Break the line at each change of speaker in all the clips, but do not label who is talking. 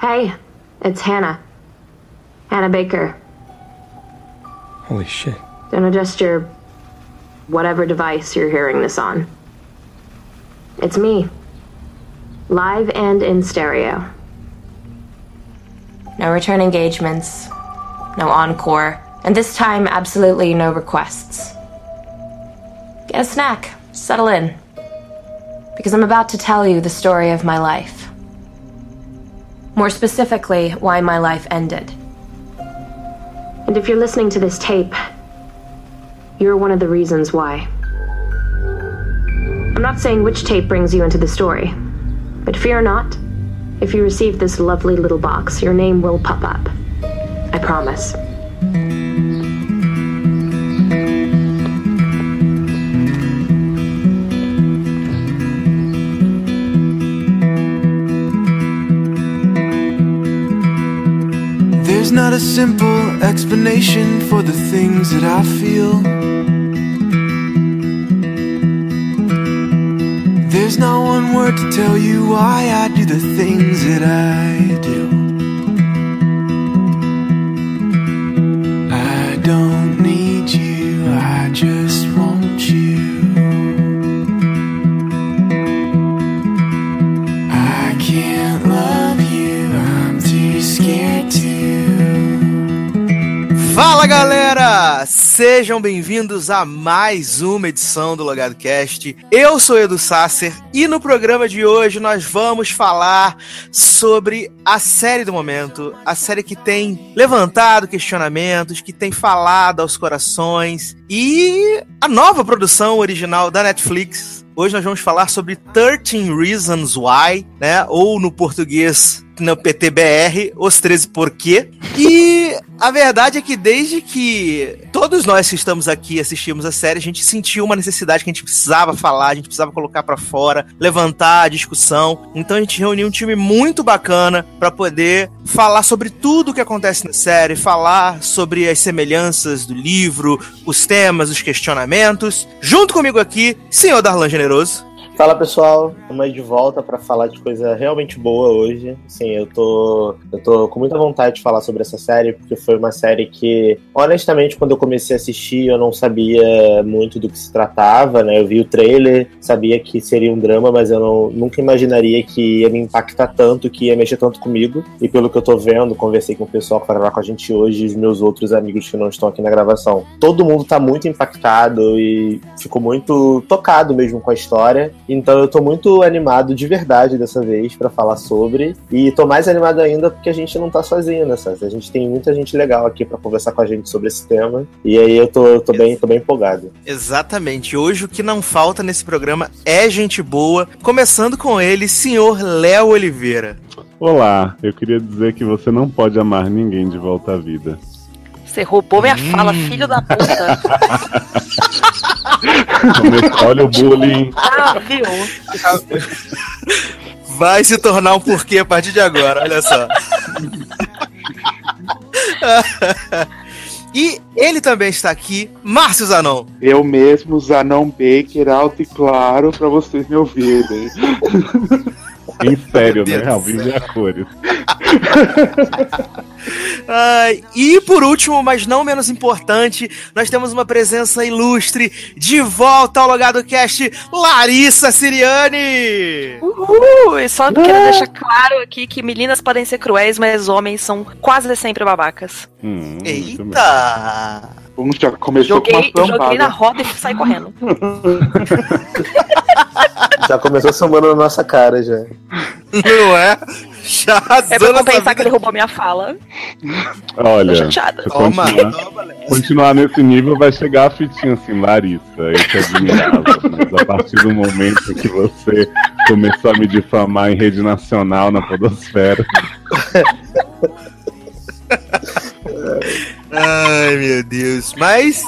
Hey, it's Hannah. Hannah Baker.
Holy shit.
Don't adjust your whatever device you're hearing this on. It's me. Live and in stereo. No return engagements, no encore, and this time, absolutely no requests. Get a snack, settle in. Because I'm about to tell you the story of my life. More specifically, why my life ended. And if you're listening to this tape, you're one of the reasons why. I'm not saying which tape brings you into the story, but fear not. If you receive this lovely little box, your name will pop up. I promise.
There's not a simple explanation for the things that I feel. There's not one word to tell you why I do the things that I do.
Galera! Sejam bem-vindos a mais uma edição do Logado Cast. Eu sou Edu Sasser e no programa de hoje nós vamos falar sobre a série do momento, a série que tem levantado questionamentos, que tem falado aos corações e a nova produção original da Netflix. Hoje nós vamos falar sobre 13 Reasons Why, né? Ou no português no PTBR, os 13 porquê. E a verdade é que desde que todos nós que estamos aqui assistimos a série, a gente sentiu uma necessidade que a gente precisava falar, a gente precisava colocar para fora, levantar a discussão. Então a gente reuniu um time muito bacana para poder falar sobre tudo o que acontece na série, falar sobre as semelhanças do livro, os temas, os questionamentos. Junto comigo aqui, senhor Darlan Generoso.
Fala pessoal, estamos de volta para falar de coisa realmente boa hoje. Sim, eu tô, eu tô com muita vontade de falar sobre essa série, porque foi uma série que, honestamente, quando eu comecei a assistir, eu não sabia muito do que se tratava, né? Eu vi o trailer, sabia que seria um drama, mas eu não, nunca imaginaria que ia me impactar tanto, que ia mexer tanto comigo. E pelo que eu tô vendo, conversei com o pessoal que vai gravar com a gente hoje, e os meus outros amigos que não estão aqui na gravação. Todo mundo tá muito impactado e ficou muito tocado mesmo com a história. Então eu tô muito animado de verdade dessa vez para falar sobre. E tô mais animado ainda porque a gente não tá sozinho nessa. A gente tem muita gente legal aqui para conversar com a gente sobre esse tema. E aí eu tô, eu tô, bem, tô bem empolgado.
Exatamente. Hoje o que não falta nesse programa é gente boa. Começando com ele, senhor Léo Oliveira.
Olá, eu queria dizer que você não pode amar ninguém de volta à vida.
Você roubou minha fala, filho da puta.
Olha o bullying.
Ah, viu?
Vai se tornar um porquê a partir de agora, olha só. E ele também está aqui, Márcio Zanon.
Eu mesmo, Zanon Baker, alto e claro, pra vocês me ouvirem.
Em sério, né? Ao vivo e a cores.
Ai, e por último, mas não menos importante, nós temos uma presença ilustre de volta ao Logado Cast, Larissa Siriane!
Uhul! E só quero deixar claro aqui que meninas podem ser cruéis, mas homens são quase sempre babacas.
Hum.
Eita!
Um já começou com
Joguei,
uma
joguei na roda e saí correndo.
Já começou somando na nossa cara já.
Não é? Já
É pra compensar que ele roubou minha fala.
Olha,
Tô chateada.
Toma,
continuar,
toma, Léo.
continuar nesse nível, vai chegar a fitinha assim, Larissa. Eu te admirava. Mas a partir do momento que você começou a me difamar em rede nacional na Podosfera,
Ai, meu Deus. Mas,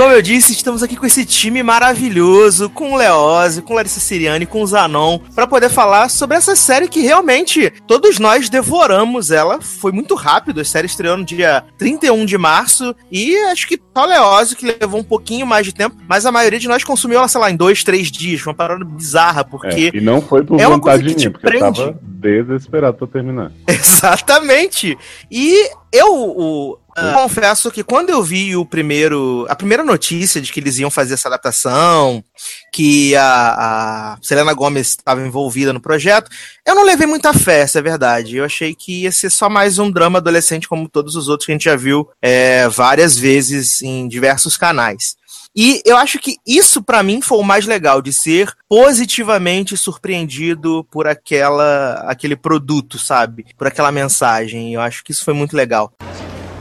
como eu disse, estamos aqui com esse time maravilhoso, com o Leose, com Larissa Siriani, com o Zanon, para poder falar sobre essa série que realmente todos nós devoramos ela. Foi muito rápido, a série estreou no dia 31 de março e acho que só o Leose que levou um pouquinho mais de tempo, mas a maioria de nós consumiu ela, sei lá, em dois, três dias. Uma parada bizarra, porque.
É, e não foi por
é
vontade
te
minha, porque eu
prende.
tava desesperado pra terminar.
Exatamente. E eu, o- eu confesso que quando eu vi o primeiro, a primeira notícia de que eles iam fazer essa adaptação, que a, a Selena Gomez estava envolvida no projeto, eu não levei muita fé, essa é verdade. Eu achei que ia ser só mais um drama adolescente como todos os outros que a gente já viu é, várias vezes em diversos canais. E eu acho que isso pra mim foi o mais legal de ser positivamente surpreendido por aquela aquele produto, sabe? Por aquela mensagem. Eu acho que isso foi muito legal.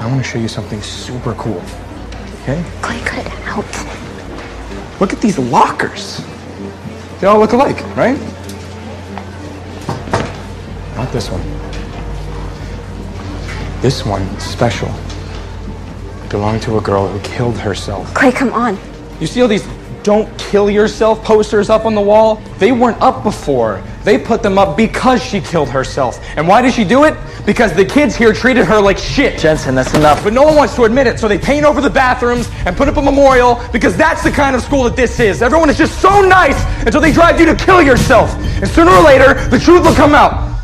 I want to show you something super cool. Okay?
Clay could help.
Look at these lockers. They all look alike, right? Not this one. This one is special. It belonged to a girl who killed herself.
Clay, come on.
You see all these don't kill yourself posters up on the wall? They weren't up before. They put them up because she killed herself. And why did she do it? Because the kids here treated her like shit.
Jensen, that's enough.
But no one wants to admit it, so they paint over the bathrooms and put up a memorial because that's the kind of school that this is. Everyone is just so nice until they drive you to kill yourself. And sooner or later, the truth will come out.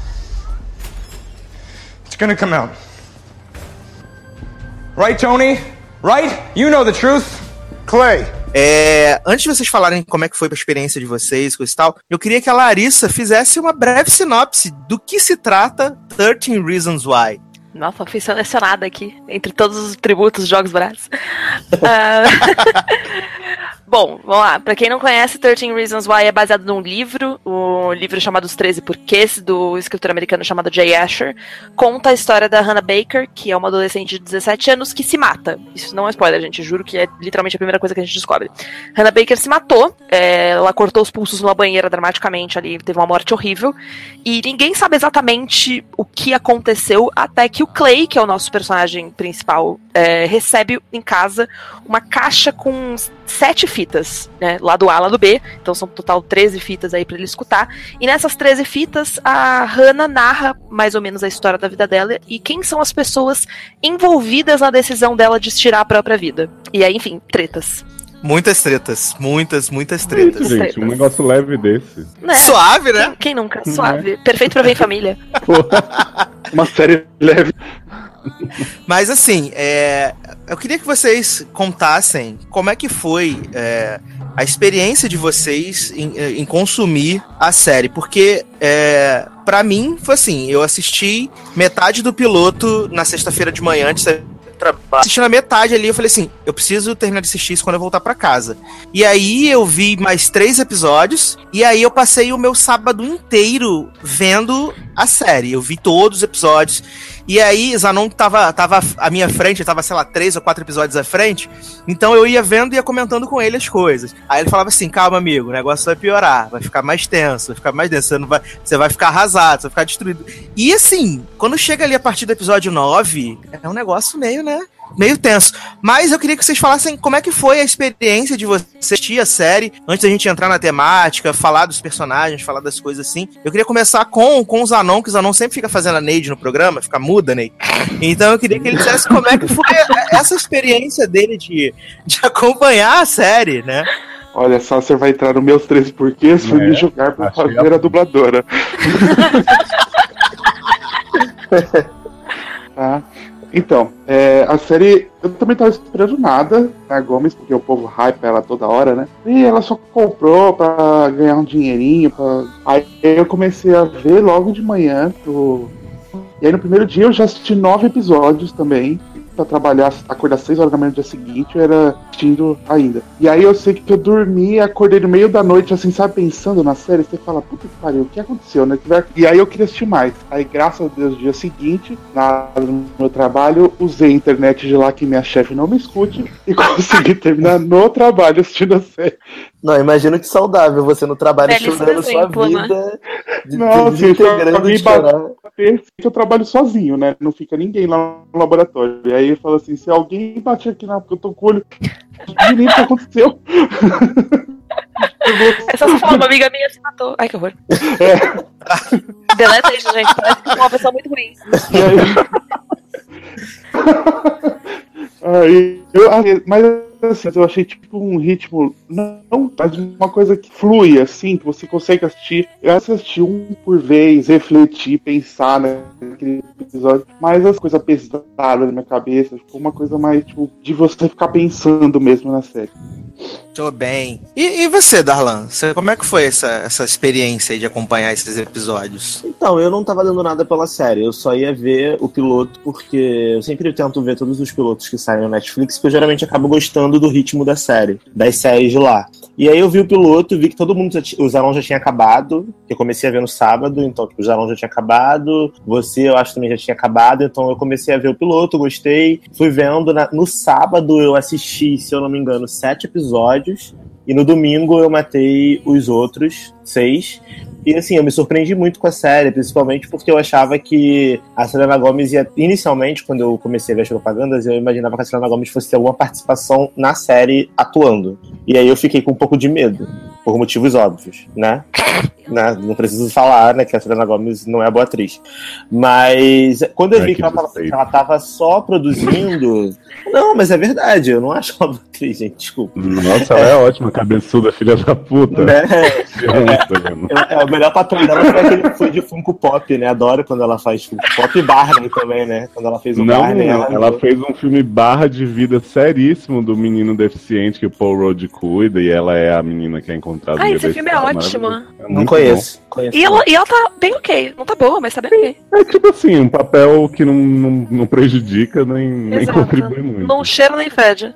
It's gonna come out. Right, Tony? Right? You know the truth.
Clay,
É, antes de vocês falarem como é que foi a experiência de vocês, coisa e tal, eu queria que a Larissa fizesse uma breve sinopse do que se trata 13 Reasons Why.
Nossa, fui selecionada aqui, entre todos os tributos Jogos Brazos. Ah, Bom, vamos lá. Pra quem não conhece, 13 Reasons Why é baseado num livro, o livro chamado Os 13 Porquês, do escritor americano chamado Jay Asher. Conta a história da Hannah Baker, que é uma adolescente de 17 anos que se mata. Isso não é spoiler, gente. Juro que é literalmente a primeira coisa que a gente descobre. Hannah Baker se matou, é, ela cortou os pulsos numa banheira dramaticamente ali, teve uma morte horrível. E ninguém sabe exatamente o que aconteceu até que o Clay, que é o nosso personagem principal, é, recebe em casa uma caixa com sete fitas, né? Lado A, lado B. Então são total 13 fitas aí pra ele escutar. E nessas 13 fitas, a Hannah narra mais ou menos a história da vida dela e quem são as pessoas envolvidas na decisão dela de tirar a própria vida. E aí, enfim, tretas.
Muitas tretas, muitas, muitas
Isso,
tretas.
gente, um negócio leve desse.
Né?
Suave, né?
Quem, quem nunca? Suave. Perfeito pra ver em família.
Uma série leve.
Mas assim, é, eu queria que vocês contassem como é que foi é, a experiência de vocês em, em consumir a série, porque é, para mim foi assim, eu assisti metade do piloto na sexta-feira de manhã antes da trabalho. Assistindo a metade ali, eu falei assim: eu preciso terminar de assistir isso quando eu voltar pra casa. E aí eu vi mais três episódios, e aí eu passei o meu sábado inteiro vendo a série. Eu vi todos os episódios. E aí, Zanon tava, tava à minha frente, tava, sei lá, três ou quatro episódios à frente. Então eu ia vendo e ia comentando com ele as coisas. Aí ele falava assim: calma, amigo, o negócio vai piorar, vai ficar mais tenso, vai ficar mais denso, você, não vai, você vai ficar arrasado, você vai ficar destruído. E assim, quando chega ali a partir do episódio 9, é um negócio meio, né? Meio tenso. Mas eu queria que vocês falassem como é que foi a experiência de você assistir a série, antes da gente entrar na temática, falar dos personagens, falar das coisas assim. Eu queria começar com, com o Zanon, que o Zanon sempre fica fazendo a Neide no programa, fica muda, Ney. Então eu queria que ele dissesse como é que foi essa experiência dele de, de acompanhar a série, né?
Olha só, você vai entrar nos meus 13 porquês, foi
É,
me julgar por
achei
fazer a dubladora. tá? Então, é, a série. Eu também tava esperando nada na Gomes, porque o povo hype ela toda hora, né? E ela só comprou pra ganhar um dinheirinho. Pra... Aí eu comecei a ver logo de manhã. E aí no primeiro dia eu já assisti nove episódios também. Pra trabalhar, acordar seis horas da manhã no dia seguinte, eu era assistindo ainda. E aí eu sei que eu dormi, acordei no meio da noite, assim, sabe, pensando na série, você fala, puta que pariu, o que aconteceu, né? E aí eu queria assistir mais. Aí, graças a Deus, no dia seguinte, na, no meu trabalho, usei a internet de lá que minha chefe não me escute e consegui terminar no trabalho assistindo a série.
Não, imagino que saudável você no trabalho chorando sua
exemplo, né?
vida, de,
Não,
de,
gente,
integrando de
eu trabalho sozinho, né? Não fica ninguém lá no laboratório. E aí eu falo assim, se alguém bater aqui na porque eu tô com o olho. Menino, o que aconteceu? Eu vou-
É só você falar, uma amiga minha se matou. Ai, que horror. Deleta isso, gente. Parece que sou uma pessoa muito ruim.
Aí, eu, aí, mas assim, eu achei tipo um ritmo, não, mas uma coisa que flui, assim, que você consegue assistir. Eu assisti um por vez, refletir, pensar naquele episódio, mas as coisas pesadas na minha cabeça, ficou uma coisa mais, tipo, de você ficar pensando mesmo na série.
Tô bem. E, e você, Darlan? Você, como é que foi essa, essa experiência aí de acompanhar esses episódios?
Então, eu não tava dando nada pela série, eu só ia ver o piloto, porque eu sempre tento ver todos os pilotos que saem no Netflix, porque eu geralmente acabo gostando do ritmo da série, das séries de lá. E aí eu vi o piloto, vi que todo mundo, já ti- o Zalão já tinha acabado, eu comecei a ver no sábado, então tipo, o já tinha acabado, você eu acho também já tinha acabado, então eu comecei a ver o piloto, gostei, fui vendo, na- no sábado eu assisti, se eu não me engano, sete episódios, e no domingo eu matei os outros seis. E assim, eu me surpreendi muito com a série, principalmente porque eu achava que a Selena Gomez ia. Inicialmente, quando eu comecei a ver as propagandas, eu imaginava que a Selena Gomez fosse ter alguma participação na série atuando. E aí eu fiquei com um pouco de medo, por motivos óbvios, né? Né? Não preciso falar, né, que a Selena Gomez não é boa atriz. Mas quando eu
Ai,
vi
que
que ela, tava, que ela tava só produzindo. Não, mas é verdade, eu não acho ela boa atriz, gente, desculpa.
Nossa, ela é ótima, cabeçuda, filha da puta.
Né?
Nossa,
É, o melhor papel dela foi aquele que foi de Funko Pop, né? Adoro quando ela faz Funko Pop e Barney também, né? Quando ela fez o
Não,
Barney.
ela, fez um filme barra de vida seríssimo do menino deficiente que o Paul Rudd cuida e ela é a menina que é encontrada
Ah, esse filme é ótimo.
É
Não
muito
conheço. conheço.
E ela, e ela tá bem ok. Não tá boa, mas tá bem ok.
É tipo assim, um papel que não, não, não prejudica nem, nem contribui muito.
Não cheira nem fede.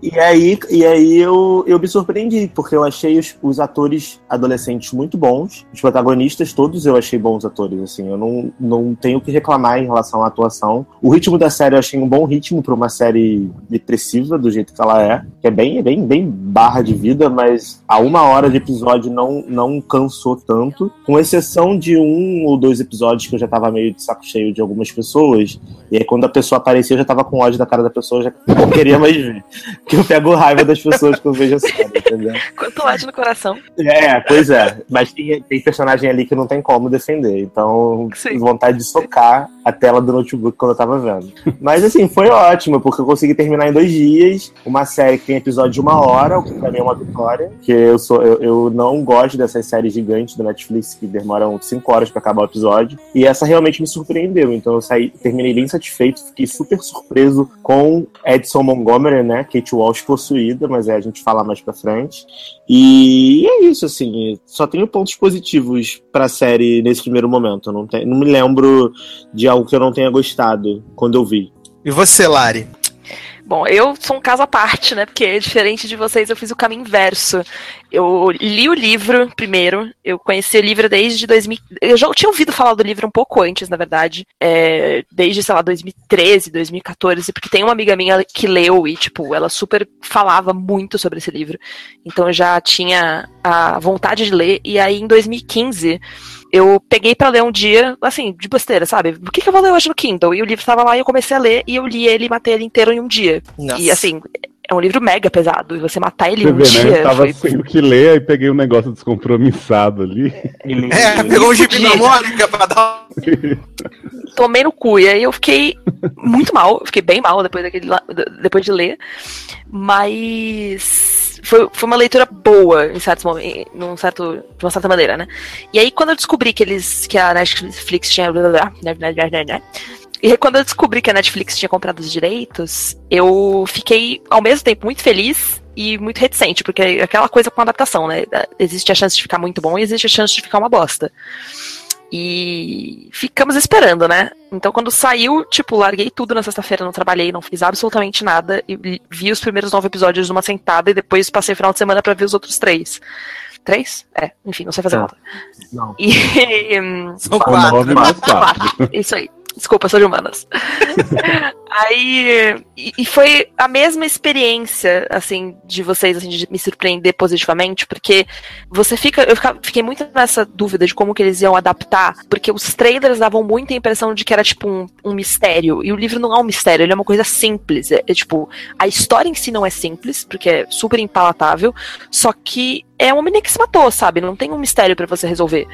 E aí, e aí eu, eu me surpreendi, porque eu achei os, os atores adolescentes muito bons. Os protagonistas, todos eu achei bons atores, assim. Eu não, não tenho o que reclamar em relação à atuação. O ritmo da série eu achei um bom ritmo para uma série depressiva, do jeito que ela é. Que é bem, bem, bem barra de vida, mas a uma hora de episódio não, não cansou tanto. Com exceção de um ou dois episódios que eu já tava meio de saco cheio de algumas pessoas. E aí quando a pessoa aparecia, eu já tava com ódio da cara da pessoa, já não queria mais ver. Porque eu pego raiva das pessoas quando vejo a série, entendeu?
Quanto ódio no coração.
É, pois é. Mas tem, tem personagem ali que não tem como defender. Então,
Sim.
vontade de socar a tela do notebook quando eu tava vendo. Mas assim, foi ótimo, porque eu consegui terminar em dois dias. Uma série que tem episódio de uma hora, o que pra mim é uma vitória. Porque eu, sou, eu, eu não gosto dessas séries gigantes do Netflix que demoram cinco horas pra acabar o episódio. E essa realmente me surpreendeu. Então eu saí, terminei bem satisfeito, fiquei super surpreso com Edson Montgomery, né? Kate Walsh possuída, mas é, a gente fala mais pra frente. E é isso, assim. Só tenho pontos positivos pra série nesse primeiro momento. Não, te- não me lembro de algo que eu não tenha gostado quando eu vi.
E você, Lari?
Bom, eu sou um caso à parte, né? Porque diferente de vocês, eu fiz o caminho inverso. Eu li o livro primeiro, eu conheci o livro desde 2000. Eu já tinha ouvido falar do livro um pouco antes, na verdade. é, desde, sei lá, 2013, 2014, porque tem uma amiga minha que leu e, tipo, ela super falava muito sobre esse livro. Então eu já tinha a vontade de ler. E aí, em 2015, eu peguei pra ler um dia, assim, de besteira, sabe? O que, que eu vou ler hoje no Kindle? E o livro tava lá e eu comecei a ler e eu li ele e matei ele inteiro em um dia.
Nossa.
E assim, é um livro mega pesado. E você matar ele em
Você
um
vê, né?
dia
Eu tava
foi.
sem o que ler, aí peguei um negócio descompromissado ali.
É, pegou um gibi da Mônica pra dar.
Tomei no cu. E aí eu fiquei muito mal. eu Fiquei bem mal depois, daquele, depois de ler. Mas foi, foi uma leitura boa em certos momentos, num certo, de uma certa maneira, né? E aí quando eu descobri que eles, que a Netflix tinha, né, né, né, e quando eu descobri que a Netflix tinha comprado os direitos, eu fiquei ao mesmo tempo muito feliz e muito reticente, porque é aquela coisa com adaptação, né? Existe a chance de ficar muito bom e existe a chance de ficar uma bosta. E ficamos esperando, né? Então, quando saiu, tipo, larguei tudo na sexta-feira, não trabalhei, não fiz absolutamente nada. E vi os primeiros nove episódios numa sentada e depois passei o final de semana pra ver os outros três. Três? É, enfim, não sei fazer
Tá.
conta.
Não.
E. hum,
São quatro.
quatro,
isso aí. Desculpa, sou de humanas. Aí. E, e foi a mesma experiência, assim, de vocês, assim, de me surpreender positivamente, porque você fica. Eu fica- fiquei muito nessa dúvida de como que eles iam adaptar, porque os trailers davam muita impressão de que era, tipo, um, um mistério. E o livro não é um mistério, ele é uma coisa simples. É, é, tipo, a história em si não é simples, porque é super impalatável, só que é uma menina que se matou, sabe? Não tem um mistério pra você resolver.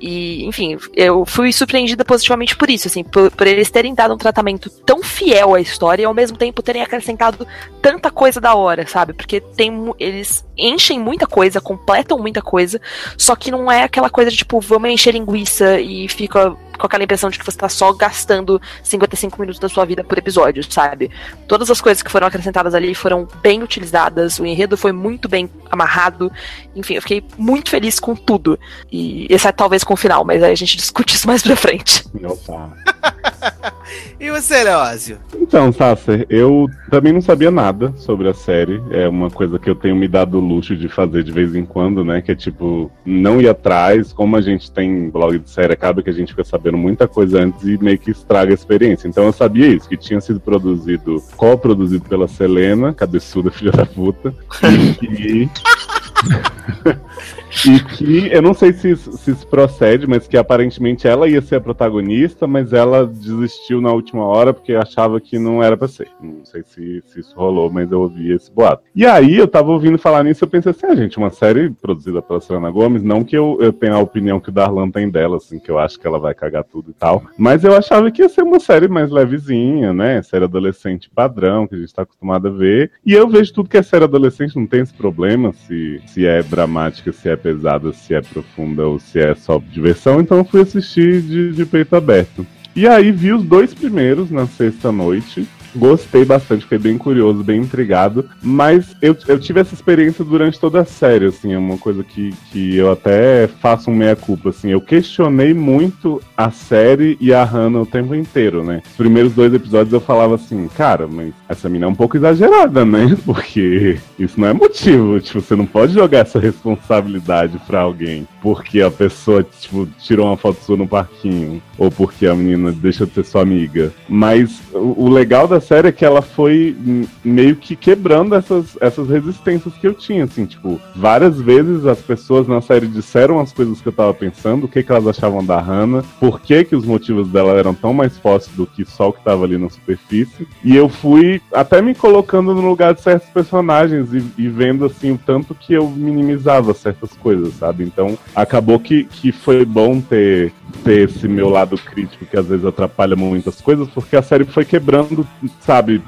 E, enfim, eu fui surpreendida positivamente por isso, assim, por, por eles terem dado um tratamento tão fiel à história e ao mesmo tempo terem acrescentado tanta coisa da hora, sabe? Porque tem eles enchem muita coisa, completam muita coisa, só que não é aquela coisa de tipo, vamos encher linguiça e fica com aquela impressão de que você tá só gastando 55 minutos da sua vida por episódio, sabe? Todas as coisas que foram acrescentadas ali foram bem utilizadas, o enredo foi muito bem amarrado, enfim, eu fiquei muito feliz com tudo. E exceto talvez com o final, mas aí a gente discute isso mais pra frente.
Opa.
E você, Leózio?
Então, Sasser, eu também não sabia nada sobre a série. É uma coisa que eu tenho me dado o luxo de fazer de vez em quando, né? Que é tipo, não ir atrás. Como a gente tem blog de série, acaba que a gente fica sabendo muita coisa antes e meio que estraga a experiência. Então eu sabia isso, que tinha sido produzido, co-produzido pela Selena, cabeçuda filha da puta. E. E que eu não sei se, se isso procede, mas que aparentemente ela ia ser a protagonista, mas ela desistiu na última hora porque achava que não era pra ser. Não sei se, se isso rolou, mas eu ouvi esse boato. E aí eu tava ouvindo falar nisso eu pensei assim, ah, gente, uma série produzida pela Selena Gomes, não que eu, eu tenha a opinião que o Darlan tem dela, assim, que eu acho que ela vai cagar tudo e tal, mas eu achava que ia ser uma série mais levezinha, né? Série adolescente padrão, que a gente tá acostumado a ver. E eu vejo tudo que é série adolescente, não tem esse problema, se, se é dramática, se é pesada, se é profunda ou se é só diversão, então fui assistir de, de peito aberto. E aí vi os dois primeiros na sexta noite. Gostei bastante, fiquei bem curioso, bem intrigado. Mas eu, eu tive essa experiência durante toda a série, assim, é uma coisa que, que eu até faço um meia-culpa, assim. Eu questionei muito a série e a Hannah o tempo inteiro, né? Os primeiros dois episódios eu falava assim, cara, mas essa mina é um pouco exagerada, né? Porque isso não é motivo. Tipo, você não pode jogar essa responsabilidade pra alguém porque a pessoa, tipo, tirou uma foto sua no parquinho. Ou porque a menina deixa de ser sua amiga. Mas o, o legal da série é que ela foi meio que quebrando essas, essas resistências que eu tinha, assim, tipo, várias vezes as pessoas na série disseram as coisas que eu tava pensando, o que, que elas achavam da Hannah, por que, que os motivos dela eram tão mais fortes do que só o que tava ali na superfície. E eu fui até me colocando no lugar de certos personagens e, e vendo, assim, o tanto que eu minimizava certas coisas, sabe? Então, acabou que, que foi bom ter, ter esse meu lado crítico que às vezes atrapalha muitas coisas, porque a série foi quebrando, sabe,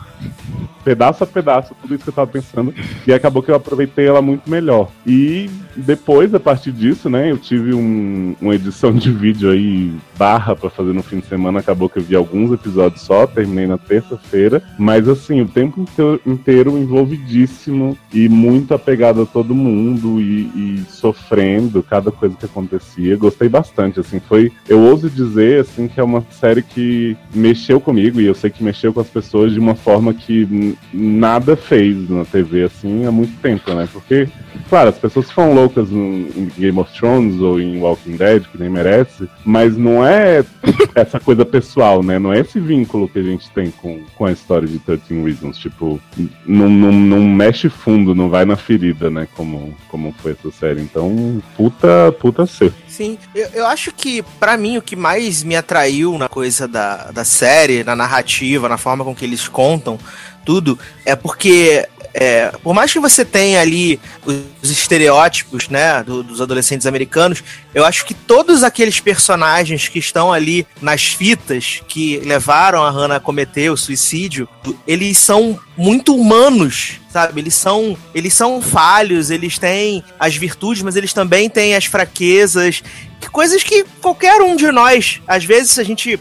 pedaço a pedaço, tudo isso que eu tava pensando, e acabou que eu aproveitei ela muito melhor. E depois, a partir disso, né, eu tive um- uma edição de vídeo aí, barra pra fazer no fim de semana, acabou que eu vi alguns episódios só, terminei na terça-feira, mas assim, o tempo inte- inteiro envolvidíssimo e muito apegado a todo mundo e, e sofrendo cada coisa que acontecia. Gostei bastante, assim, foi, eu ouso dizer, assim, que é uma série que mexeu comigo e eu sei que mexeu com as pessoas de uma forma que n- nada fez na TV, assim, há muito tempo, né? Porque, claro, as pessoas ficam loucas em Game of Thrones ou em Walking Dead, que nem merece, mas não é essa coisa pessoal, né? Não é esse vínculo que a gente tem com, com a história de 13 Reasons. Tipo, não, não, não mexe fundo, não vai na ferida, né? Como, como foi essa série. Então, puta, puta ser.
Sim, eu, eu acho que, pra mim, o que mais me atraiu na coisa da, da série, na narrativa, na forma com que eles contam tudo, é porque, é, por mais que você tenha ali os estereótipos, né, do- dos adolescentes americanos, eu acho que todos aqueles personagens que estão ali nas fitas que levaram a Hannah a cometer o suicídio, eles são muito humanos, sabe? Eles são, eles são falhos, eles têm as virtudes, mas eles também têm as fraquezas, que coisas que qualquer um de nós, às vezes a gente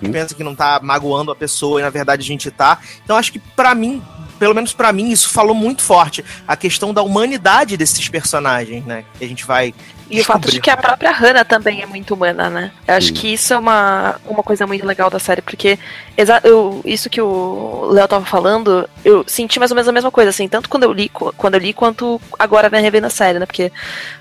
pensa que não tá magoando a pessoa e na verdade a gente tá. Então acho que pra mim, pelo menos pra mim, isso falou muito forte a questão da humanidade desses personagens, né? Que a gente vai
E o fato de que a própria Hannah também é muito humana, né? Eu acho que isso é uma, uma coisa muito legal da série, porque eu, isso que o Léo tava falando, eu senti mais ou menos a mesma coisa, assim, tanto quando eu li, quando eu li quanto agora né, revendo a série, né? Porque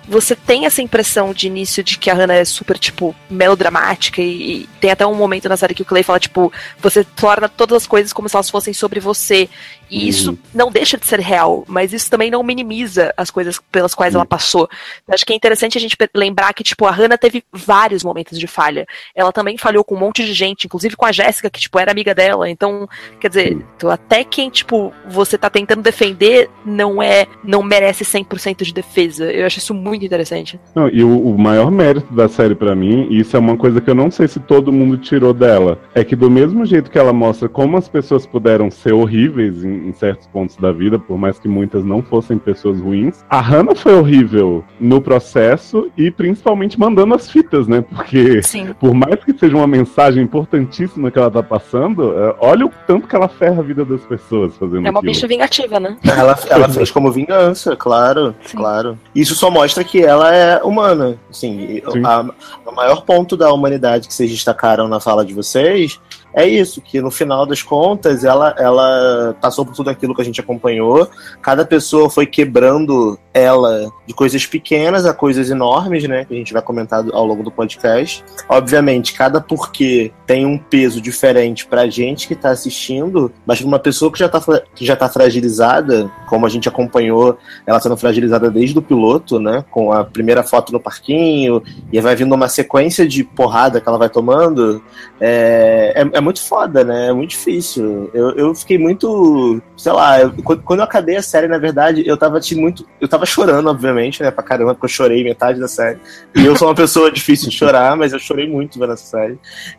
você tem essa impressão de início de que a Hannah é super, tipo, melodramática e, e tem até um momento na série que o Clay fala, tipo, você torna todas as coisas como se elas fossem sobre você. E isso uhum. não deixa de ser real, mas isso também não minimiza as coisas pelas quais uhum. ela passou. Eu acho que é interessante a gente lembrar que, tipo, a Hannah teve vários momentos de falha. Ela também falhou com um monte de gente, inclusive com a Jéssica, que, tipo, era amiga dela. Então, quer dizer, então, até quem, tipo, você tá tentando defender não é, não merece 100% de defesa. Eu acho isso muito interessante.
Não, e o, o maior mérito da série para mim, e isso é uma coisa que eu não sei se todo mundo tirou dela, é que do mesmo jeito que ela mostra como as pessoas puderam ser horríveis em em, certos pontos da vida, por mais que muitas não fossem pessoas ruins. A Hannah foi horrível no processo e principalmente mandando as fitas, né? Porque Sim. por mais que seja uma mensagem importantíssima que ela tá passando, é, olha o tanto que ela ferra a vida das pessoas fazendo
É uma
aquilo.
bicha vingativa, né?
Ela, ela fez como vingança, claro, Sim. claro. Isso só mostra que ela é humana. Assim, a, o maior ponto da humanidade que vocês destacaram na fala de vocês é isso, que no final das contas ela, ela passou por tudo aquilo que a gente acompanhou. Cada pessoa foi quebrando ela de coisas pequenas a coisas enormes, né? Que a gente vai comentar ao longo do podcast. Obviamente, cada porquê tem um peso diferente pra gente que tá assistindo, mas pra uma pessoa que já tá, que já tá fragilizada, como a gente acompanhou ela sendo fragilizada desde o piloto, né? Com a primeira foto no parquinho, e vai vindo uma sequência de porrada que ela vai tomando, é, é, é muito foda, né? É muito difícil. Eu, eu fiquei muito. Sei lá, eu, quando eu acabei a série, na verdade, eu tava te muito. Eu tava chorando, obviamente, né? Pra caramba, porque eu chorei metade da série. E eu sou uma pessoa difícil de chorar, mas eu chorei muito vendo essa série.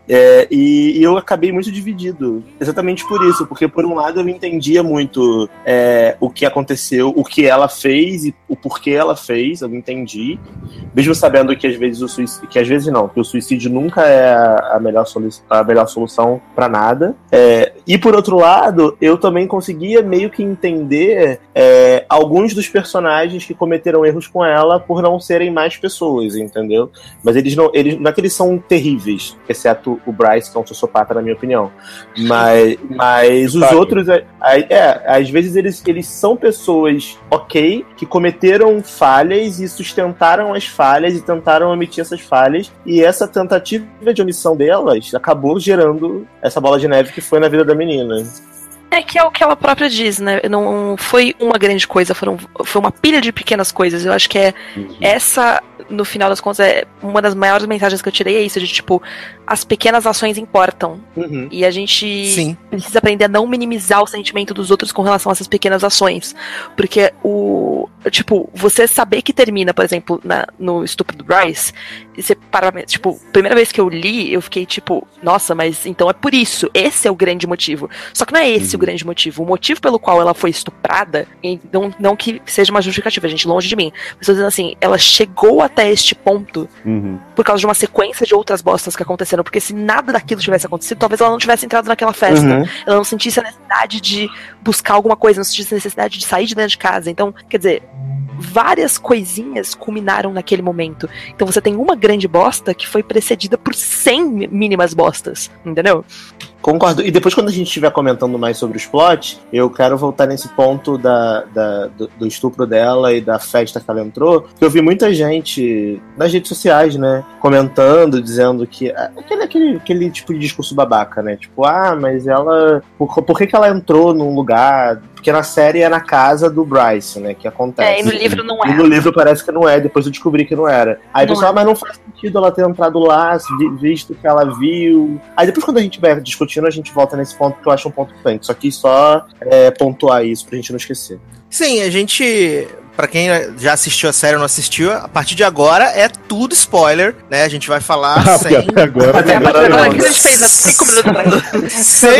É, e, e, eu acabei muito dividido. Exatamente por isso, porque por um lado eu entendia muito é, o que aconteceu, o que ela fez e o porquê ela fez, eu entendi. Mesmo sabendo que às vezes o suicídio. Que às vezes não, que o suicídio nunca é a melhor, solu a melhor solução para nada. É, e por outro lado, eu também conseguia meio que entender é, alguns dos personagens que cometeram erros com ela por não serem mais pessoas, entendeu? Mas eles não, eles não é que eles são terríveis, exceto o Bryce, que é um sociopata, na minha opinião. Mas, mas os outros, é, é, às vezes eles, eles são pessoas ok, que cometeram falhas e sustentaram as falhas e tentaram omitir essas falhas. E essa tentativa de omissão delas acabou gerando essa bola de neve que foi na vida da menina.
É que é o que ela própria diz, né? Não foi uma grande coisa, foram, foi uma pilha de pequenas coisas. Eu acho que é uhum. essa, no final das contas, é uma das maiores mensagens que eu tirei é isso, de tipo, as pequenas ações importam. Uhum. E a gente Sim. precisa aprender a não minimizar o sentimento dos outros com relação a essas pequenas ações. Porque o. Tipo, você saber que termina, por exemplo, na, no estupro do Bryce, e você para. Tipo, primeira vez que eu li, eu fiquei tipo, nossa, mas então é por isso. Esse é o grande motivo. Só que não é esse uhum. o grande motivo. O motivo pelo qual ela foi estuprada, não, não que seja uma justificativa, gente, longe de mim. Mas tô dizendo assim, ela chegou até este ponto uhum. por causa de uma sequência de outras bostas que aconteceram porque se nada daquilo tivesse acontecido, talvez ela não tivesse entrado naquela festa. Uhum. Ela não sentisse a necessidade de buscar alguma coisa, não sentisse a necessidade de sair de dentro de casa. Então, quer dizer, várias coisinhas culminaram naquele momento. Então você tem uma grande bosta que foi precedida por 100 mínimas bostas, entendeu?
Concordo. E depois, quando a gente estiver comentando mais sobre os plots, eu quero voltar nesse ponto da, da do, do, estupro dela e da festa que ela entrou. Eu vi muita gente nas redes sociais, né? Comentando, dizendo que. Ah, aquele, aquele, aquele tipo de discurso babaca, né? Tipo, ah, mas ela. Por, por que, que ela entrou num lugar porque na série é na casa do Bryce, né? Que acontece.
É, e no livro não é.
E no livro parece que não é, depois eu descobri que não era. Aí o pessoal, é. mas não faz sentido ela ter entrado lá, visto que ela viu. Aí depois, quando a gente vai discutindo, a gente volta nesse ponto que eu acho um ponto importante. Só que só é, pontuar isso pra gente não esquecer.
Sim, a gente para quem já assistiu a série ou não assistiu, a partir de agora é tudo spoiler, né? A gente vai falar ah, sem.
Até agora, até
agora, agora que a gente fez há 5 minutos
Sem,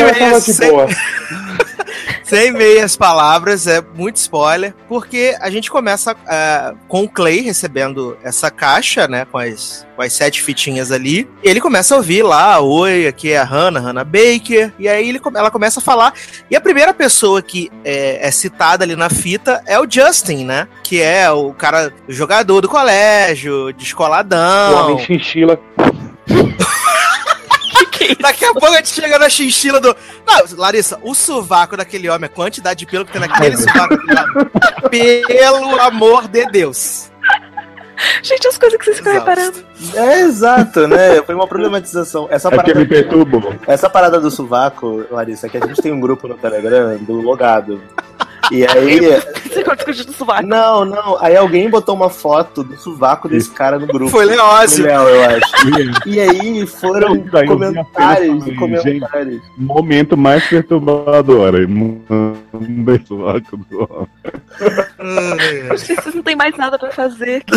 sem, Sem meias palavras, é muito spoiler, porque a gente começa é, com o Clay recebendo essa caixa, né, com as, com as sete fitinhas ali. E ele começa a ouvir lá, oi, aqui é a Hannah, Hannah Baker. E aí ele, ela começa a falar. E a primeira pessoa que é, é citada ali na fita é o Justin, né? Que é o cara, o jogador do colégio, descoladão.
O homem chinchila.
Daqui a pouco a gente chega na chinchila do. Não, Larissa, o sovaco daquele homem, a quantidade de pelo que tem naquele sovaco. Pelo amor de Deus.
Gente, as coisas que vocês ficam reparando.
É exato, né? Foi uma problematização. Essa
É porque
parada,
me perturbou.
essa parada do sovaco, Larissa, é que a gente tem um grupo no Telegram do logado. E aí.
Você corta o do sovaco.
Não, não. Aí alguém botou uma foto do sovaco desse cara no grupo.
Foi Leózio.
Léo, eu acho. E aí foram
Isso aí,
comentários e
falei, gente.
comentários.
Momento mais perturbador. Manda o sovaco do homem.
Acho que vocês não tem mais nada pra fazer.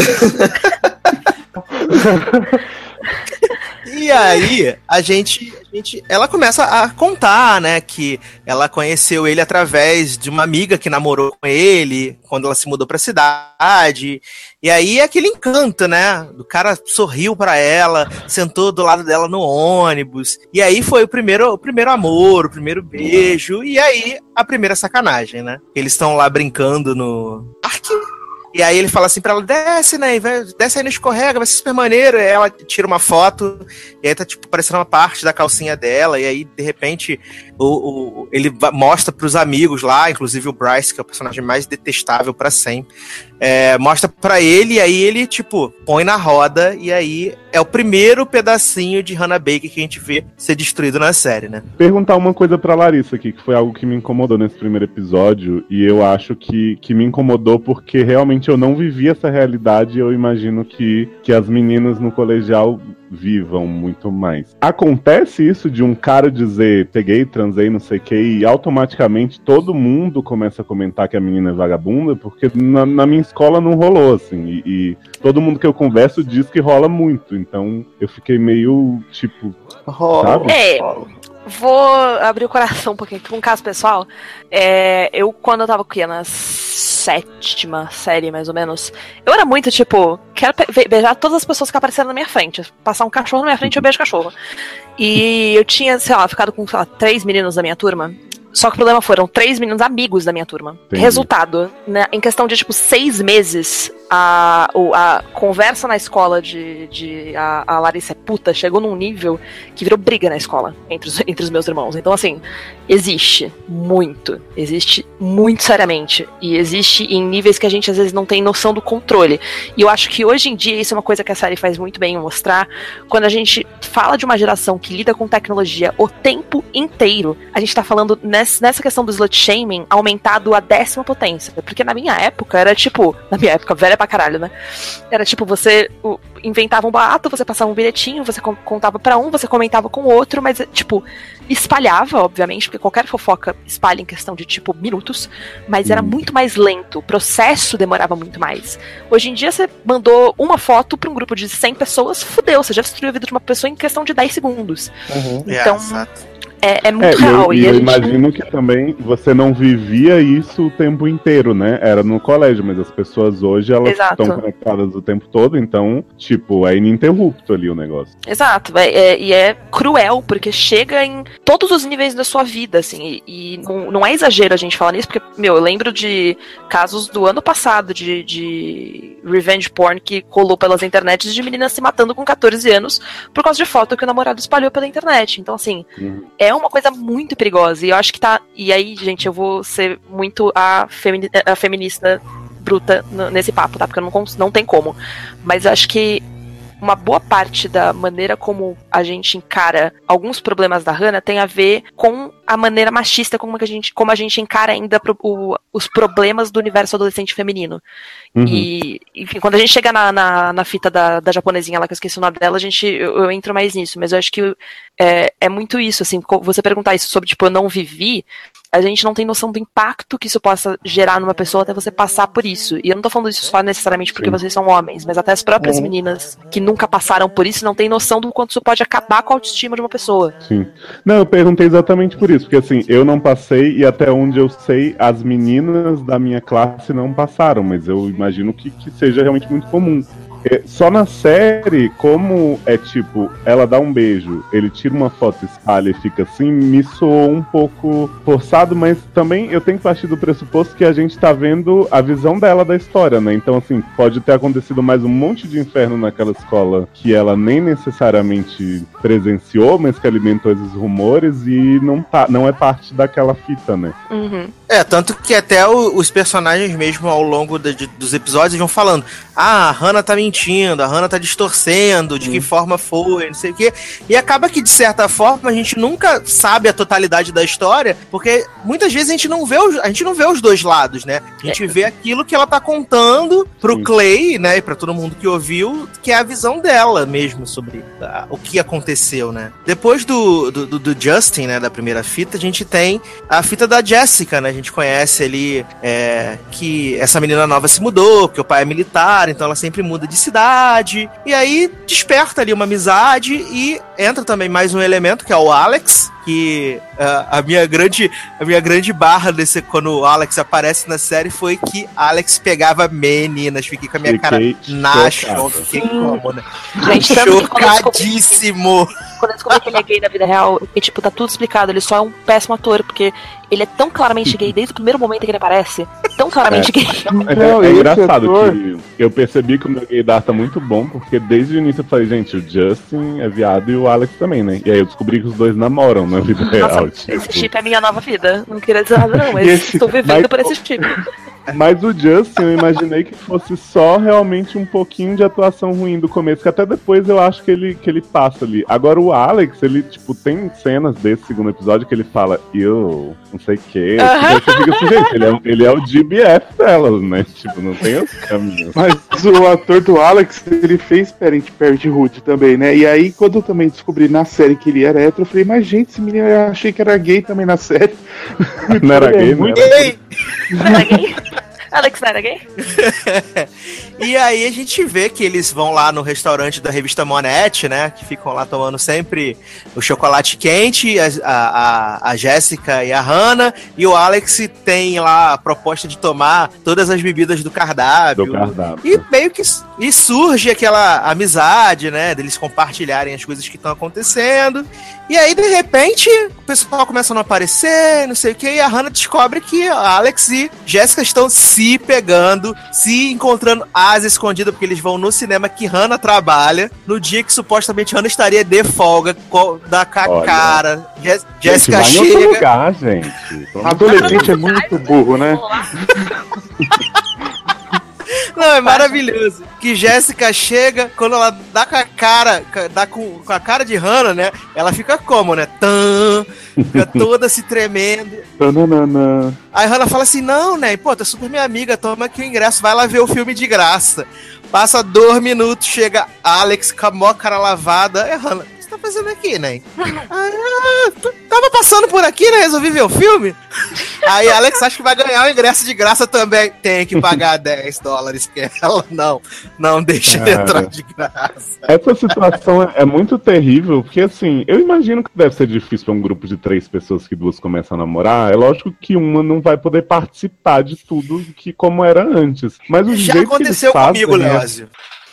E aí, a gente, a gente. Ela começa a contar, né? Que ela conheceu ele através de uma amiga que namorou com ele quando ela se mudou pra cidade. E aí é aquele encanto, né? O cara sorriu pra ela, sentou do lado dela no ônibus. E aí foi o primeiro, o primeiro amor, o primeiro beijo. E aí a primeira sacanagem, né? Eles estão lá brincando no. E aí ele fala assim pra ela, desce, né? Desce aí no escorrega, vai ser super maneiro. E ela tira uma foto, e aí tá, tipo, parecendo uma parte da calcinha dela. E aí, de repente, o, o- ele mostra pros amigos lá, inclusive o Bryce, que é o personagem mais detestável pra sempre. é, mostra pra ele, e aí ele, tipo, põe na roda, e aí é o primeiro pedacinho de Hannah Baker que a gente vê ser destruído na série, né?
Perguntar uma coisa pra Larissa aqui, que foi algo que me incomodou nesse primeiro episódio, e eu acho que, que me incomodou porque realmente eu não vivi essa realidade eu imagino que, que as meninas no colegial vivam muito mais. Acontece isso de um cara dizer peguei, transei, não sei o que, e automaticamente todo mundo começa a comentar que a menina é vagabunda, porque na, na minha escola não rolou, assim, e, e todo mundo que eu converso diz que rola muito, então eu fiquei meio, tipo, Sabe?
É. Vou abrir o coração um pouquinho um caso pessoal. É, eu, quando eu tava aqui na sétima série, mais ou menos, eu era muito tipo, quero beijar todas as pessoas que apareceram na minha frente. Passar um cachorro na minha frente, eu beijo o cachorro. E eu tinha, sei lá, ficado com, sei lá, três meninos da minha turma. Só que o problema foram três meninos amigos da minha turma.
Entendi.
Resultado, né, em questão de, tipo, seis meses, a, a conversa na escola de, de a, a Larissa é puta chegou num nível que virou briga na escola entre os, entre os meus irmãos. Então, assim, existe muito. Existe muito seriamente. E existe em níveis que a gente às vezes não tem noção do controle. E eu acho que hoje em dia isso é uma coisa que a série faz muito bem em mostrar. Quando a gente fala de uma geração que lida com tecnologia o tempo inteiro, a gente tá falando ness- nessa questão do slut shaming aumentado a décima potência. Porque na minha época era tipo. Na minha época, velha pra caralho, né? Era tipo, você inventava um boato, você passava um bilhetinho, você con- contava pra um, você comentava com o outro, mas, tipo, espalhava, obviamente, porque qualquer fofoca espalha em questão de, tipo, minutos, mas era
Hum.
muito mais lento, o processo demorava muito mais. Hoje em dia, você mandou uma foto pra um grupo de 100 pessoas, fudeu, você já destruiu a vida de uma pessoa em questão de 10 segundos. Então,
exato.
É, é
É,
muito
eu,
real.
e
E
eu
gente
imagino que também você não vivia isso o tempo inteiro, né? Era no colégio, mas as pessoas hoje elas
Exato.
estão conectadas o tempo todo, então, tipo, é ininterrupto ali o negócio.
Exato, é- é- e é cruel, porque chega em todos os níveis da sua vida, assim, e, e não, não é exagero a gente falar nisso, porque, meu, eu lembro de casos do ano passado de, de revenge porn que rolou pelas internets de meninas se matando com 14 anos por causa de foto que o namorado espalhou pela internet. Então, assim,
Uhum.
é uma coisa muito perigosa, e eu acho que tá. E aí, gente, eu vou ser muito a, femini- a feminista bruta nesse papo, tá? Porque eu não, não tem como. Mas eu acho que uma boa parte da maneira como a gente encara alguns problemas da Hannah tem a ver com a maneira machista como, a, gente, como a gente encara ainda pro- o- os problemas do universo adolescente feminino.
Uhum.
E, enfim, quando a gente chega na, na, na fita da, da japonesinha lá, que eu esqueci o nome dela, a gente, eu, eu entro mais nisso, mas eu acho que é, é muito isso, assim, você perguntar isso sobre, tipo, eu não vivi, a gente não tem noção do impacto que isso possa gerar numa pessoa até você passar por isso. E eu não tô falando isso só necessariamente porque
Sim.
vocês são homens, mas até as próprias
Uhum.
meninas que nunca passaram por isso não têm noção do quanto isso pode pode acabar com a autoestima de uma pessoa.
Sim. Não, eu perguntei exatamente por isso, porque assim, eu não passei e até onde eu sei, as meninas da minha classe não passaram, mas eu imagino que, que seja realmente muito comum. Só na série, como é tipo, ela dá um beijo, ele tira uma foto, espalha e fica assim, me soou um pouco forçado, mas também eu tenho que partir do pressuposto que a gente tá vendo a visão dela da história, né? Então, assim, pode ter acontecido mais um monte de inferno naquela escola que ela nem necessariamente presenciou, mas que alimentou esses rumores e não, tá, não é parte daquela fita, né?
Uhum.
É, tanto que até o- os personagens mesmo ao longo da- de- dos episódios vão falando: ah, a Hannah tá mentindo, a Hannah tá distorcendo, de que forma foi, não sei o quê. E acaba que, de certa forma, a gente nunca sabe a totalidade da história, porque muitas vezes a gente não vê os, a gente não vê os dois lados, né? A gente vê aquilo que ela tá contando pro
Sim.
Clay, né, e pra todo mundo que ouviu, que é a visão dela mesmo sobre ah, o que aconteceu, né? Depois do, do, do- do Justin, né, da primeira fita, a gente tem a fita da Jessica, né? Gente conhece ali é, que essa menina nova se mudou, porque o pai é militar, então ela sempre muda de cidade. E aí desperta ali uma amizade e entra também mais um elemento, que é o Alex. Que ah, a minha grande a minha grande barra desse quando o Alex aparece na série foi que Alex pegava meninas. Fiquei com a minha cara
Fiquei
na
chocado.
choque. Fiquei como, né?
Gente, eu
Chocadíssimo.
Quando eu descobri que ele é gay na vida real, e, tipo, tá tudo explicado. Ele só é um péssimo ator, porque ele é tão claramente gay desde o primeiro momento que ele aparece. Tão claramente gay.
Mas
Não,
é, é engraçado
ator-
que eu percebi que o meu gaydar tá muito bom, porque desde o início eu falei, gente, o Justin é viado e o Alex também, né? E aí eu descobri que os dois namoram na vida real.
Nossa,
tipo.
esse chip é a minha nova vida. Não queria dizer nada, não, mas estou vivendo
mas-
por esse chip.
Mas o Justin, eu imaginei que fosse só realmente um pouquinho de atuação ruim do começo, que até depois eu acho que ele, que ele passa ali. Agora o Alex, ele, tipo, tem cenas desse segundo episódio que ele fala, eu, não sei o quê. Aí você fica assim, gente, ele é, ele é o GBF delas, né? Tipo, não tem outro caminho.
Mas o ator do Alex, ele fez Parent Parenthood também, né? E aí, quando eu também descobri na série que ele era hétero, eu falei, mas gente, esse menino eu achei que era gay também na série.
Não era
é
gay,
muito-?
Ei!
Não era gay? Alex não era gay?
E aí a gente vê que eles vão lá no restaurante da revista Monete, né? Que ficam lá tomando sempre o chocolate quente, a, a, a- Jéssica e a Hannah, e o Alex tem lá a proposta de tomar todas as bebidas do cardápio.
Do cardápio.
E meio que e surge aquela amizade, né? Deles compartilharem as coisas que estão acontecendo. E aí, de repente, o pessoal começa a não aparecer, não sei o que, e a Hannah descobre que a Alex e Jéssica estão se pegando, se encontrando asa escondida, porque eles vão no cinema que Hannah trabalha, no dia que supostamente Hannah estaria de folga, da com a
Olha.
cara. Jé-
Gente,
Jéssica
outro
chega.
lugar, gente.
Adolescente é muito burro, né?
Não, é maravilhoso. Que Jéssica chega, quando ela dá com a cara, dá com, com a cara de Hannah, né? Ela fica como, né? Tã, fica toda se tremendo.
Tananana.
Aí Hannah fala assim: não, né? Pô, tu é super minha amiga, toma aqui o ingresso, vai lá ver o filme de graça. Passa dois minutos, chega Alex com a mó cara lavada. É, Hannah, que fazendo aqui, né? ah, tava passando por aqui, né? Resolvi ver o filme. Aí Alex acha que vai ganhar o ingresso de graça também. Tem que pagar 10 dólares, que ela não, não deixa de
Cara.
entrar de graça.
Essa situação é, é muito terrível, porque assim, eu imagino que deve ser difícil pra um grupo de três pessoas que duas começam a namorar. É lógico que uma não vai poder participar de tudo que como era antes. Mas o
Já
jeito que
aconteceu
eles fazem,
comigo,
né?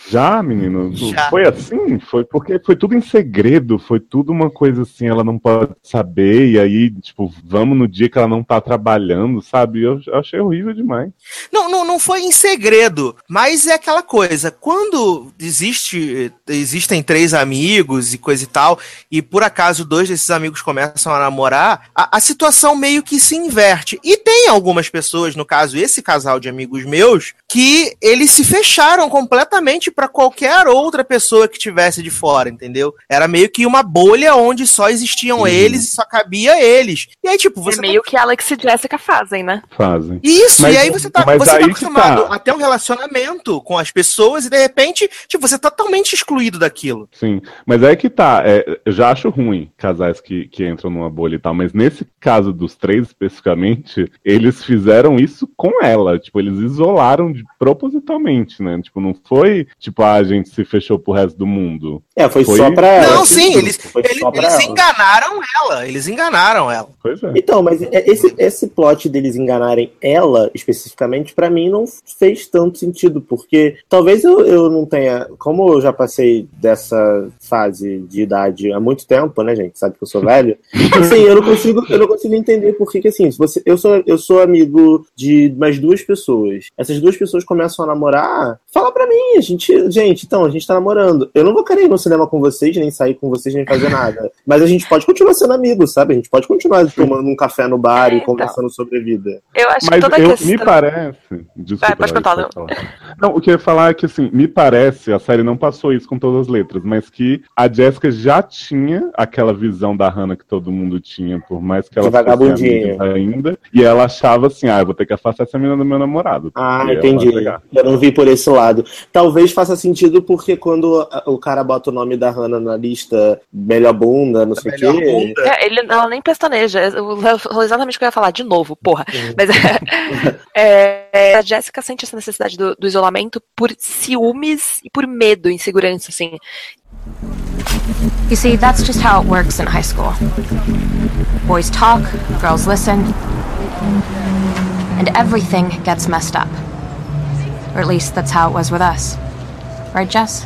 Já, menino?
Já.
Foi assim? Foi porque foi tudo em segredo, foi tudo uma coisa assim, ela não pode saber, e aí, tipo, vamos no dia que ela não tá trabalhando, sabe? Eu, eu achei horrível demais.
Não, não, não foi em segredo, mas é aquela coisa, quando existe, existem três amigos e coisa e tal, e por acaso dois desses amigos começam a namorar, a, a situação meio que se inverte. E tem algumas pessoas, no caso esse casal de amigos meus, que eles se fecharam completamente pra qualquer outra pessoa que tivesse de fora, entendeu? Era meio que uma bolha onde só existiam
Uhum.
eles e só cabia eles. E aí, tipo, você
é meio que Alex e Jessica fazem, né?
Fazem.
isso,
Mas-
e aí você tá, você tá acostumado
tá.
a ter um relacionamento com as pessoas e de repente, tipo, você tá totalmente excluído daquilo.
Sim, mas é que tá, é, eu já acho ruim casais que, que entram numa bolha e tal, mas nesse caso dos três especificamente, eles fizeram isso com ela, tipo, eles isolaram de- propositalmente, né? Tipo, não foi, tipo, ah, a gente se fechou pro resto do mundo.
É, foi,
Foi?
só pra ela.
Não,
assim,
sim,
tudo.
eles, eles, enganaram ela. Eles enganaram ela.
Pois é.
Então, mas é- esse, esse plot deles enganarem ela, especificamente, pra mim não fez tanto sentido, porque talvez eu, eu não tenha. Como eu já passei dessa fase de idade há muito tempo, né, gente? Sabe que eu sou velho. Assim, eu não consigo, eu não consigo entender por que, que assim, se você, eu, sou, eu sou amigo de mais duas pessoas. Essas duas pessoas começam a namorar, fala pra mim, a gente, gente, então, a gente tá namorando. Eu não vou querer ir no cinema com vocês, nem sair com vocês, nem fazer nada. Mas a gente pode continuar sendo amigo, sabe? A gente pode continuar tomando um café no bar
É,
e
então.
conversando sobre a vida.
Eu acho
Mas
que toda
eu,
questão.
me parece. Desculpa,
Vai, pode contar,
falar. Não, o que eu ia falar é que, assim, me parece, a série não passou isso com todas as letras, mas que a Jessica já tinha aquela visão da Hannah que todo mundo tinha, por mais que ela fosse ainda. E ela achava assim, ah, eu vou ter que afastar essa menina do meu namorado.
Ah, entendi. Eu não vi por esse lado. Talvez faça sentido porque quando o cara bota o nome da Hannah na lista melhor bunda, não sei o quê.
É, ele, ela nem pestaneja. Eu- eu- eu- Exatamente o que eu ia falar, de novo, porra.
Uhum.
Mas é, é, a Jéssica sente essa necessidade do, do isolamento por ciúmes e por medo, insegurança, assim.
You see, that's just how it works in high school. Boys talk, girls listen, and everything gets messed up. Or at least that's how it was with us. Right, Jess?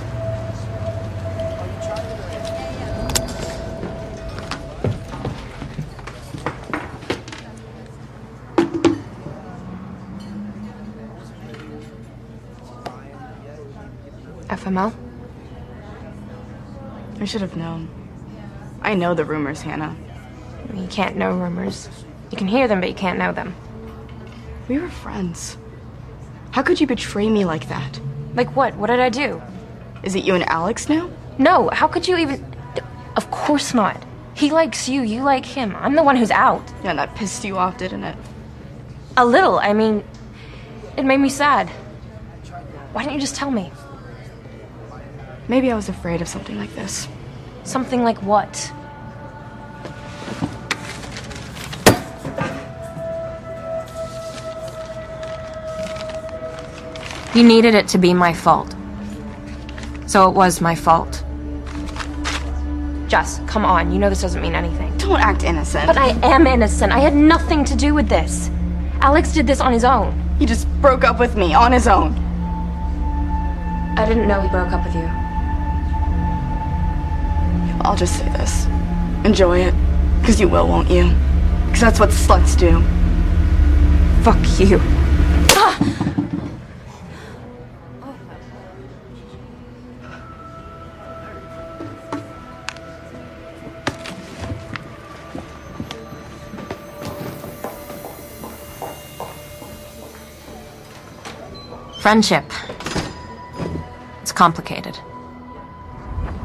FML?
I should have known. I know the rumors, Hannah.
You can't know rumors. You can hear them, but you can't know them.
We were friends. How could you betray me like that?
Like what? What did I do?
Is it you and Alex now?
No, how could you even. Of course not. He likes you, you like him. I'm the one who's out.
Yeah, that pissed you off, didn't it?
A little, I mean. It made me sad. Why didn't you just tell me?
Maybe I was afraid of something like this.
Something like what? You needed it to be my fault. So it was my fault. Jess, come on. You know this doesn't mean anything.
Don't act innocent.
But I am innocent. I had nothing to do with this. Alex did this on his own.
he just broke up with me on his own.
I didn't know he broke up with you.
I'll just say this. Enjoy it. Because you will, won't you? Because that's what sluts do.
Fuck you. Ah! Friendship. It's complicated.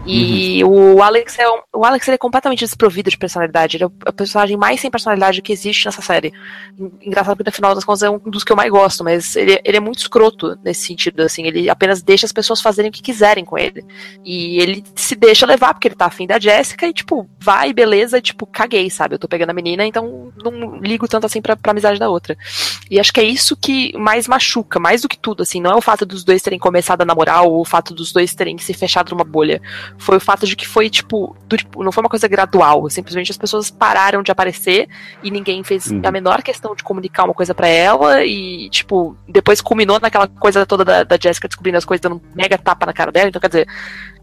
E o Alex é um- o Alex ele é completamente desprovido de personalidade. Ele é o é personagem mais sem personalidade que existe nessa série. En- Engraçado porque no final das contas é um dos que eu mais gosto, mas ele, ele é muito escroto nesse sentido, assim, ele apenas deixa as pessoas fazerem o que quiserem com ele. E ele se deixa levar porque ele tá afim da Jéssica e tipo, vai, beleza, tipo, caguei, sabe? Eu tô pegando a menina, então não ligo tanto assim pra, pra amizade da outra. E acho que é isso que mais machuca, mais do que tudo, assim, não é o fato dos dois terem começado a namorar ou o fato dos dois terem se fechado numa bolha foi o fato de que foi, tipo, do, tipo, não foi uma coisa gradual. Simplesmente as pessoas pararam de aparecer e ninguém fez
Uhum.
a menor questão de comunicar uma coisa pra ela. E, tipo, depois culminou naquela coisa toda da, da Jessica descobrindo as coisas, dando um mega tapa na cara dela. Então, quer dizer,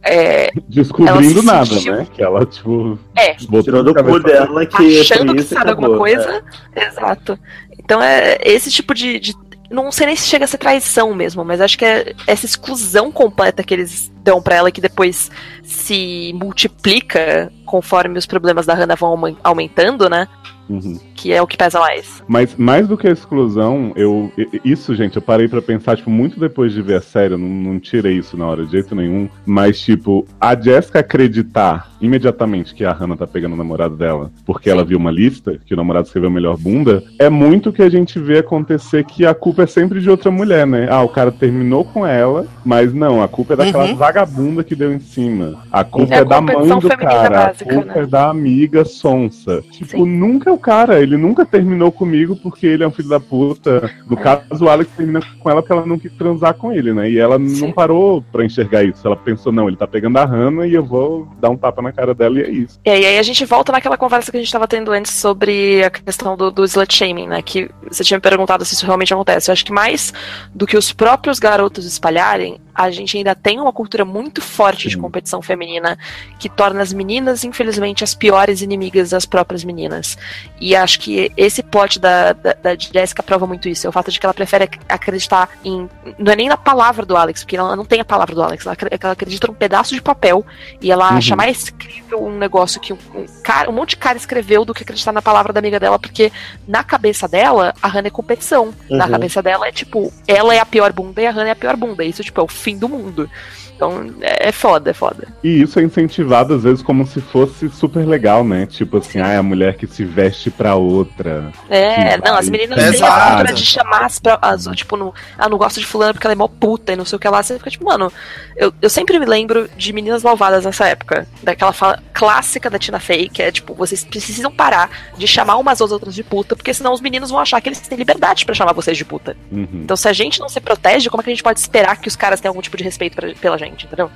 é,
Descobrindo
se
nada,
sentiu-
né? Que ela, tipo.
É.
botou
do cu dela que
achando
foi
que sabe alguma
acabou.
coisa. Exato. Então é esse tipo de, de- Não sei nem se chega a ser traição mesmo, mas acho que é essa exclusão completa que eles dão pra ela que depois se multiplica conforme os problemas da Hannah vão aumen- aumentando, né?
Uhum.
Que é o que pesa mais.
Mas mais do que a exclusão, eu. Isso, gente, eu parei pra pensar, tipo, muito depois de ver a série, eu não, não tirei isso na hora de jeito nenhum. Mas, tipo, a Jessica acreditar imediatamente que a Hannah tá pegando o namorado dela, porque ela viu uma lista, que o namorado escreveu a melhor bunda, é muito que a gente vê acontecer que a culpa é sempre de outra mulher, né? Ah, o cara terminou com ela, mas não, a culpa é daquela
Uhum.
vagabunda que deu em cima. A culpa
É
é,
a
da mãe do cara,
básica,
a culpa
né?
é da amiga sonsa. Tipo,
Sim.
nunca é o cara, ele nunca terminou comigo porque ele é um filho da puta. No caso, o Alex termina com ela porque ela não quis transar com ele, né? E ela não parou pra enxergar isso. Ela pensou, não, ele tá pegando a Hannah e eu vou dar um tapa na cara dela e é isso.
E aí a gente volta naquela conversa que a gente tava tendo antes sobre a questão do, do slut shaming, né? Que você tinha me perguntado se isso realmente acontece. Eu acho que mais do que os próprios garotos espalharem, a gente ainda tem uma cultura muito forte de competição feminina que torna as meninas, infelizmente, as piores inimigas das próprias meninas. E acho que esse plot da, da, da Jessica prova muito isso. É o fato de que ela prefere ac- acreditar em. Não é nem na palavra do Alex, porque ela não tem a palavra do Alex. Ela, acre- ela acredita num pedaço de papel e ela
Uhum.
acha mais incrível um negócio que um, um cara, um monte de cara escreveu do que acreditar na palavra da amiga dela, porque na cabeça dela, a Hannah é competição. Na
Uhum.
cabeça dela é tipo, ela é a pior bunda e a Hannah é a pior bunda. Isso, tipo, é o fim do mundo. Então, é, é foda, é foda.
E isso é incentivado às vezes como se fosse super legal, né? Tipo assim, ah, é a mulher que se veste pra outra.
É, não, as meninas têm a cultura de chamar as, as tipo, no, ah, não gosto de fulano porque ela é mó puta e não sei o que lá. Você fica tipo, mano, eu, eu sempre me lembro de Meninas Malvadas nessa época. Daquela fala clássica da Tina Fey, que é tipo, vocês precisam parar de chamar umas às outras de puta, porque senão os meninos vão achar que eles têm liberdade pra chamar vocês de puta.
Uhum.
Então, se a gente não se protege, como é que a gente pode esperar que os caras tenham algum tipo de respeito pra- pela gente, entendeu?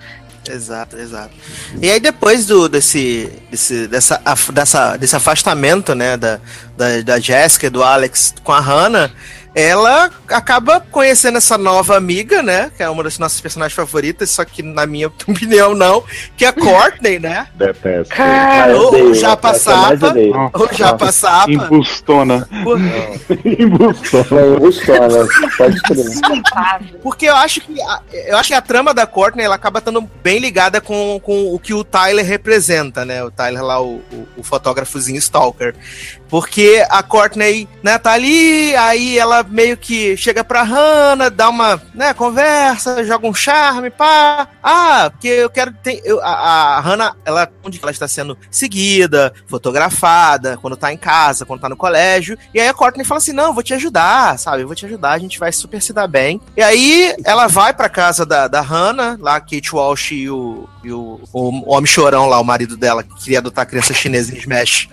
Exato, exato. E aí depois do, desse, desse, dessa, af- dessa, desse afastamento, né, da, da, da Jessica do Alex com a Hannah, ela acaba conhecendo essa nova amiga, né, que é uma das nossas personagens favoritas, só que na minha opinião não, que é a Courtney, né?
Detesto.
Cara,
ou
odeio,
Japa
essa é a mais
Sapa,
odeio.
ou Japa Sapa.
Embustona.
Embustona, pode crer.
Porque eu acho que a, eu acho que a trama da Courtney ela acaba estando bem ligada com, com o que o Tyler representa, né? O Tyler lá, o, o, o fotógrafozinho Stalker. Porque a Courtney, né, tá ali, aí ela meio que chega pra Hannah, dá uma, né, conversa, joga um charme, pá. Ah, porque eu quero ter. Eu, a, a Hannah, ela, onde ela está sendo seguida, fotografada, quando tá em casa, quando tá no colégio. E aí a Courtney fala assim: não, vou te ajudar, sabe? Eu vou te ajudar, a gente vai super se dar bem. E aí ela vai pra casa da, da Hannah, lá, Kate Walsh e o, e o, o homem chorão lá, o marido dela, que queria adotar a criança chinesa em Smash.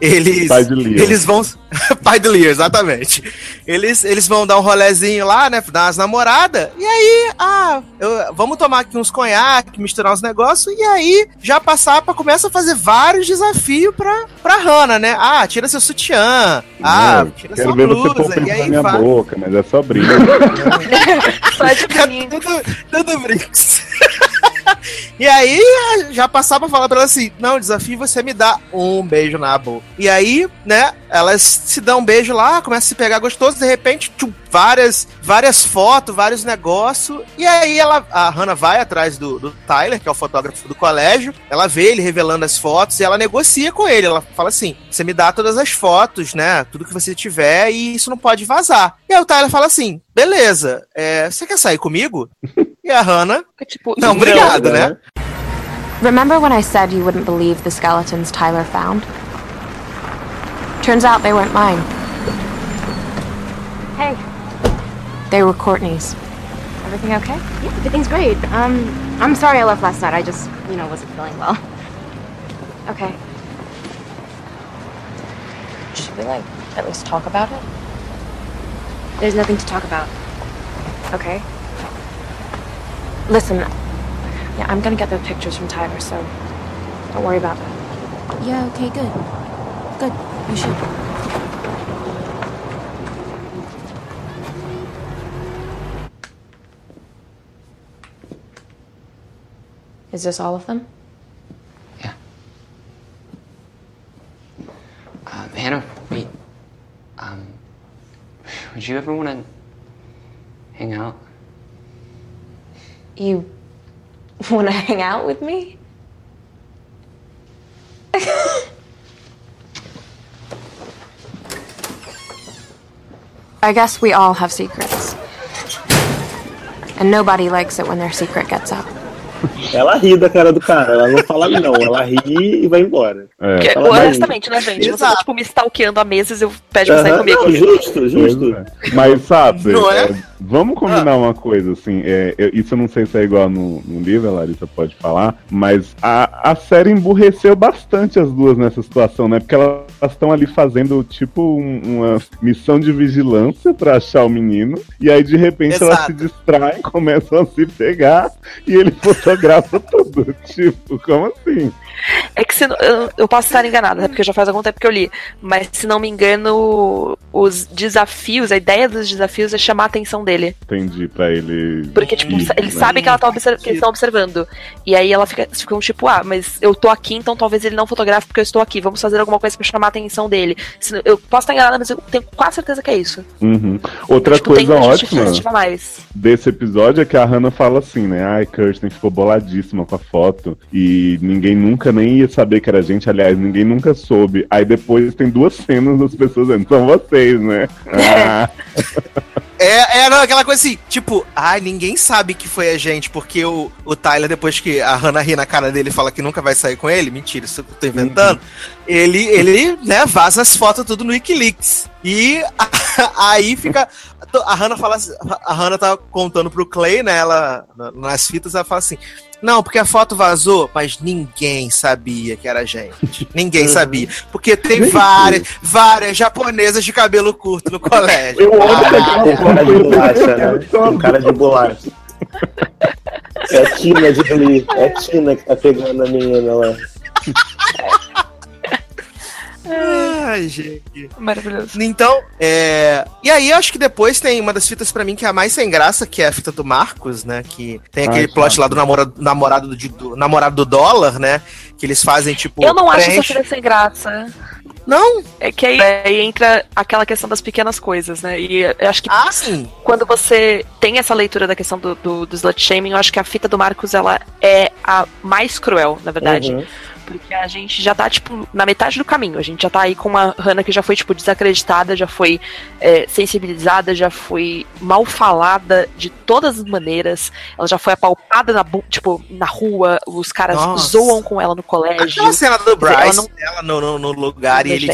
Eles,
Pai de Lear.
eles vão. Pai do Lear, exatamente. Eles, eles vão dar um rolezinho lá, né? Dar umas namoradas. E aí, ah, eu- vamos tomar aqui uns conhaque, misturar uns negócios. E aí, já passar pra começa a fazer vários desafios pra, pra Hannah, né? Ah, tira seu sutiã. Ah,
Não,
tira
quero
sua
ver você pôr
blusa. E
pinto na
aí
minha
vai.
boca, mas é só brinco.
Só de brinco.
tudo, tudo brinks. E aí, já passava pra falar pra ela assim: não, desafio é você me dá um beijo na boca. E aí, né, elas se dão um beijo lá, começam a se pegar gostoso, de repente, tchum, várias, várias fotos, vários negócios. E aí ela, a Hannah vai atrás do, do Tyler, que é o fotógrafo do colégio. Ela vê ele revelando as fotos e ela negocia com ele. Ela fala assim: você me dá todas as fotos, né? Tudo que você tiver, e isso não pode vazar. E aí o Tyler fala assim: beleza, é, você quer sair comigo? E a Hannah,
tipo,
não, obrigado, né?
Remember when I said you wouldn't believe the skeletons Tyler found? Turns out they weren't mine. Hey. They were Courtney's. Everything okay?
Yeah, everything's great. Um, I'm sorry I left last night. I just, you know, wasn't feeling well.
Okay. Should we, like, at least talk about it?
There's nothing to talk about.
Okay. Listen, yeah, I'm gonna get the pictures from Tyler, so don't worry about that.
Yeah, okay, good. Good. You should.
Is this all of them? Yeah.
Um, Hannah, wait. Um, would you ever want to hang out?
You want to hang out with me? I guess we all have secrets. And nobody likes it when their secret gets out.
Ela ri da cara do cara, ela não fala não, ela ri e vai embora.
Porque,
Ela
honestamente, né, gente? Você tá, tipo, me stalkeando há meses e eu pede pra sair
Aham,
comigo.
não, justo, justo.
Mas sabe,
Não é?
é, Vamos combinar uma coisa, assim, é, eu- isso eu não sei se é igual no, no livro, a Larissa pode falar, mas a, a série emburreceu bastante as duas nessa situação, né? Porque elas estão ali fazendo, tipo, um- uma missão de vigilância pra achar o menino, e aí de repente elas se distraem, começam a se pegar, e ele fotografa tudo. Tipo, como assim?
É que se não- eu, eu posso estar enganada, né, porque já faz algum tempo que eu li. Mas se não me engano, os desafios, a ideia dos desafios é chamar a atenção dele.
Entendi, pra ele.
Porque, tipo,
ir,
ele
né?
sabe que, ela tá observ- que eles estão observando. E aí ela fica, ficam tipo, ah, mas eu tô aqui, então talvez ele não fotografe porque eu estou aqui. Vamos fazer alguma coisa pra chamar a atenção dele. Eu posso estar enganada, mas eu tenho quase certeza que é isso.
Uhum. Outra
Tipo,
coisa ótima desse episódio é que a Hannah fala assim, né? Ai, Kirsten ficou boladíssima com a foto e ninguém nunca nem ia saber que era a gente. Aliás, ninguém nunca soube. Aí depois tem duas cenas das pessoas dizendo, são vocês, né? Ah,
É, é não, aquela coisa assim, tipo, ai, ninguém sabe que foi a gente, porque o, o Tyler, depois que a Hannah ri na cara dele e fala que nunca vai sair com ele, mentira, isso eu tô inventando, ele, ele, né, vaza as fotos tudo no Wikileaks. E aí fica. A Hannah fala a Hannah tá contando pro Clay, né? Ela, na- nas fitas, ela fala assim. Não, porque a foto vazou, mas ninguém sabia que era a gente. Ninguém sabia. Porque tem várias, várias japonesas de cabelo curto no colégio.
Eu amo
Ah,
tem cara de bolacha, né? Tem cara de bolacha. É a Tina de Glee. É a Tina que tá pegando a menina lá.
Ai, gente.
Maravilhoso.
Então, é. E aí, eu acho que depois tem uma das fitas pra mim que é a mais sem graça, que é a fita do Marcos, né? Que tem aquele
Ai,
plot lá do namorado, namorado, do, do- namorado do dólar, né? Que eles fazem, tipo.
Eu não acho essa filha sem graça.
Não?
É que aí, aí entra aquela questão das pequenas coisas, né? E eu acho que
Ah, sim.
quando você tem essa leitura da questão do, do, do slut shaming, eu acho que a fita do Marcos ela é a mais cruel, na verdade.
Uhum.
Porque a gente já tá, tipo, na metade do caminho. A gente já tá aí com uma Hannah que já foi, tipo, desacreditada, já foi é, sensibilizada, já foi mal falada de todas as maneiras. Ela já foi apalpada na, tipo, na rua, os caras
Nossa.
zoam com ela no colégio.
Aquela cena do
dizer, ela
Bryce,
não-
ela no, no, no lugar e ele.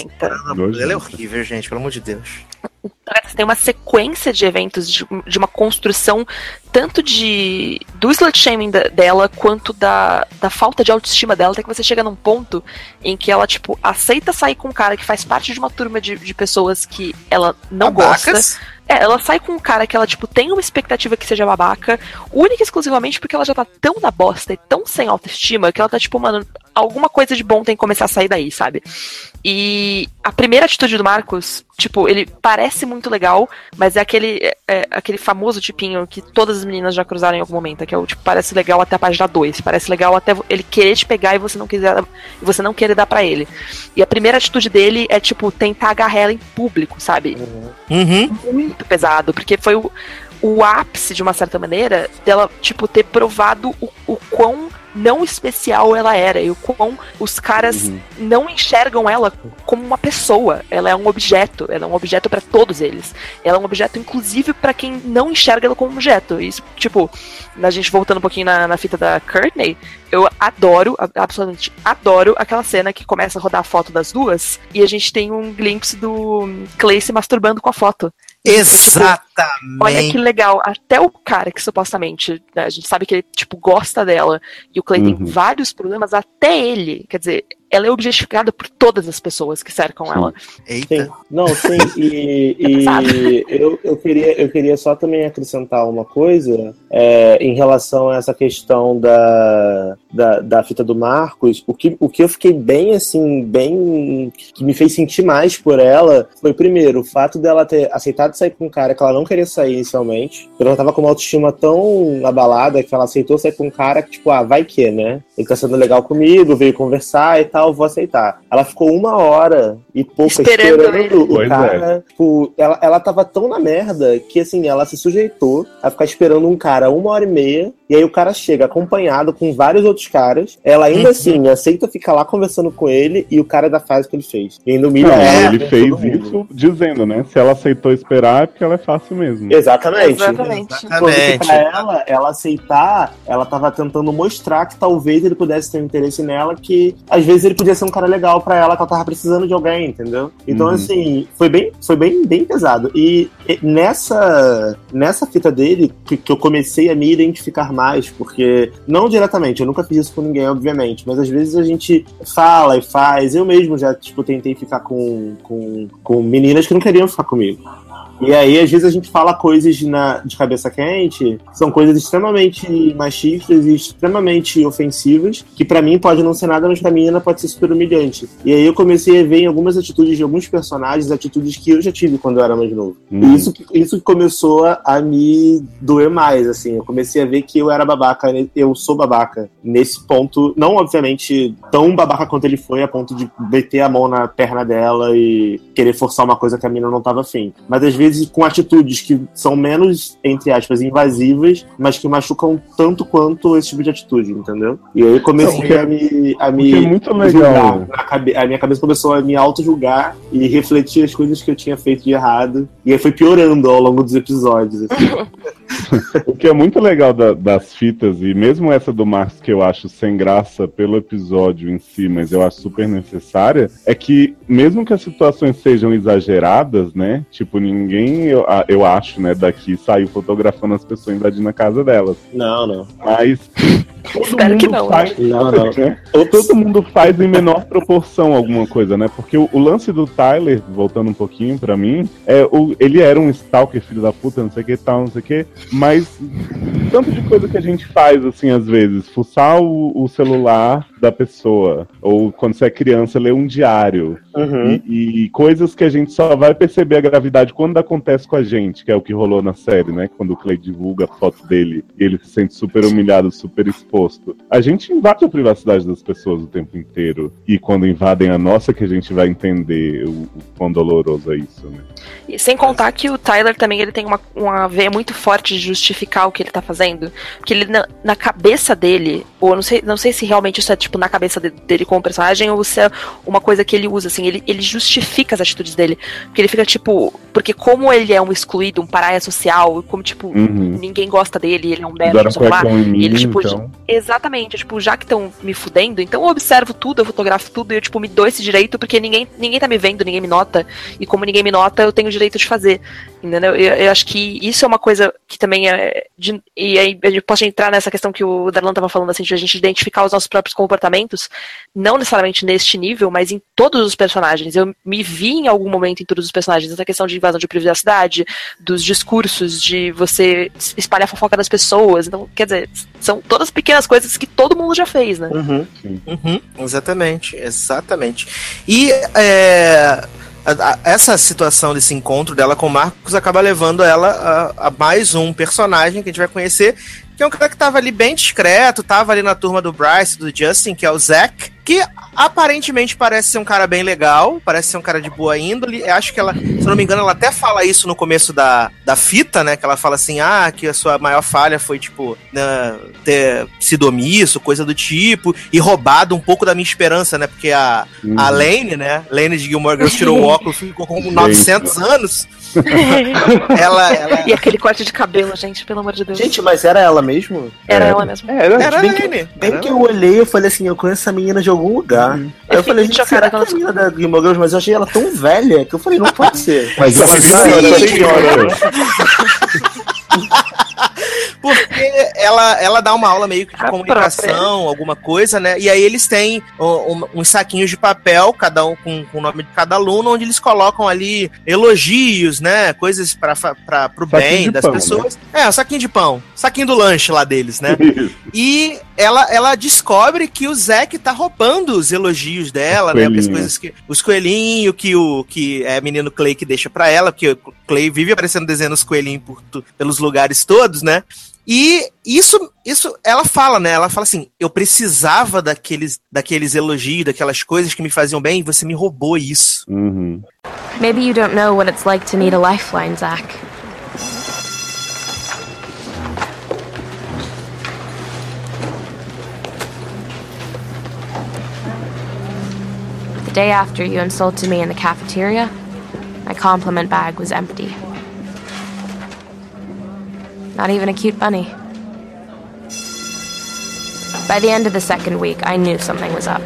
Ela é horrível, gente, pelo amor de Deus.
Tem uma sequência de eventos de, de uma construção tanto de do slut shaming da- dela quanto da, da falta de autoestima dela, até que você chega num ponto em que ela, tipo, aceita sair com um cara que faz parte de uma turma de, de pessoas que ela não
Babacas.
gosta. É, ela sai com um cara que ela, tipo, tem uma expectativa que seja babaca, única e exclusivamente porque ela já tá tão na bosta e tão sem autoestima que ela tá, tipo, mano, alguma coisa de bom tem que começar a sair daí, sabe? E a primeira atitude do Marcos, tipo, ele parece muito legal, mas é aquele, é, é aquele famoso tipinho que todas as meninas já cruzaram em algum momento, que é o tipo, parece legal até a página 2, parece legal até ele querer te pegar e você não quiser você não querer dar pra ele. E a primeira atitude dele é, tipo, tentar agarrar ela em público, sabe?
Uhum.
Muito pesado, porque foi o, o ápice, de uma certa maneira, dela, tipo, ter provado o, o quão não especial ela era e o quão os caras não enxergam ela como uma pessoa. Ela é um objeto, ela é um objeto pra todos eles. Ela é um objeto, inclusive, pra quem não enxerga ela como objeto. Isso, tipo, a gente voltando um pouquinho na, na fita da Courtney, eu adoro, absolutamente adoro aquela cena que começa a rodar a foto das duas e a gente tem um glimpse do Clay se masturbando com a foto.
Exatamente.
Olha que legal. Até o cara que supostamente, né, a gente sabe que ele, tipo, gosta dela e o Clay tem
Uhum.
vários problemas, até ele, quer dizer, ela é objetificada por todas as pessoas que cercam ela.
Sim. Não, sim, e, e eu, eu, queria, eu queria só também acrescentar uma coisa é, em relação a essa questão da, da, da fita do Marcos. O que, o que eu fiquei bem, assim, bem. que me fez sentir mais por ela foi, primeiro, o fato dela ter aceitado sair com um cara que ela não queria sair inicialmente. Ela tava com uma autoestima tão abalada que ela aceitou sair com um cara que, tipo, ah, vai que, né? Ele tá sendo legal comigo, veio conversar e tal, vou aceitar. Ela ficou uma hora e pouco
Esperando
esperando, o
Pois
cara. Tipo, ela, ela tava tão na merda que, assim, ela se sujeitou a ficar esperando um cara uma hora e meia. E aí o cara chega acompanhado com vários outros caras. Ela ainda
Uhum.
assim aceita ficar lá conversando com ele e o cara faz o que ele fez. E ainda humilha
Não,
ela.
ele fez isso dizendo, né? Se ela aceitou esperar, é porque ela é fácil mesmo.
Exatamente.
Exatamente.
Quando que pra ela, ela aceitar, ela tava tentando mostrar que talvez ele pudesse ter um interesse nela, que às vezes ele podia ser um cara legal pra ela, que ela tava precisando de alguém, entendeu? Então,
Uhum.
assim, foi bem, foi bem, bem pesado. E e nessa, nessa fita dele, que, que eu comecei a me identificar mais, porque, não diretamente, eu nunca fiz isso com ninguém, obviamente, mas às vezes a gente fala e faz. Eu mesmo já, tipo, tentei ficar com, com, com meninas que não queriam ficar comigo. E aí, às vezes, a gente fala coisas na, de cabeça quente, são coisas extremamente machistas e extremamente ofensivas, que pra mim pode não ser nada, mas pra menina pode ser super humilhante. E aí eu comecei a ver em algumas atitudes de alguns personagens, atitudes que eu já tive quando eu era mais novo.
Hum.
E isso, que- isso começou a, a me doer mais, assim. Eu comecei a ver que eu era babaca, né? eu sou babaca nesse ponto. Não, obviamente, tão babaca quanto ele foi, a ponto de meter a mão na perna dela e querer forçar uma coisa que a menina não tava afim. Mas às vezes com atitudes que são menos, entre aspas, invasivas, mas que machucam tanto quanto esse tipo de atitude, entendeu? E aí eu comecei
Não, o que é-
a me. A me
é muito legal.
julgar na cabe- a minha cabeça começou a me auto-julgar e refletir as coisas que eu tinha feito de errado. E aí foi piorando ao longo dos episódios. assim.
O que é muito legal da- das fitas, e mesmo essa do Marcos que eu acho sem graça pelo episódio em si, mas eu acho super necessária, é que mesmo que as situações sejam exageradas, né? Tipo, ninguém, eu, eu acho, né, daqui saiu fotografando as pessoas invadindo a casa delas.
Não, não.
Mas todo
Espero
mundo
que não,
faz,
Não, não.
né? Todo mundo faz em menor proporção alguma coisa, né? Porque o, o lance do Tyler, voltando um pouquinho pra mim, é o, ele era um stalker, filho da puta, não sei o que tal, não sei o que, mas tanto de coisa que a gente faz, assim, às vezes, fuçar o, o celular da pessoa, ou quando você é criança, ler um diário,
Uhum.
e, e coisas que a gente só vai perceber a gravidade quando acontece com a gente, que é o que rolou na série, né? Quando o Clay divulga a foto dele e ele se sente super humilhado, super exposto. A gente invade a privacidade das pessoas o tempo inteiro. E quando invadem a nossa, que a gente vai entender o, o quão doloroso é isso, né?
E sem contar que o Tyler também ele tem uma, uma veia muito forte de justificar o que ele tá fazendo. Porque ele, na, na cabeça dele, ou eu não sei, não sei se realmente isso é tipo na cabeça de- dele como personagem, ou se é uma coisa que ele usa, assim, ele, ele justifica as atitudes dele. Porque ele fica tipo. Porque como ele é um excluído, um paraia social, como, tipo,
Uhum.
ninguém gosta dele, ele é um merda, ele, tipo,
então.
Exatamente, tipo, já que estão me fudendo, então eu observo tudo, eu fotografo tudo e eu, tipo, me dou esse direito porque ninguém, ninguém tá me vendo, ninguém me nota. E como ninguém me nota, eu tenho o direito de fazer. Entendeu? Eu, eu acho que isso é uma coisa que também é. de- e aí gente pode entrar nessa questão que o Darlan tava falando, assim, de a gente identificar os nossos próprios comportamentos, não necessariamente neste nível, mas em todos os personagens. Eu me vi em algum momento em todos os personagens, essa questão de invasão de privacidade, dos discursos, de você espalhar a fofoca das pessoas. Então, quer dizer, são todas pequenas coisas que todo mundo já fez, né?
Uhum.
Uhum, exatamente, exatamente. E é, a- a- essa situação desse encontro dela com o Marcos acaba levando ela a, a mais um personagem que a gente vai conhecer, que é um cara que tava ali bem discreto, tava ali na turma do Bryce, do Justin, que é o Zack, que aparentemente parece ser um cara bem legal, parece ser um cara de boa índole. Eu acho que ela, se eu não me engano, ela até fala isso no começo da, da fita, né? Que ela fala assim, ah, que a sua maior falha foi, tipo, né, ter sido omisso, coisa do tipo, e roubado um pouco da minha esperança, né? Porque a,
Uhum.
a Lane, né? Lane de Gilmore Girls tirou o óculos, ficou com 900 anos. ela, ela...
E aquele corte de cabelo, gente, pelo amor de Deus.
Gente, mas era ela mesmo?
Era ela mesma.
Era,
Era a
bem que,
Lane.
bem
Era
que eu olhei, eu falei assim, eu conheço essa menina de algum lugar. Aí eu,
Eu
falei, gente, será que é a menina da Gilmore Girls? Mas eu achei ela tão velha que eu falei, não pode ser.
Mas ela
Sim.
já era senhora.
Porque ela, ela dá uma aula meio que de
A
comunicação, alguma coisa, né? E aí eles têm um- um- uns saquinhos de papel, cada um com, com o nome de cada aluno, onde eles colocam ali elogios, né? Coisas para pro
Saquinho
bem das
pão,
pessoas. É, o saquinho de pão. Saquinho do lanche lá deles, né? E ela, ela descobre que o Zack tá roubando os elogios dela, né? As coisas que. Os coelhinhos que o que é menino Clay que deixa pra ela, porque o Clay vive aparecendo desenhando os coelhinhos pelos lugares todos, né? E isso, isso ela fala, né? Ela fala assim: eu precisava daqueles, daqueles elogios, daquelas coisas que me faziam bem, e você me roubou isso.
Uhum.
Maybe you don't know what it's like to need a lifeline, Zach. The day after you insulted me in the cafeteria, my compliment bag was empty. not even a cute bunny. By the end of the second week, I knew something was up.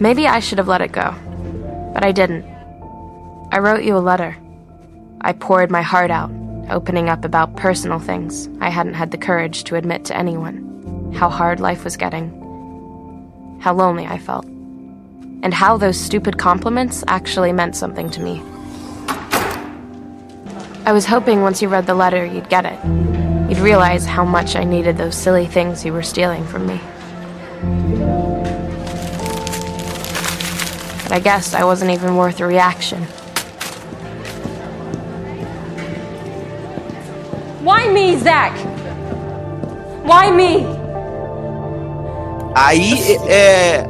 Maybe I should have let it go, but I didn't. I wrote you a letter. I poured my heart out, opening up about personal things I hadn't had the courage to admit to anyone, how hard life was getting, how lonely I felt and how those stupid compliments actually meant something to me. I was hoping once you read the letter, you'd get it. You'd realize how much I needed those silly things you were stealing from me. But I guess I wasn't even worth a reaction.
Why me, Zach? Why me?
Aí, é,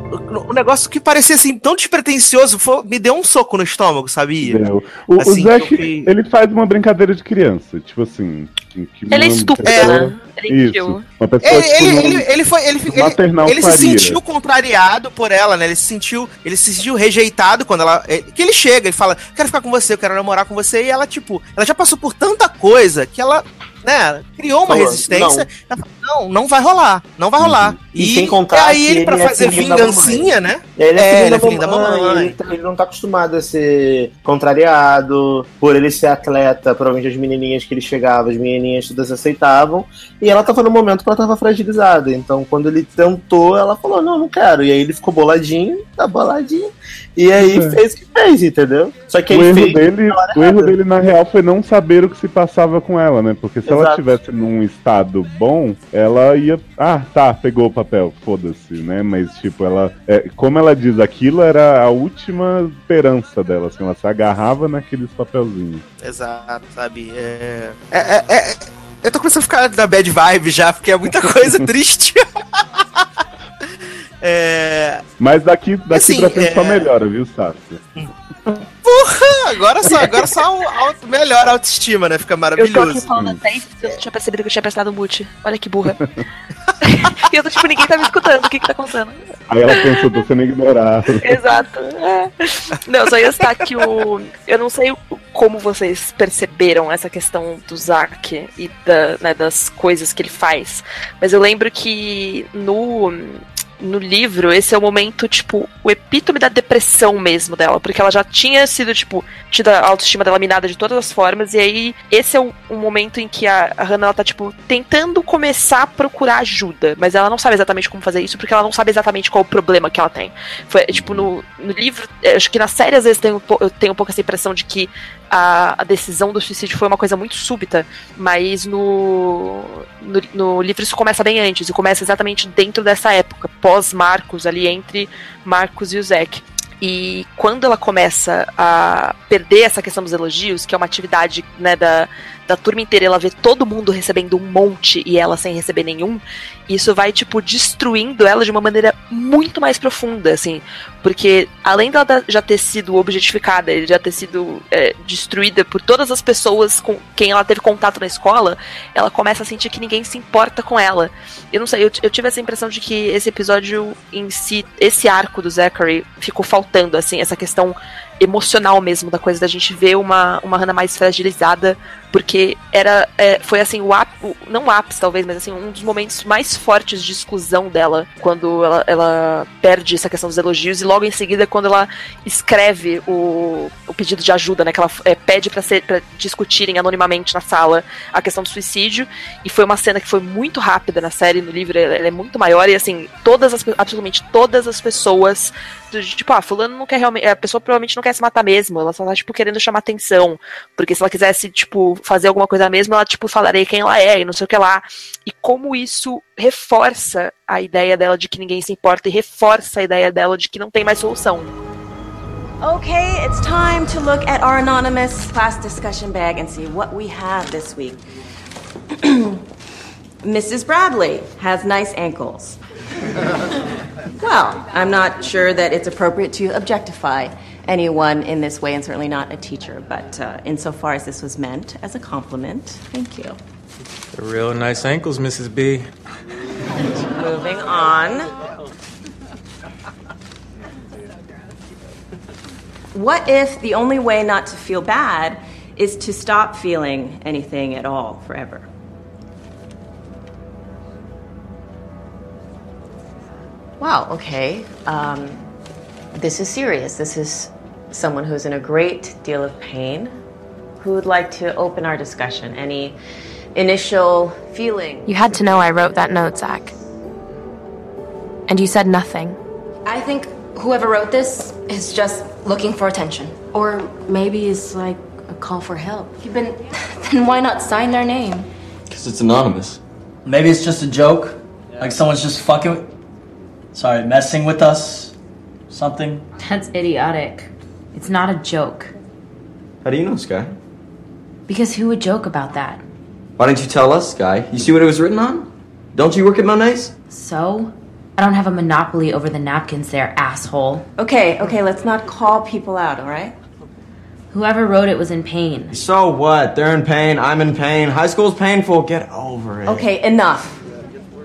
o negócio que parecia assim tão despretensioso foi- me deu um soco no estômago, sabia?
Entendeu? O, o
Assim, fiquei-
ele faz uma brincadeira de criança, tipo assim.
Ele é estúpido,
pessoa-
né? Ele é
Isso. Uma pessoa
Ele,
tipo,
ele, ele, ele foi. Ele, ele,
maternal
ele se
faria.
sentiu contrariado por ela, né? Ele se sentiu. Ele se sentiu rejeitado quando ela. é, Que ele chega e fala, quero ficar com você, eu quero namorar com você. E ela, tipo, ela já passou por tanta coisa que ela, né, criou uma
Falou,
resistência. Ela falou, não, não vai rolar. Não vai rolar.
E sem contar
aí
que
ele, pra
ele é
fazer
da
vingancinha,
mamãe.
né?
Ele é,
É,
filho,
ele
da
é filho da
mamãe,
mamãe.
Ele, tá- ele não tá acostumado a ser contrariado. Por ele ser atleta, provavelmente as menininhas que ele chegava, as menininhas todas aceitavam. E ela tava no momento que ela tava fragilizada. Então, quando ele tentou, ela falou: Não, não quero. E aí ele ficou boladinho, tá boladinho. E aí
É.
fez o que fez, entendeu? Só que
o
ele
erro,
fez.
dele, o erro dele, na real, foi não saber o que se passava com ela, né? Porque se ela
Exato.
tivesse num estado bom, ela ia. Ah, tá, pegou o papel, foda-se, né? Mas, tipo, ela. é, como ela diz, aquilo era a última esperança dela, assim, ela se agarrava naqueles papelzinhos.
Exato, sabe? É, é, é- é- eu tô começando a ficar da bad vibe já, porque é muita coisa triste. é,
Mas daqui, daqui
Assim,
pra frente só
é-
melhora, viu, Sassi?
porra, agora só, agora só auto, melhor autoestima, né? Fica
Eu tô aqui
maravilhoso.
falando até isso, eu não tinha percebido que eu tinha prestado mute. Olha que burra. e eu tô tipo, ninguém tá me escutando, o que que tá acontecendo?
Aí ela pensou, tô sendo ignorada.
Exato. é. Não, só ia citar que o. Eu não sei como vocês perceberam essa questão do Zack e da, né, das coisas que ele faz. Mas eu lembro que no. No livro, esse é o momento, tipo, o epítome da depressão mesmo dela, porque ela já tinha sido, tipo, tido a autoestima dela minada de todas as formas, e aí esse é o, o momento em que a, a Hannah, ela tá, tipo, tentando começar a procurar ajuda, mas ela não sabe exatamente como fazer isso, porque ela não sabe exatamente qual o problema que ela tem. Foi, tipo, no, no livro, eh, acho que na série às vezes tem um eu tenho um pouco essa impressão de que a, a decisão do suicídio foi uma coisa muito súbita, mas no, no, no livro isso começa bem antes, e começa exatamente dentro dessa época, pós-Marcos, ali entre Marcos e o Zack. E quando ela começa a perder essa questão dos elogios, que é uma atividade né, da, da turma inteira, ela vê todo mundo recebendo um monte e ela sem receber nenhum, isso vai, tipo, destruindo ela de uma maneira muito mais profunda, assim. Porque além dela já ter sido objetificada, já ter sido é, destruída por todas as pessoas com quem ela teve contato na escola, ela começa a sentir que ninguém se importa com ela. Eu não sei, eu, eu tive essa impressão de que esse episódio em si, esse arco do Zachary, ficou faltando, assim, essa questão emocional mesmo da coisa da gente ver uma, uma Hannah mais fragilizada, porque era é, foi assim o ápice, não o ápice talvez, mas assim um dos momentos mais fortes de exclusão dela, quando ela, ela perde essa questão dos elogios e logo em seguida quando ela escreve o, o pedido de ajuda, né, que ela é, pede para discutirem anonimamente na sala a questão do suicídio e foi uma cena que foi muito rápida na série, no livro ela, ela é muito maior e assim todas as absolutamente todas as pessoas do- tipo, ah, fulano não quer realmente. A pessoa provavelmente não quer se matar mesmo. Ela só tá, tipo, querendo chamar atenção. Porque se ela quisesse, tipo, fazer alguma coisa mesmo, ela, tipo, falaria quem ela é e não sei o que lá. E como isso reforça a ideia dela de que ninguém se importa e reforça a ideia dela de que não tem mais solução.
Okay, it's time to look at our anonymous class discussion bag and see what we have this week. Mrs. Bradley has nice ankles. well, I'm not sure that it's appropriate to objectify anyone in this way, and certainly not a teacher, but uh, insofar as this was meant as a compliment, thank you.
They're real nice ankles, Mrs. B.
Moving on. What if the only way not to feel bad is to stop feeling anything at all forever? Wow, okay. Um, This is serious. This is someone who's in a great deal of pain. Who would like to open our discussion? Any initial feeling?
You had to know I wrote that note, Zach. And you said nothing.
I think whoever wrote this is just looking for attention. Or maybe it's like a call for help. You've been. Then why not sign their name?
Because it's anonymous.
Maybe it's just a joke. Like someone's just fucking. With- Sorry, messing with us. Something.
That's idiotic. It's not a joke.
How do you know, Sky?
Because who would joke about that?
Why didn't you tell us, Sky? You see what it was written on? Don't you work at Monet's?
So? I don't have a monopoly over the napkins there, asshole.
Okay, okay, let's not call people out, all right?
Whoever wrote it was in pain.
So what? They're in pain. I'm in pain. High school's painful. Get over it.
Okay, enough.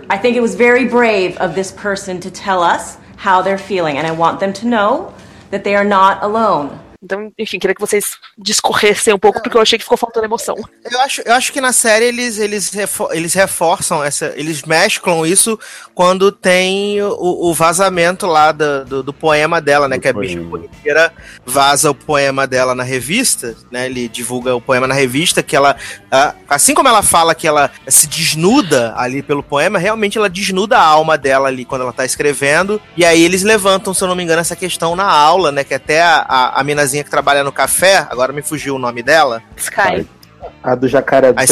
I think it was very brave of this person to tell us how they're feeling, and I want them to know that they are not alone.
Então, enfim, queria que vocês discorressem um pouco, porque eu achei que ficou faltando emoção.
Eu acho, eu acho que na série eles, eles, refo- eles reforçam essa. Eles mesclam isso quando tem o, o vazamento lá do, do, do poema dela, né? que a bicha Poliqueira vaza o poema dela na revista, né? Ele divulga o poema na revista, que ela. Assim como ela fala que ela se desnuda ali pelo poema, realmente ela desnuda a alma dela ali quando ela tá escrevendo. E aí eles levantam, se eu não me engano, essa questão na aula, né? Que até a, a, a minazinha que trabalha no café, agora me fugiu o nome dela.
Sky.
A do jacaré do
A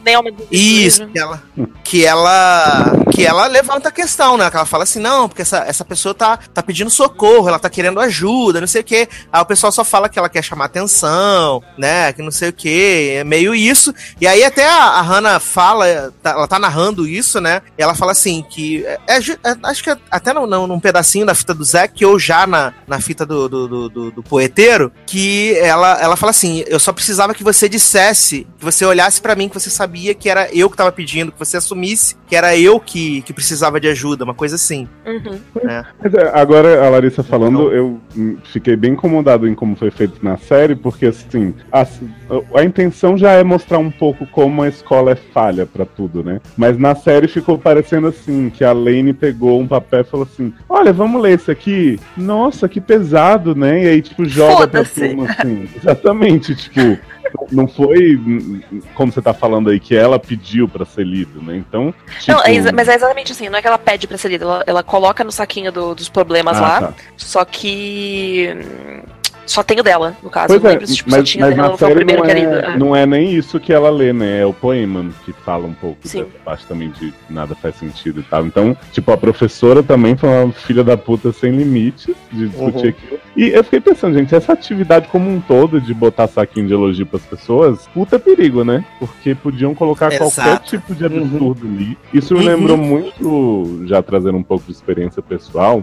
pescoço.
Sky. Isso, que ela, que ela que ela levanta a questão, né? Que ela fala assim, não, porque essa, essa pessoa tá, tá pedindo socorro, ela tá querendo ajuda, não sei o quê. Aí o pessoal só fala que ela quer chamar atenção, né? Que não sei o quê. É meio isso. E aí até a, a Hannah fala, tá- ela tá narrando isso, né? E ela fala assim, que. É, é é- acho que até num, num, num pedacinho da fita do Zack, ou já na, na fita do, do, do, do- do poeteiro, que ela, ela fala assim: eu só precisava que você dissesse, que você olhasse pra mim, que você sabia que era eu que tava pedindo, que você assumisse que era eu que, que precisava de ajuda, uma coisa assim. né?
Mas, é, agora, a Larissa falando, eu fiquei bem incomodado em como foi feito na série, porque assim, a, a intenção já é mostrar um pouco como a escola é falha pra tudo, né? Mas na série ficou parecendo assim, que a Lane pegou um papel e falou assim: Olha, vamos ler esse aqui. Nossa, que pesado, né? E aí, tipo, joga pra turma assim. Exatamente, tipo. Não foi como você tá falando aí, que ela pediu pra ser lido, né? Então.
Não,
tipo,
é exa- mas é exatamente assim, não é que ela pede pra ser lida, ela, ela coloca no saquinho do- dos problemas
Ah,
lá,
tá.
só que. Só tem o dela, no caso.
Pois é,
lembro tipo, só
mas,
tinha
mas
dela,
na série não
que ela
é,
lida.
não é nem isso que ela lê, né? É o poema que fala um pouco
Sim.
dessa parte também de nada faz sentido e tal. Então, tipo, a professora também foi uma filha da puta sem limites de discutir
Uhum.
aquilo. E eu fiquei pensando, gente, essa atividade como um todo de botar saquinho de elogio pras pessoas, puta perigo, né? Porque podiam colocar qualquer
Exato.
tipo de absurdo ali. Isso me
Uhum.
lembrou muito, já trazendo um pouco de experiência pessoal,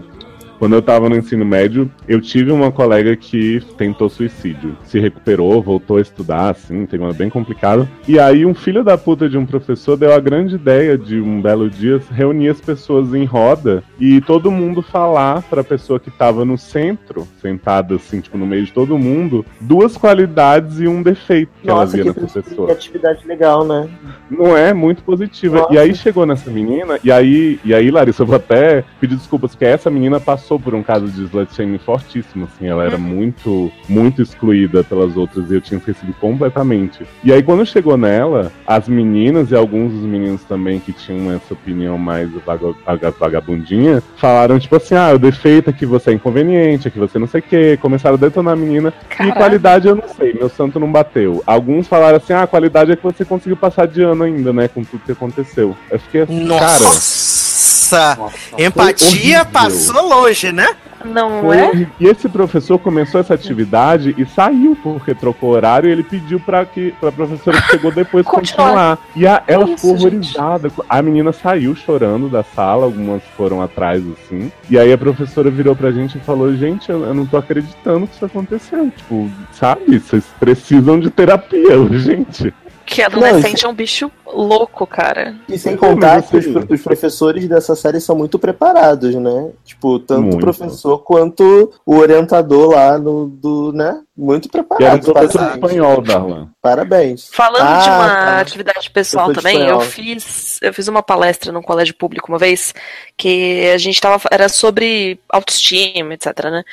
quando eu tava no ensino médio, eu tive uma colega que tentou suicídio. Se recuperou, voltou a estudar, assim, teve uma bem complicada. E aí, um filho da puta de um professor deu a grande ideia de um belo dia reunir as pessoas em roda e todo mundo falar pra pessoa que tava no centro, sentada assim, tipo, no meio de todo mundo, duas qualidades e um defeito que ela
Nossa,
via
que, que
pessoa.
atividade legal, né?
Não é muito positiva.
Nossa.
E aí chegou nessa menina, e aí, e aí, Larissa, eu vou até pedir desculpas, porque essa menina passou por um caso de slut shaming fortíssimo, assim, ela era muito, muito excluída pelas outras e eu tinha esquecido completamente. E aí, quando chegou nela, as meninas e alguns dos meninos também que tinham essa opinião mais vaga- vaga- vagabundinha, falaram, tipo assim, ah, o defeito é que você é inconveniente, é que você não sei o quê, começaram a detonar a menina. E qualidade eu não sei, meu santo não bateu. Alguns falaram assim, ah, a qualidade é que você conseguiu passar de ano ainda, né, com tudo que aconteceu. Eu fiquei assim, cara...
Nossa! Empatia
horrível.
passou longe, né?
Não
Foi
é?
E esse professor começou essa atividade e saiu porque trocou horário e ele pediu pra que pra professora que chegou depois continuar. E a- ela
Que
ficou
isso,
horrorizada. A menina saiu chorando da sala, algumas foram atrás assim. E aí a professora virou pra gente e falou: Gente, eu, eu não tô acreditando que isso aconteceu. Tipo, sabe? Vocês precisam de terapia, gente.
Que
Não,
adolescente é um bicho louco, cara.
E sem
Não,
contar que os,
assim-
os professores dessa série são muito preparados, né? Tipo, tanto
Muito.
o professor quanto o orientador lá no, do, né? Muito
era
preparado.
um professor de
parabéns.
espanhol, Darlan.
Parabéns.
Falando de
Ah,
uma
tá.
atividade pessoal
Eu de
também, eu fiz, eu fiz uma palestra num colégio público uma vez que a gente tava era sobre autoestima, etc, né?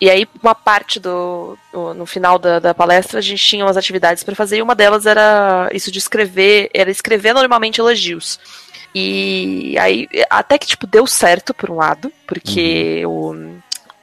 E aí uma parte do no final da, da palestra a gente tinha umas atividades para fazer e uma delas era isso de escrever, era escrever normalmente elogios. E aí até que tipo deu certo por um lado, porque o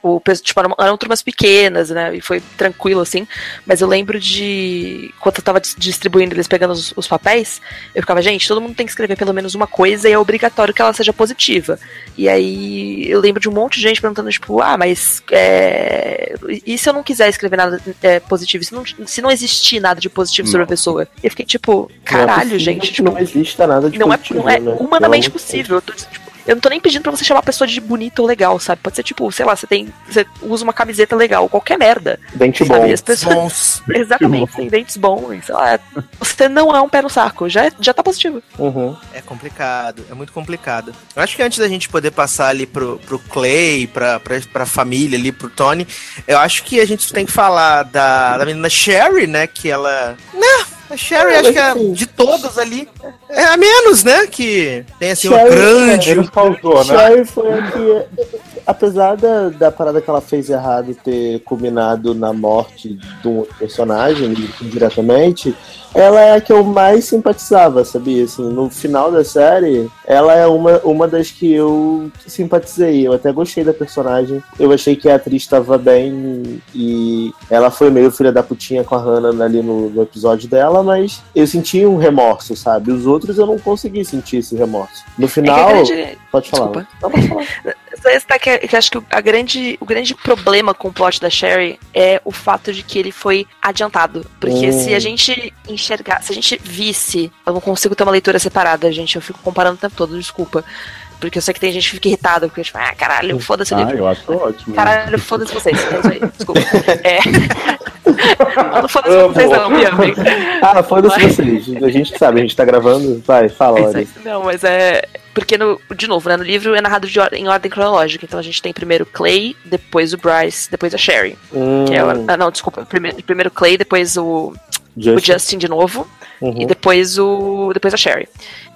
o, tipo, eram, turmas pequenas, né? E foi tranquilo, assim. Mas eu lembro de. Quando eu tava dis- distribuindo, eles pegando os, os papéis, eu ficava, gente, todo mundo tem que escrever pelo menos uma coisa e é obrigatório que ela seja positiva. E aí eu lembro de um monte de gente perguntando, tipo, ah, mas é, e se eu não quiser escrever nada é, positivo? Se não, se não existir nada de positivo sobre a pessoa? E eu fiquei, tipo, caralho,
Não é possível
gente. Tipo,
não exista nada de
não é,
positivo,
não é
né?
humanamente
de
possível. Eu, tô, tipo, eu não tô nem pedindo pra você chamar a pessoa de bonita ou legal, sabe? Pode ser tipo, sei lá, você tem. Você usa uma camiseta legal, qualquer merda.
Dente
sabe?
bom.
As pessoas...
Bons.
Exatamente, tem dentes bons, sei lá. Você não é um pé no saco, já, é- já tá positivo.
Uhum.
É complicado, é muito complicado. Eu acho que antes da gente poder passar ali pro, pro Clay, pra, pra, pra família ali, pro Tony, eu acho que a gente tem que falar da, da menina Sherry, né? Que ela. Né? A Sherry, acho que é
assim-
de todos ali. É a menos, né? Que tem assim uma
Sherry-
grande.
Ele causou, né?
Sherry foi a que, apesar da, da parada que ela fez errado ter culminado na morte de um personagem, diretamente, ela é a que eu mais simpatizava, sabia? Assim, no final da série, ela é uma, uma das que eu simpatizei. Eu até gostei da personagem. Eu achei que a atriz estava bem e ela foi meio filha da putinha com a Hannah ali no, no episódio dela, mas eu senti um remorso, sabe? Os outros eu não consegui sentir esse remorso. No final.
É grande-
Pode falar.
Desculpa.
Não, pode falar.
Só esse tá que, que acho que a grande, o grande problema com o plot da Sherry é o fato de que ele foi adiantado. Porque
Hum.
se a gente enxergar, se a gente visse, eu não consigo ter uma leitura separada, gente. Eu fico comparando o tempo todo, desculpa. Porque eu sei que tem gente que fica irritada, porque, tipo, ah, caralho, foda-se
Ah,
livro.
eu acho ótimo.
Caralho, foda-se vocês. É desculpa. É. Não foda-se vocês, não, me amem.
Ah, foda-se vocês. A gente sabe, a gente tá gravando. Vai, fala,
É aí. Não, mas é. Porque, no, de novo, né, no livro é narrado or- em ordem cronológica. Então a gente tem primeiro Clay, depois o Bryce, depois a Sherry.
Hum.
Que é, a- ah, não, desculpa. Primeiro, primeiro Clay, depois o
Justin.
o Justin de novo.
Uhum.
E depois o. Depois a Sherry.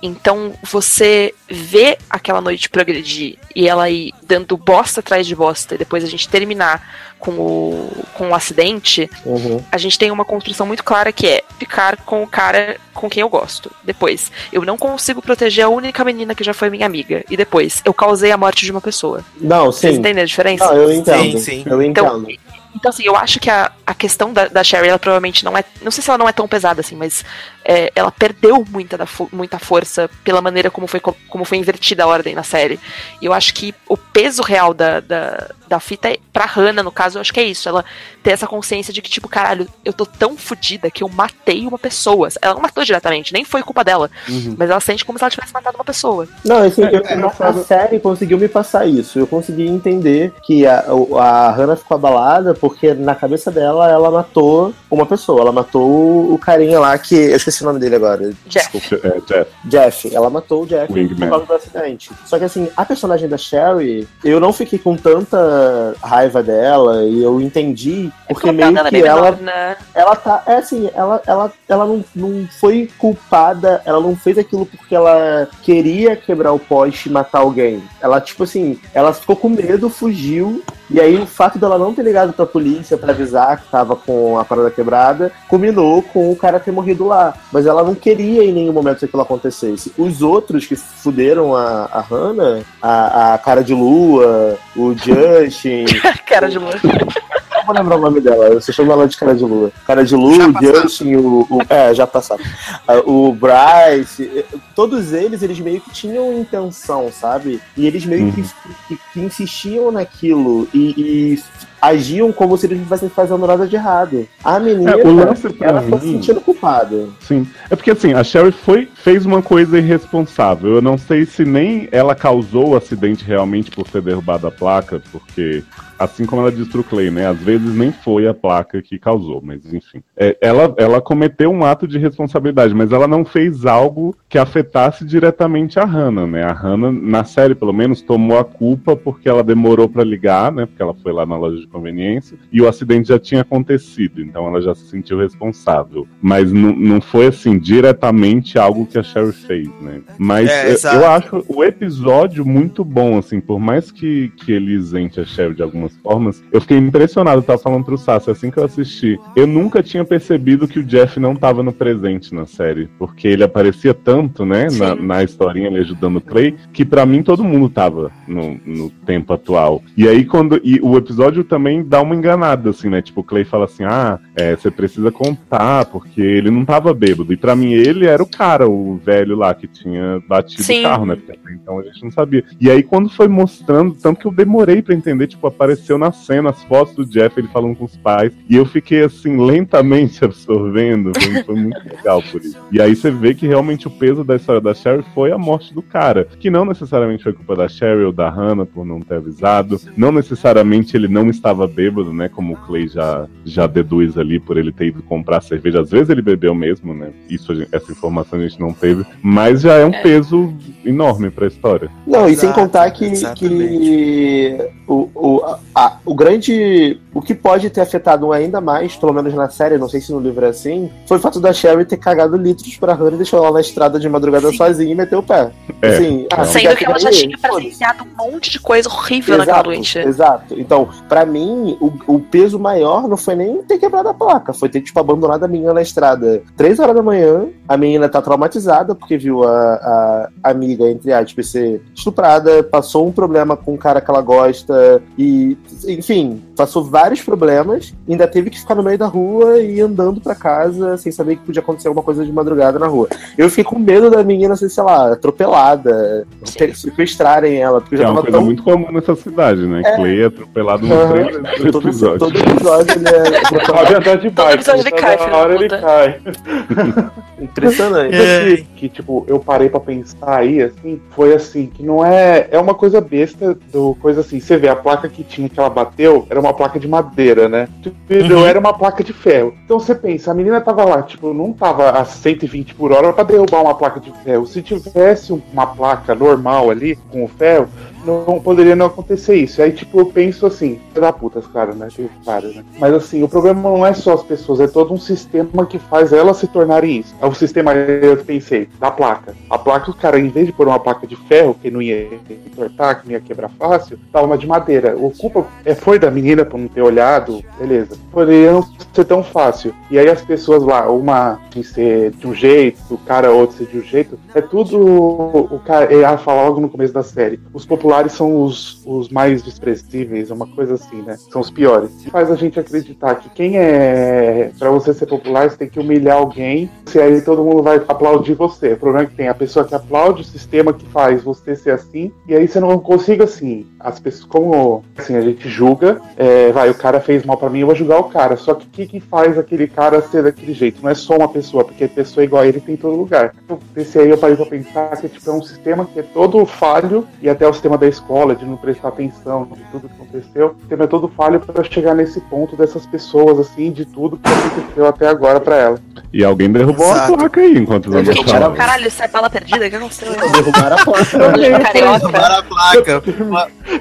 Então você vê aquela noite progredir e ela ir dando bosta atrás de bosta, e depois a gente terminar com o, com o acidente,
Uhum.
a gente tem uma construção muito clara que é ficar com o cara com quem eu gosto. Depois, eu não consigo proteger a única menina que já foi minha amiga. E depois, eu causei a morte de uma pessoa.
Não,
Vocês
sim.
entendem a diferença?
Não, eu entendo.
Sim, sim.
Eu
Então,
entendo.
então, assim, eu acho que a, a questão da, da Sherry, ela provavelmente não é. Não sei se ela não é tão pesada assim, mas é, ela perdeu muita, da, fo- muita força pela maneira como foi, co- como foi invertida a ordem na série. E eu acho que o peso real da, da, da fita, é, pra Hannah, no caso, eu acho que é isso. Ela ter essa consciência de que, tipo, caralho, eu tô tão fodida que eu matei uma pessoa. Ela não matou diretamente, nem foi culpa dela.
Uhum.
Mas ela sente como se ela tivesse matado uma pessoa.
Não, assim, eu-
é,
eu- a série conseguiu me passar isso. Eu consegui entender que a, a Hannah ficou abalada porque na cabeça dela ela matou uma pessoa. Ela matou o carinha lá que. Eu esqueci o nome dele agora.
Jeff.
É, Jeff.
Jeff. Ela matou o Jeff
Wingman.
por causa do acidente. Só que assim, a personagem da Sherry, eu não fiquei com tanta raiva dela e eu entendi porque
o papel
meio
é
que ela
menor, né?
ela tá. É assim, ela, ela, ela não, não foi culpada, ela não fez aquilo porque ela queria quebrar o poste e matar alguém. Ela, tipo assim, ela ficou com medo, fugiu. E aí o fato dela não ter ligado pra polícia pra avisar que tava com a parada quebrada, culminou com o cara ter morrido lá. Mas ela não queria em nenhum momento que aquilo acontecesse. Os outros que fuderam a, a Hannah, a, a cara de lua, o Justin.
Cara de lua.
Não vou lembrar o nome dela, eu só chamo ela de cara de lua. Cara de lua, o Justin, o, o- É, já passaram. Ah, O Bryce, eh, todos eles, eles meio que tinham intenção, sabe? E eles meio que, que- que insistiam naquilo e, e agiam como se eles não estivessem fazendo nada de errado. A menina,
É, o lance pra
ela ficou se sentindo culpada.
Sim. É porque assim, a Sherry foi, fez uma coisa irresponsável. Eu não sei se nem ela causou o acidente realmente por ter derrubado a placa, porque assim como ela disse pro Clay, né? Às vezes nem foi a placa que causou, mas enfim. É, ela, ela cometeu um ato de responsabilidade, mas ela não fez algo que afetasse diretamente a Hannah, né? A Hannah, na série, pelo menos, tomou a culpa porque ela demorou pra ligar, né? Porque ela foi lá na loja de inconveniência, e o acidente já tinha acontecido, então ela já se sentiu responsável. Mas não, foi assim, diretamente algo que a Sherry fez, né? Mas
É,
eu, acho o episódio muito bom, assim, por mais que, que ele isente a Sherry de algumas formas, eu fiquei impressionado, eu tava falando pro Sassi assim que eu assisti. Eu nunca tinha percebido que o Jeff não tava no presente na série, porque ele aparecia tanto, né, na, na historinha ali ajudando o Clay, que pra mim todo mundo tava no, no tempo atual. E aí quando. E o episódio também dá uma enganada, assim, né? Tipo, o Clay fala assim: ah, é, você precisa contar, porque ele não tava bêbado. E pra mim ele era o cara, o velho lá que tinha batido
Sim.
o carro, né? Porque então a gente não sabia. E aí quando foi mostrando, tanto que eu demorei pra entender, tipo, apareceu na cena as fotos do Jeff, ele falando com os pais. E eu fiquei assim, lentamente absorvendo. Foi, foi muito legal por isso. E aí você vê que realmente o peso da história da Sherry foi a morte do cara. Que não necessariamente foi culpa da Sherry ou da Hannah por não ter avisado. Não necessariamente ele não estava bêbado, né? Como o Clay já, já deduz ali por ele ter ido comprar cerveja. Às vezes ele bebeu mesmo, né? Isso, a essa informação a gente não teve. Mas já é um peso enorme pra história.
Não, e sem contar que, que o, o, a- a- o grande. O que pode ter afetado ainda mais, pelo menos na série, não sei se no livro é assim, foi o fato da Sherry ter cagado litros pra Hannah e deixou ela na estrada de madrugada sozinha e meteu o pé.
É,
assim, ah,
Sendo que ela já tinha presenciado um monte de coisa horrível naquela
Exato,
noite.
exato. Então, pra mim, o, o peso maior não foi nem ter quebrado a placa, foi ter, tipo, abandonado a menina na estrada. Três horas da manhã, a menina tá traumatizada porque viu a, a amiga, entre aspas, ser estuprada, passou um problema com um cara que ela gosta. E, enfim, passou vários problemas, ainda teve que ficar no meio da rua e ir andando pra casa sem saber que podia acontecer alguma coisa de madrugada na rua. Eu fiquei com medo da menina ser, sei lá, atropelada, sequestrarem ela, porque
Que
já
é uma
tava
coisa
tão
muito comum nessa cidade, né?
É.
Clay é atropelado no
Aham.
trailer do
Todo-
episódio.
todo episódio ele é
andar de bike.
episódio ele
toda
cai,
hora ele
puta.
cai.
Impressionante.
Coisa que, que, tipo, eu parei pra pensar aí, assim, foi assim, que não é. É uma coisa besta do coisa assim. Você vê, a placa que tinha que ela bateu era uma placa de madeira, né? Entendeu?
Uhum.
Era uma placa de ferro. Então você pensa, a menina tava lá, tipo, não tava a 120 por hora pra derrubar uma placa de ferro. Se tivesse uma placa normal ali, com o ferro, não poderia não acontecer isso. Aí, tipo, eu penso assim, da puta, as caras, né? Tem vários, né? Mas assim, o problema não é só as pessoas, é todo um sistema que faz elas se tornarem isso. É o sistema, eu pensei, da placa. A placa, o cara, em vez de pôr uma placa de ferro, que não ia entortar, que não ia quebrar fácil, tava uma de madeira. O culpa é, foi da menina por não ter olhado, beleza. Poderia não ser tão fácil. E aí as pessoas lá, uma de ser de um jeito, o cara outro ser de um jeito, é tudo. O cara, ela fala logo no começo da série. Os populares são os, os mais desprezíveis, uma coisa assim, né? São os piores. Faz a gente acreditar que quem é. Pra você ser popular, você tem que humilhar alguém, e aí todo mundo vai aplaudir você. O problema é que tem a pessoa que aplaude o sistema que faz você ser assim, e aí você não consiga assim. As pessoas, como assim, a gente julga, é, vai, o cara fez mal pra mim, eu vou julgar o cara. Só que o que, que faz aquele cara ser daquele jeito? Não é só uma pessoa, porque pessoa igual a ele tem em todo lugar. Então, esse aí eu parei pra pensar que tipo, é um sistema que é todo falho, e até o sistema da escola, de não prestar atenção de tudo que aconteceu, o sistema é todo falho pra chegar nesse ponto dessas pessoas, assim, de tudo que aconteceu até agora pra ela.
E alguém derrubou
Exato.
uma placa aí enquanto
tipo,
falavam.
caralho, isso é bala perdida? O que aconteceu?
Derrubaram a placa.
Derrubaram a placa.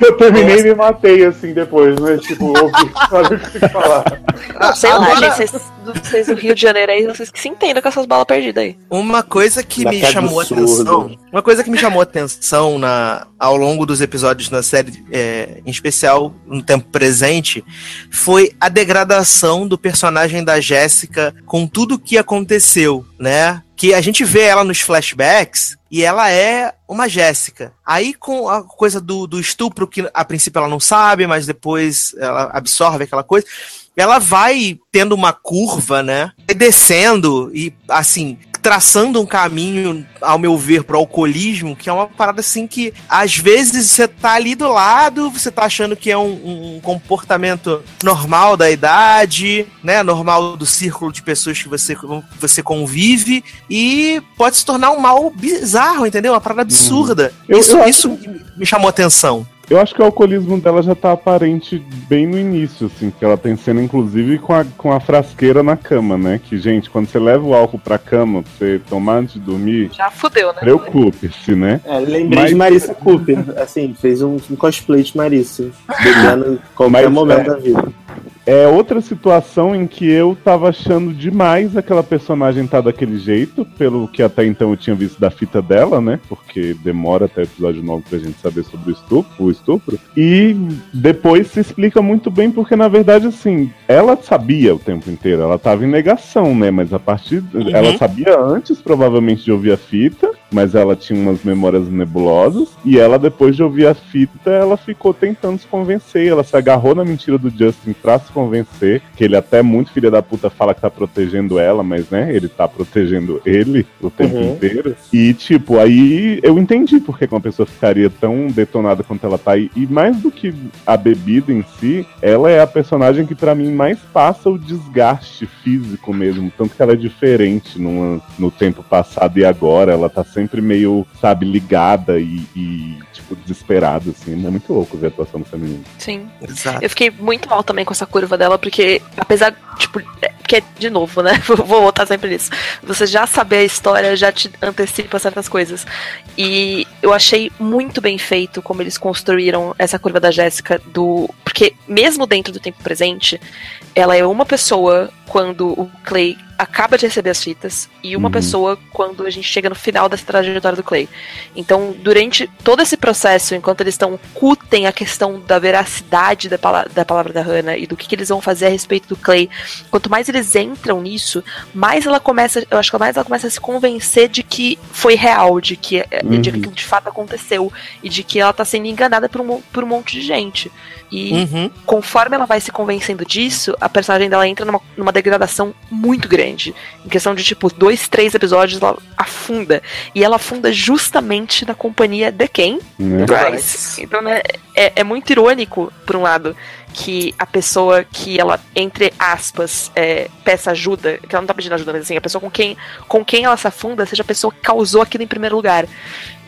Eu terminei e me matei, assim, depois, né? Tipo, ouvi sabe o que que falar.
Não, sei lá,
Agora-
gente, vocês, vocês do Rio de Janeiro aí, vocês que se entendem com essas balas perdidas aí.
Uma coisa que
Na
me chamou a atenção. Uma coisa que me chamou a atenção na, ao longo dos episódios na série, é, em especial no tempo presente, foi a degradação do personagem da Jéssica com tudo que aconteceu, né? Que a gente vê ela nos flashbacks e ela é uma Jéssica. Aí com a coisa do, do estupro, que a princípio ela não sabe, mas depois ela absorve aquela coisa ela vai tendo uma curva, né? Descendo e, assim, traçando um caminho, ao meu ver, pro alcoolismo, que é uma parada assim que, às vezes, você tá ali do lado, você tá achando que é um, um comportamento normal da idade, né? Normal do círculo de pessoas que você, você convive, e pode se tornar um mal bizarro, entendeu? Uma parada absurda.
Eu-
isso
eu acho
isso me chamou a atenção.
Eu acho que o alcoolismo dela já tá aparente bem no início, assim, que ela tem cena, inclusive, com a, com a frasqueira na cama, né? Que, gente, quando você leva o álcool pra cama pra você tomar antes de dormir,
Já fudeu, né?
preocupe-se, né?
É, lembrei
Mas-
de Marissa Cooper, assim, fez um, um cosplay de Marissa, bebendo em qualquer
Mas,
momento
é,
da vida.
É outra situação em que eu tava achando demais aquela personagem tá daquele jeito, pelo que até então eu tinha visto da fita dela, né? Porque demora até o episódio 9 pra gente saber sobre o estupro, o estupro. E depois se explica muito bem, porque na verdade, assim, ela sabia o tempo inteiro, ela tava em negação, né? Mas a partir. Ela sabia antes, provavelmente, de ouvir a fita, mas ela tinha umas memórias nebulosas. E ela, depois de ouvir a fita, ela ficou tentando se convencer. Ela se agarrou na mentira do Justin pra se convencer. Que ele até muito filha da puta fala que tá protegendo ela, mas né, ele tá protegendo ele o tempo
Uhum.
inteiro. E, tipo, aí eu entendi porque que uma pessoa ficaria tão detonada quanto ela tá. E, e mais do que a bebida em si, ela é a personagem que pra mim mais passa o desgaste físico mesmo. Tanto que ela é diferente numa- no tempo passado e agora. Ela tá sempre meio, sabe, ligada e, e, tipo, desesperada, assim. É muito louco ver a atuação dessa menina.
Sim.
Exato.
Eu fiquei muito mal também com essa curva dela, porque apesar, tipo, é, de novo, né? Vou voltar sempre nisso. Você já saber a história já te antecipa certas coisas. E eu achei muito bem feito como eles construíram essa curva da Jéssica do. Porque mesmo dentro do tempo presente, ela é uma pessoa quando o Clay acaba de receber as fitas e uma
Uhum.
pessoa quando a gente chega no final dessa trajetória do Clay. Então, durante todo esse processo, enquanto eles estão cutem a questão da veracidade da, pala- da palavra da Hannah e do que, que eles vão fazer a respeito do Clay, quanto mais eles entram nisso, mais ela começa, eu acho que mais ela começa a se convencer de que foi real, de que, de que
Uhum.
aquilo de fato aconteceu e de que ela tá sendo enganada por um, por um monte de gente. E
Uhum.
conforme ela vai se convencendo disso, a personagem dela entra numa, numa degradação muito grande. Em questão de, tipo, dois, três episódios, ela afunda. E ela afunda justamente na companhia de quem?
Né?
Bryce. Então, né, é, é muito irônico, por um lado, que a pessoa que ela, entre aspas, é, peça ajuda, que ela não tá pedindo ajuda, mas assim, a pessoa com quem, com quem ela se afunda seja a pessoa que causou aquilo em primeiro lugar.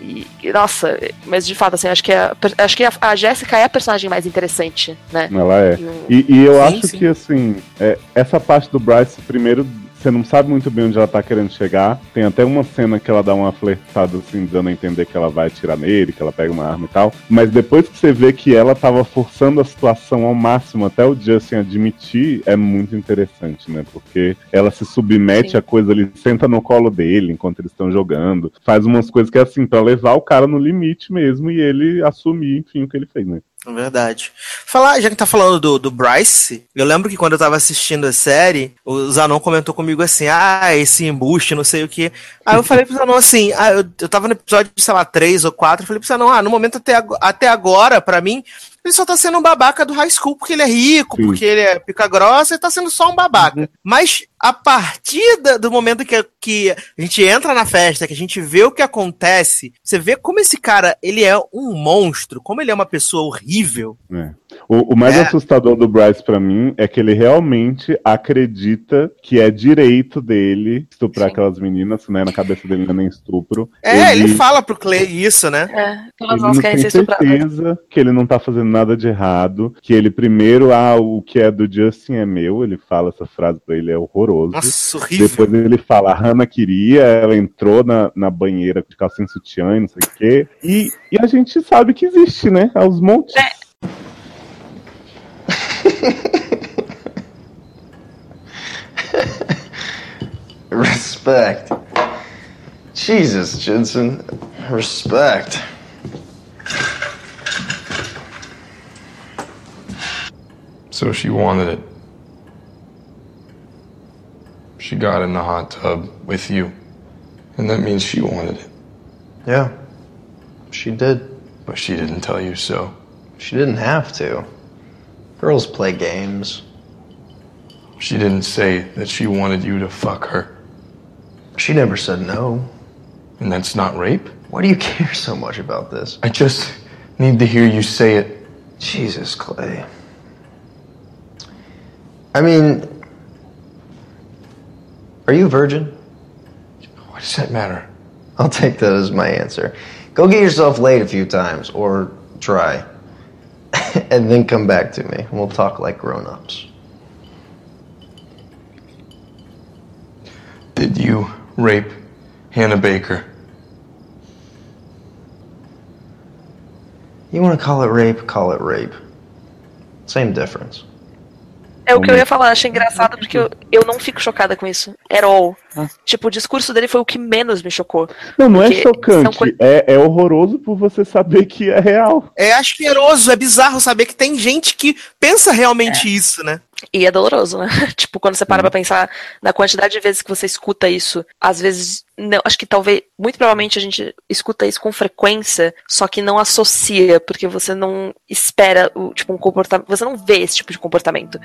E, e, nossa, mas de fato, assim, acho que, a, acho que a, a Jéssica é a personagem mais interessante, né?
Ela é. E, e eu
Sim,
acho
sim.
que, assim, é, essa parte do Bryce, primeiro, você não sabe muito bem onde ela tá querendo chegar. Tem até uma cena que ela dá uma flertada, assim, dando a entender que ela vai atirar nele, que ela pega uma arma e tal. Mas depois que você vê que ela tava forçando a situação ao máximo, até o Justin admitir, é muito interessante, né? Porque ela se submete a coisa ali, senta no colo dele enquanto eles estão jogando. Faz umas coisas que é assim, pra levar o cara no limite mesmo e ele assumir, enfim, o que ele fez, né?
Verdade. Falar, já que tá falando do, do Bryce, eu lembro que quando eu tava assistindo a série, o Zanon comentou comigo assim: ah, esse embuste, não sei o que. Aí eu falei pro Zanon assim: ah, eu, eu tava no episódio, sei lá, 3 ou 4, eu falei pro Zanon: ah, no momento até, até agora, pra mim, ele só tá sendo um babaca do high school porque ele é rico, porque ele é pica grossa, ele tá sendo só um babaca. Mas a partir do momento que, que a gente entra na festa, que a gente vê o que acontece, você vê como esse cara, ele é um monstro, como ele é uma pessoa horrível.
É. O, o mais
É.
assustador do Bryce pra mim é que ele realmente acredita que é direito dele estuprar aquelas meninas, né? Na cabeça dele não é nem estupro.
É, ele, fala pro Clay isso, né?
É,
Ele
nós
não
querem
tem
ser estupradas.
certeza que ele não tá fazendo nada de errado, que ele primeiro, ah, o que é do Justin é meu, ele fala essa frase pra ele, é horroroso.
Nossa, horrível.
Depois ele fala, a Hannah queria, ela entrou na, na banheira de calcinha sutiã e não sei o quê. E, e a gente sabe que existe, né? Aos montes.
Respect. Jesus, Jensen. Respect.
So she wanted it. She got in the hot tub with you. And that means she wanted it.
Yeah. She did.
But she didn't tell you so.
She didn't have to. Girls play games.
She didn't say that she wanted you to fuck her.
She never said no.
And that's not rape?
Why do you care so much about this?
I just need to hear you say it.
Jesus, Clay. I mean, are you a virgin?
What does that matter?
I'll take that as my answer. Go get yourself laid a few times, or try. and then come back to me, and we'll talk like grown ups.
Did you rape Hannah Baker?
You want to call it rape? Call it rape. Same difference.
É o que eu ia falar, achei engraçado porque eu, eu não fico chocada com isso. At all. Tipo, o discurso dele foi o que menos me chocou.
Não, não é chocante.
coi-
É, é horroroso por você saber que é real.
É asqueroso, é bizarro saber que tem gente que pensa realmente isso, né?
E é doloroso, né? tipo, quando você para pra pensar na quantidade de vezes que você escuta isso, às vezes, não, acho que talvez, muito provavelmente a gente escuta isso com frequência, só que não associa, porque você não espera o, tipo, um comportamento, você não vê esse tipo de comportamento.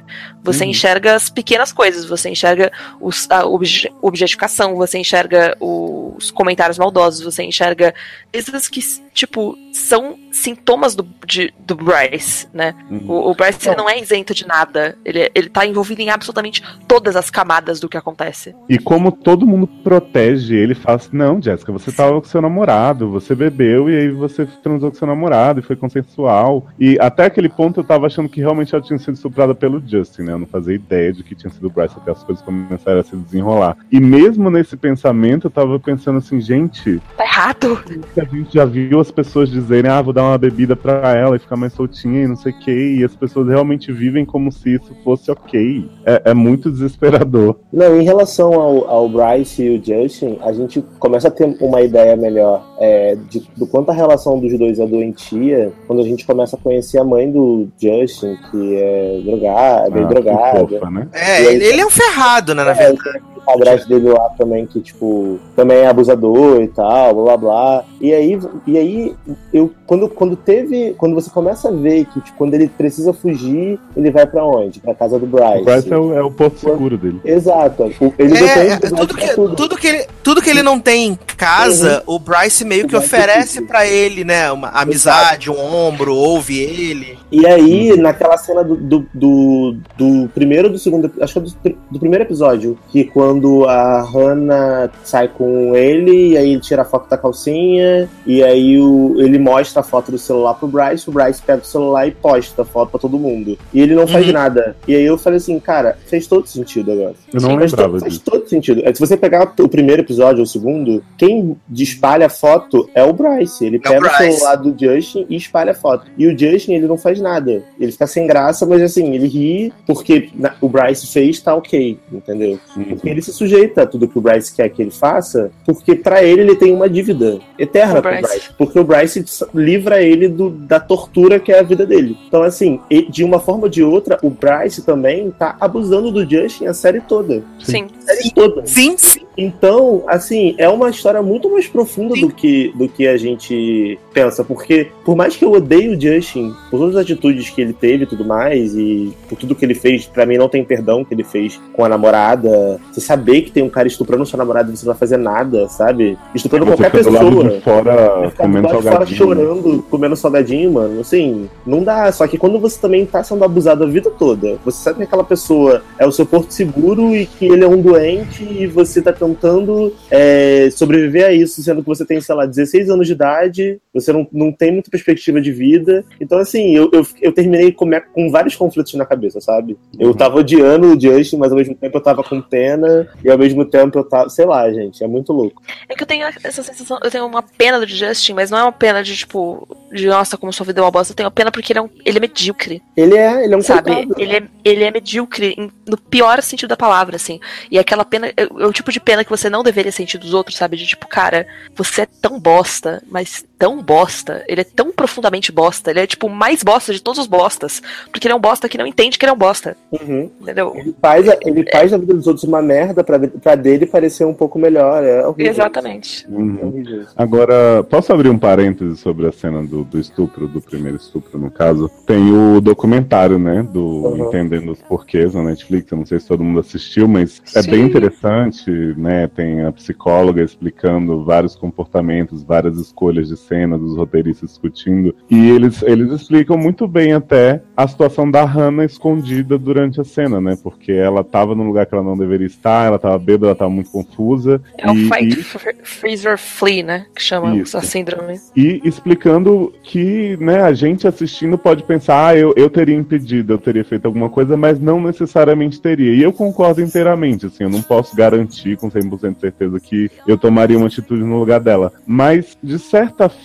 Você
Uhum.
enxerga as pequenas coisas, você enxerga os, a obje- objetificação, você enxerga os comentários maldosos, você enxerga coisas que, tipo, são sintomas do, de- do Bryce, né? O, o Bryce ele não é isento de nada. Ele, ele tá envolvido em absolutamente todas as camadas do que acontece.
E como todo mundo protege ele, fala assim, não, Jéssica, você tava com seu namorado, você bebeu e aí você transou com seu namorado e foi consensual. E até aquele ponto eu tava achando que realmente ela tinha sido estuprada pelo Justin, né? Eu não fazia ideia de que tinha sido o Bryce até as coisas começaram a se desenrolar. E mesmo nesse pensamento, eu tava pensando assim, gente,
Tá errado.
a gente já viu as pessoas dizerem, ah, vou dar uma bebida pra ela e ficar mais soltinha e não sei o que, e as pessoas realmente vivem como se isso fosse ok. É, é muito desesperador.
Não, em relação ao, ao Bryce e o Justin, a gente começa a ter uma ideia melhor é, de, do quanto a relação dos dois é doentia quando a gente começa a conhecer a mãe do Justin, que é drogada, meio
Ah,
drogada.
fofa, né?
É,
aí
ele, ele é um ferrado, né, na
É,
verdade.
O padrasto dele lá também, que, tipo, também é abusador e tal, blá blá blá. E aí, e aí eu, quando, quando teve. Quando você começa a ver que, tipo, quando ele precisa fugir, ele vai pra onde? Pra casa do Bryce.
O Bryce é o, é o porto seguro dele.
Exato. Ele
É,
depende
é, tudo, que,
tudo.
tudo, que ele, tudo que ele não tem em casa, o Bryce meio que oferece pra ele, né? Uma amizade, um ombro, ouve ele.
E aí, naquela cena do, do, do, do primeiro ou do segundo, acho que é do, do primeiro episódio, que quando a Hannah sai com ele, e aí ele tira a foto da calcinha, e aí o, ele mostra a foto do celular pro Bryce, o Bryce pega o celular e posta a foto pra todo mundo. E ele não faz
Uhum.
nada. E aí eu falei assim, cara, fez todo sentido agora.
Eu não
faz
lembrava
to- faz todo sentido. É, Se você pegar o primeiro episódio ou o segundo, quem espalha a foto é o Bryce. Ele
É o
pega o,
Bryce.
celular do Justin e espalha a foto. E o Justin, ele não faz nada. Ele fica sem graça, mas assim, ele ri porque na- o Bryce fez, tá ok, entendeu? Porque ele se sujeita a tudo que o Bryce quer que ele faça, porque pra ele ele tem uma dívida eterna
O
com o
Bryce.
Porque o Bryce livra ele do- da tortura que é a vida dele. Então, assim, e- de uma forma ou de outra, o Bryce também tá abusando do Justin a série toda.
Sim.
A série toda.
Sim, sim.
Então, assim, é uma história muito mais profunda do que, do que a gente pensa. Porque, por mais que eu odeie o Justin, por todas as atitudes que ele teve e tudo mais, e por tudo que ele fez, pra mim não tem perdão que ele fez com a namorada. Você saber que tem um cara estuprando sua namorada e você não vai fazer nada, sabe? Estuprando
Você
qualquer
fica do lado
pessoa.
de fora
Ficar do
comendo
lado de fora
salgadinho.
chorando, comendo salgadinho, mano. Assim, não dá. Só que quando você também tá sendo abusado a vida toda, você sabe que aquela pessoa é o seu porto seguro e que ele é um doente e você tá tentando é, sobreviver a isso, sendo que você tem, sei lá, 16 anos de idade, você não, não tem muita perspectiva de vida. Então, assim, eu, eu, eu terminei com, com vários conflitos na cabeça, sabe? Eu tava odiando o Justin, mas ao mesmo tempo eu tava com pena, e ao mesmo tempo eu tava. Sei lá, gente, é muito louco.
É que eu tenho essa sensação, eu tenho uma pena do Justin, mas não é uma pena de tipo, de nossa, como sua vida é uma bosta. Eu tenho uma pena porque ele é, um, ele é medíocre.
Ele é, ele é um
Sabe?
coitado.
Ele é, ele é medíocre no pior sentido da palavra, assim. E aquela pena, é, é o tipo de pena que você não deveria sentir dos outros, sabe? De tipo, cara, você é tão bosta, mas tão bosta. Ele é tão profundamente bosta. Ele é tipo o mais bosta de todos os bostas. Porque ele é um bosta que não entende que ele é um bosta.
Uhum.
Entendeu?
Ele faz, a, ele faz a vida dos outros uma merda pra, pra dele parecer um pouco melhor. É horrível.
Exatamente.
Uhum. Agora, posso abrir um parêntese sobre a cena do, do estupro, do primeiro estupro, no caso? Tem o documentário, né, do
Uhum.
Entendendo os Porquês na Netflix, eu não sei se todo mundo assistiu, mas é
Sim.
bem interessante, né, tem a psicóloga explicando vários comportamentos, várias escolhas de cena, dos roteiristas discutindo. E eles, eles explicam muito bem até a situação da Hannah escondida durante a cena, né? Porque ela tava num lugar que ela não deveria estar, ela tava bêbada, ela tava muito confusa.
É o
e,
Fight
e-
Fr- Freeze or Flee, né? Que chama
Isso.
a síndrome.
E explicando que, né, a gente assistindo pode pensar, ah, eu, eu teria impedido, eu teria feito alguma coisa, mas não necessariamente teria. E eu concordo inteiramente, assim, eu não posso garantir com 100% de certeza que eu tomaria uma atitude no lugar dela. Mas, de certa forma,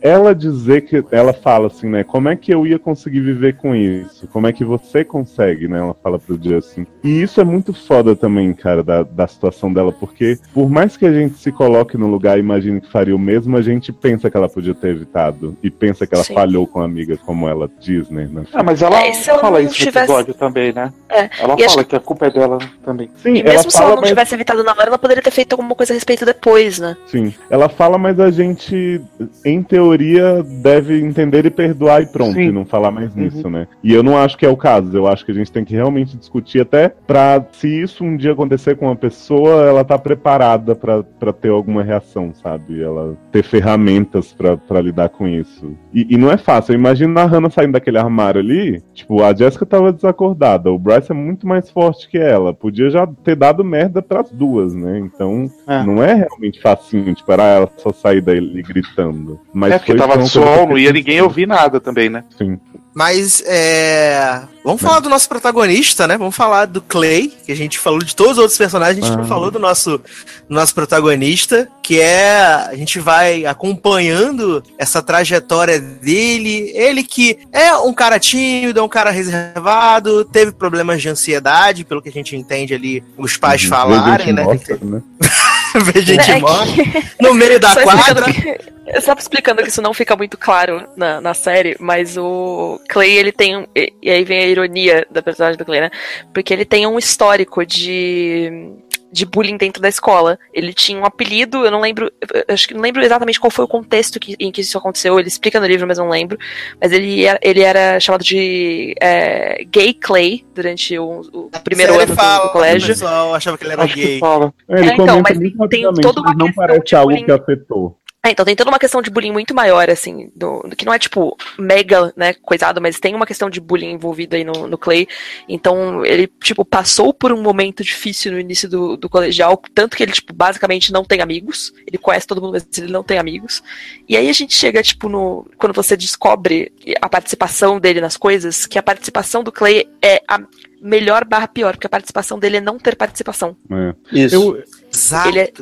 ela dizer que, ela fala assim, né, como é que eu ia conseguir viver com isso? Como é que você consegue, né, ela fala pro Justin. E isso é muito foda também, cara, da, da situação dela, porque por mais que a gente se coloque no lugar e imagine que faria o mesmo, a gente pensa que ela podia ter evitado. E pensa que ela
Sim.
falhou com a amiga, como ela diz, né? na-
Ah, mas ela
É,
fala isso
tivesse-
no episódio também, né?
É,
Ela
e acho
fala que a culpa é dela também.
Sim,
E
ela
mesmo se ela não
mas-
tivesse evitado na hora, ela poderia ter feito alguma coisa a respeito depois, né?
Sim, ela fala, mas a gente, em teoria, deve entender e perdoar e pronto,
Sim.
e não falar mais nisso, né? E eu não acho que é o caso, eu acho que a gente tem que realmente discutir até pra, se isso um dia acontecer com uma pessoa, ela tá preparada pra pra ter alguma reação, sabe? Ela ter ferramentas pra pra lidar com isso. E, e não é fácil, eu imagino a Hannah saindo daquele armário ali, tipo, a Jessica tava desacordada, o Bryce é muito mais forte que ela, podia já ter dado merda pras duas, né? Então,
É.
não é realmente facinho, tipo, ela só sair daí gritando. Mas
é porque tava
coisa
sol, não ia ninguém ouvir nada também, né?
Sim.
Mas é. Vamos falar do nosso protagonista, né? Vamos falar do Clay, que a gente falou de todos os outros personagens, a gente não
Ah.
falou do nosso, do nosso protagonista, que é. A gente vai acompanhando essa trajetória dele. Ele que é um cara tímido, é um cara reservado, teve problemas de ansiedade, pelo que a gente entende ali, os pais
Uhum.
falarem,
Vê gente
né?
morta, né?
Ver gente
É que-.
No meio da
Só
quadra.
que- Só explicando que isso não fica muito claro na, na série, mas o Clay, ele tem e aí vem a ironia da personagem do Clay, né? Porque ele tem um histórico de. De bullying dentro da escola. Ele tinha um apelido, eu não lembro. eu Acho que não lembro exatamente qual foi o contexto que- em que isso aconteceu. Ele explica no livro, mas não lembro. Mas ele era, ele era chamado de é, Gay Clay durante o, o primeiro
série
ano do-
fala,
do colégio.
O pessoal achava que ele era
Acho que
gay.
fala.
É, ele
É, então, mas tem uma
não parece
de
algo que afetou.
É, então tem toda uma questão de bullying muito maior, assim, do, do que não é, tipo, mega, né, coisado, mas tem uma questão de bullying envolvida aí no, no Clay. Então, ele, tipo, passou por um momento difícil no início do, do colegial, tanto que ele, tipo, basicamente não tem amigos. Ele conhece todo mundo, mas ele não tem amigos. E aí a gente chega, tipo, no. Quando você descobre a participação dele nas coisas, que a participação do Clay é a melhor barra pior, porque a participação dele é não ter participação.
É.
Isso.
Eu,
Exato.
Ele é,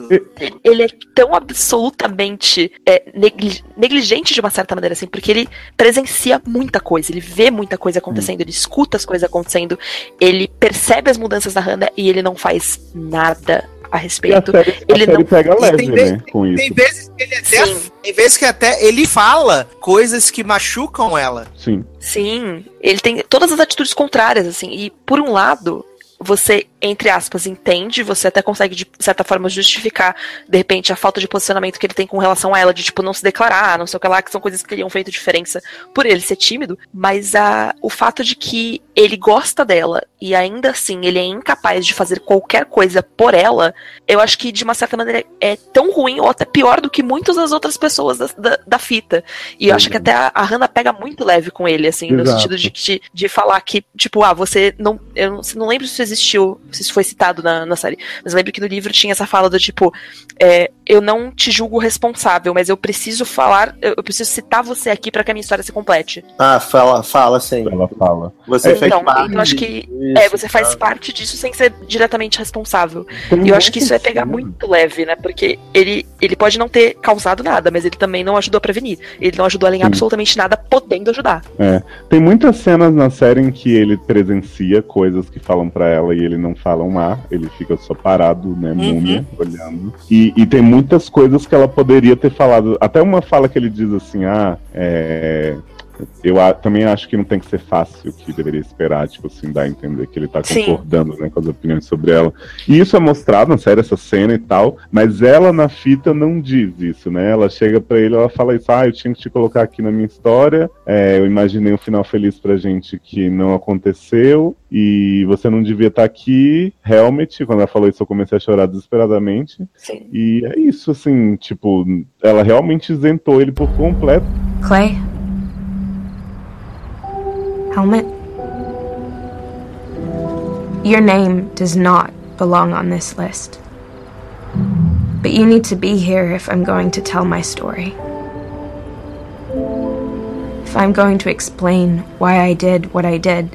ele é tão absolutamente é, negli- negligente de uma certa maneira, assim, porque ele presencia muita coisa, ele vê muita coisa acontecendo, ele escuta as coisas acontecendo, ele percebe as mudanças da Hannah e ele não faz nada a
e a
respeito.
série,
Ele não-
pega leve,
tem ve-
né, com isso.
Tem vezes que ele até. Tem vezes que até ele fala coisas que machucam ela.
Sim.
Sim, ele tem todas as atitudes contrárias, assim, e por um lado, você, entre aspas, entende, você até consegue, de certa forma, justificar, de repente, a falta de posicionamento que ele tem com relação a ela, de, tipo, não se declarar, não sei o que lá, que são coisas que teriam feito diferença por ele ser tímido, mas a, o fato de que ele gosta dela e ainda assim ele é incapaz de fazer qualquer coisa por ela, eu acho que, de uma certa maneira, é tão ruim ou até pior do que muitas das outras pessoas da, da, da fita. E eu acho que até a, a Hannah pega muito leve com ele, assim, no
Exato.
sentido de, de, de falar que, tipo, ah, você não. Eu não, não lembro se existiu, se isso foi citado na, na série, mas eu lembro que no livro tinha essa fala do tipo, é, eu não te julgo responsável, mas eu preciso falar, eu, eu preciso citar você aqui pra que a minha história se complete.
Ah, fala, fala sim.
Ela fala.
Você
É,
fez
Então,
parte
eu acho que
disso,
é, você faz parte disso sem ser diretamente responsável.
Tem
E eu acho que isso é pegar muito leve, né? Porque ele, ele pode não ter causado nada, mas ele também não ajudou a prevenir. Ele não ajudou ela em
Sim.
absolutamente nada, podendo ajudar.
É. Tem muitas cenas na série em que ele presencia coisas que falam pra ela e ele não fala um A, ele fica só parado, né, múmia, olhando. E, e tem muitas coisas que ela poderia ter falado. Até uma fala que ele diz assim, ah, é. Eu a- também acho que não tem que ser fácil, que deveria esperar, tipo assim, dar a entender que ele tá
Sim.
concordando né, com as opiniões sobre ela. E isso é mostrado na série, essa cena e tal, mas ela na fita não diz isso, né? Ela chega pra ele, ela fala isso, ah, eu tinha que te colocar aqui na minha história, é, eu imaginei um final feliz pra gente que não aconteceu, e você não devia estar aqui. Helmet, quando ela falou isso, eu comecei a chorar desesperadamente.
Sim.
E é isso, assim, tipo, ela realmente isentou ele por completo.
Clay? Helmet? Your name does not belong on this list. But you need to be here if I'm going to tell my story. If I'm going to explain why I did what I did.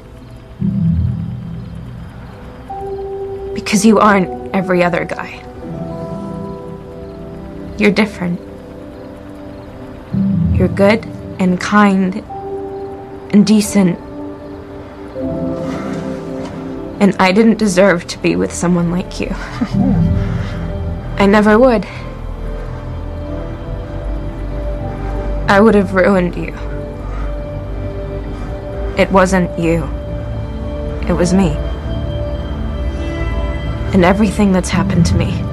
Because you aren't every other guy. You're different. You're good and kind and decent. And I didn't deserve to be with someone like you. I never would. I would have ruined you. It wasn't you, it was me. And everything that's happened to me.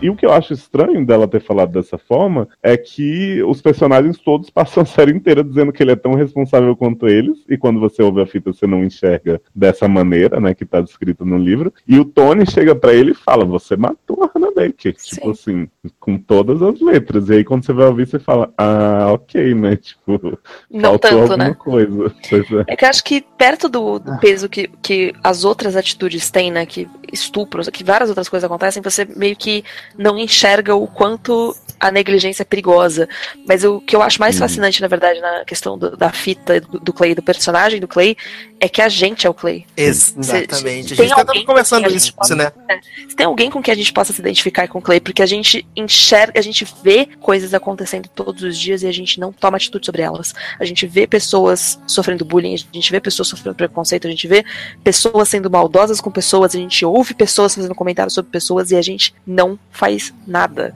E o que eu acho estranho dela ter falado dessa forma é que os personagens todos passam a série inteira dizendo que ele é tão responsável quanto eles, e quando você ouve a fita você não enxerga dessa maneira, né, que tá descrito no livro. E o Tony chega pra ele e fala: Você matou a Hannah Baker. Tipo assim, com todas as letras. E aí quando você vai ouvir, você fala: Ah, ok, né? Tipo,
Não
faltou
tanto,
alguma
né?
coisa. Pois é.
É que eu acho que perto do, do peso que, que as outras atitudes têm, né? Que estupros, que várias outras coisas acontecem, você meio que não enxerga o quanto a negligência é perigosa. Mas o que eu acho mais
Uhum.
fascinante, na verdade, na questão do- da fita do, do Clay, do personagem do Clay, é que a gente é o Clay.
Exatamente.
Se-
A gente tá conversando
quem
isso,
gente possa-
né?
é, se tem alguém com que a gente possa se identificar com o Clay, porque a gente enxerga, a gente vê coisas acontecendo todos os dias e a gente não toma atitude sobre elas. A gente vê pessoas sofrendo bullying, a gente vê pessoas sofrendo preconceito, a gente vê pessoas sendo maldosas com pessoas, a gente ouve pessoas fazendo comentários sobre pessoas e a gente não faz nada.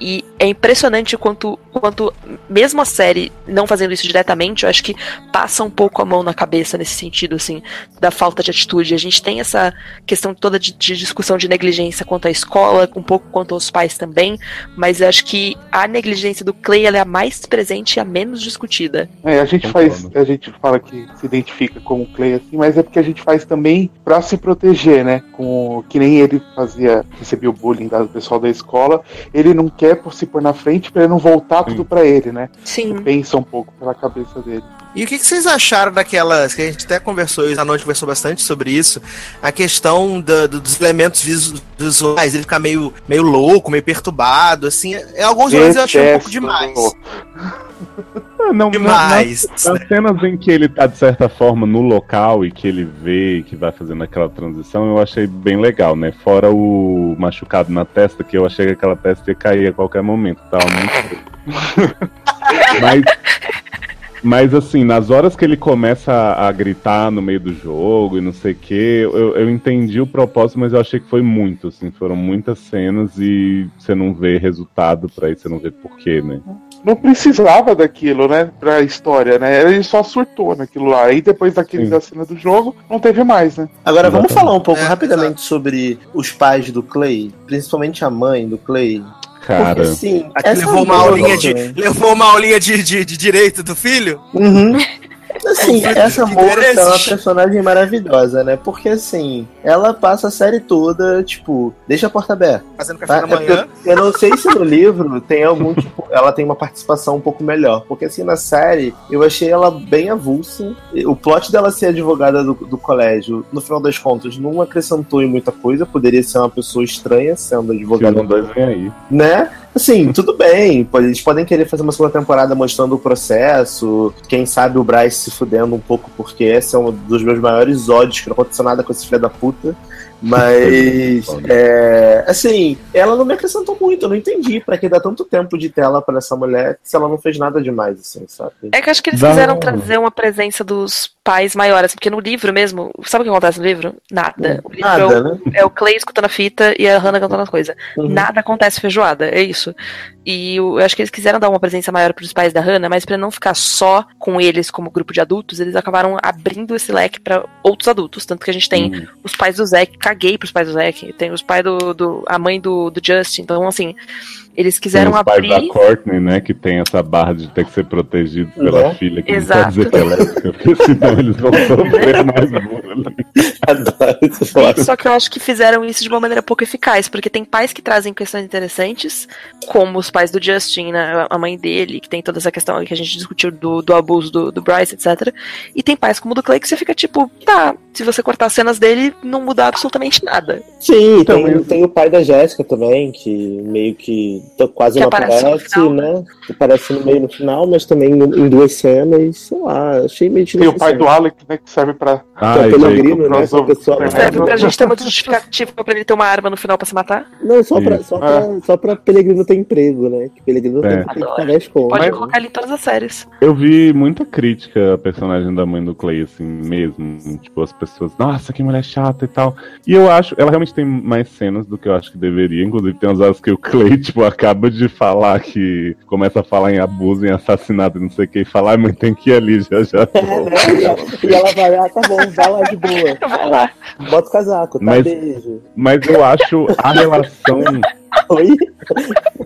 E é impressionante o quanto, quanto, mesmo a série não fazendo isso diretamente, eu acho que passa um pouco a mão na cabeça nesse sentido, assim, da falta de atitude. A gente tem essa questão toda de, de discussão de negligência quanto à escola, um pouco quanto aos pais também, mas eu acho que a negligência do Clay ela é a mais presente e a menos discutida.
É, a gente faz, a gente fala que se identifica com o Clay assim, mas é porque a gente faz também pra se proteger, né? Com que nem ele fazia, recebia o bullying do pessoal da escola, ele não quer por se pôr na frente pra ele não voltar tudo pra ele, né?
Sim.
Pensa um pouco pela cabeça dele.
E o que, que vocês acharam daquelas, que a gente até conversou, a noite conversou bastante sobre isso, a questão da- do- dos elementos visu- visuais, ele ficar meio, meio louco, meio perturbado, assim, em alguns momentos eu achei um pouco
Detesto.
demais.
Ah, não,
Demais,
na- Nas, nas cenas em que ele tá, de certa forma, no local e que ele vê que vai fazendo aquela transição, eu achei bem legal, né? Fora o machucado na testa, que eu achei que aquela testa ia cair a qualquer momento. Tava muito. mas, mas, assim, nas horas que ele começa a, a gritar no meio do jogo e não sei o que, eu, eu entendi o propósito, mas eu achei que foi muito, assim. Foram muitas cenas e você não vê resultado pra isso, você não vê porquê, né?
Não precisava daquilo, né? Pra história, né? Ele só surtou naquilo lá. E depois daquele da cena do jogo, não teve mais, né?
Agora vamos falar um pouco rapidamente sobre os pais do Clay, principalmente a mãe do Clay.
Cara.
Porque, assim,
levou uma aulinha de, levou uma aulinha de, de, de direito do filho?
Uhum. Assim, essa moça é uma personagem maravilhosa, né? Porque assim, ela passa a série toda, tipo, deixa a porta aberta.
Fazendo café da
É
manhã.
Eu não sei se no livro tem algum tipo. Ela tem uma participação um pouco melhor. Porque assim, na série, eu achei ela bem avulsa. O plot dela ser advogada do, do colégio, no final das contas, não acrescentou em muita coisa. Poderia ser uma pessoa estranha sendo advogada.
Season dois vem aí.
Né? Assim, tudo bem. Eles podem querer fazer uma segunda temporada mostrando o processo. Quem sabe o Bryce se fudendo um pouco, porque esse é um dos meus maiores ódios, que não aconteceu nada com esse filho da puta. 예. Mas, é, assim, ela não me acrescentou muito, eu não entendi pra que dar tanto tempo de tela pra essa mulher se ela não fez nada demais, assim, sabe?
É que eu acho que eles
Dá-
quiseram trazer uma presença dos pais maiores, assim, porque no livro mesmo, sabe o que acontece no livro? Nada. O livro
Nada,
é, o,
né?
é o Clay escutando a fita e a Hannah cantando as coisas.
Uhum.
Nada acontece feijoada, é isso. E eu acho que eles quiseram dar uma presença maior pros pais da Hannah, mas pra não ficar só com eles como grupo de adultos, eles acabaram abrindo esse leque pra outros adultos. Tanto que a gente tem
Uhum.
os pais do Zack, caguei pros pais do Zack, tem os pais do, do a mãe do, do Justin, então assim, eles quiseram
Tem os pais
abrir.
da Courtney, né? Que tem essa barra de ter que ser protegido pela
Né?
filha, que
Exato.
não dizer que ela é, porque senão eles vão sofrer mais bullying.
Só que eu acho que fizeram isso de uma maneira pouco eficaz, porque tem pais que trazem questões interessantes, como os pais do Justin, né, a mãe dele, que tem toda essa questão que a gente discutiu do, do abuso do, do Bryce, etc. E tem pais como o do Clay que você fica tipo, tá, se você cortar as cenas dele, não muda absolutamente nada.
Sim,
Então,
tem, tem o pai da Jéssica também, que meio que to- quase
Que
não
aparece
aparece,
no
né? Que aparece no meio no final, mas também em, duas cenas, sei lá, achei meio
Tem o pai do Alec, né, que serve pra.
É
gente,
Pellegrino, né? Que é o pessoal.
Serve pra gente ter uma justificativa pra ele ter uma arma no final pra se matar?
Não, só pra, só, pra, só pra Pelegrino ter emprego, né? Que Pelegrino
É.
tem, tem que pagar as contas.
Pode colocar ele em todas as séries.
Eu vi muita crítica à personagem da mãe do Clay, assim, mesmo. Tipo, as pessoas, nossa, que mulher chata e tal. E eu acho, ela realmente tem mais cenas do que eu acho que deveria. Inclusive, tem umas horas que o Clay, tipo, acaba de falar que. Começa a falar em abuso, em assassinato e não sei o que, e falar, "Ai, mãe, tem que ir ali já já.
É, né? E ela- E ela vai, ah, tá bom, vai lá de boa.
Vai lá.
Bota o casaco, tá?
Mas-
Beijo.
Mas eu acho a relação
Oi?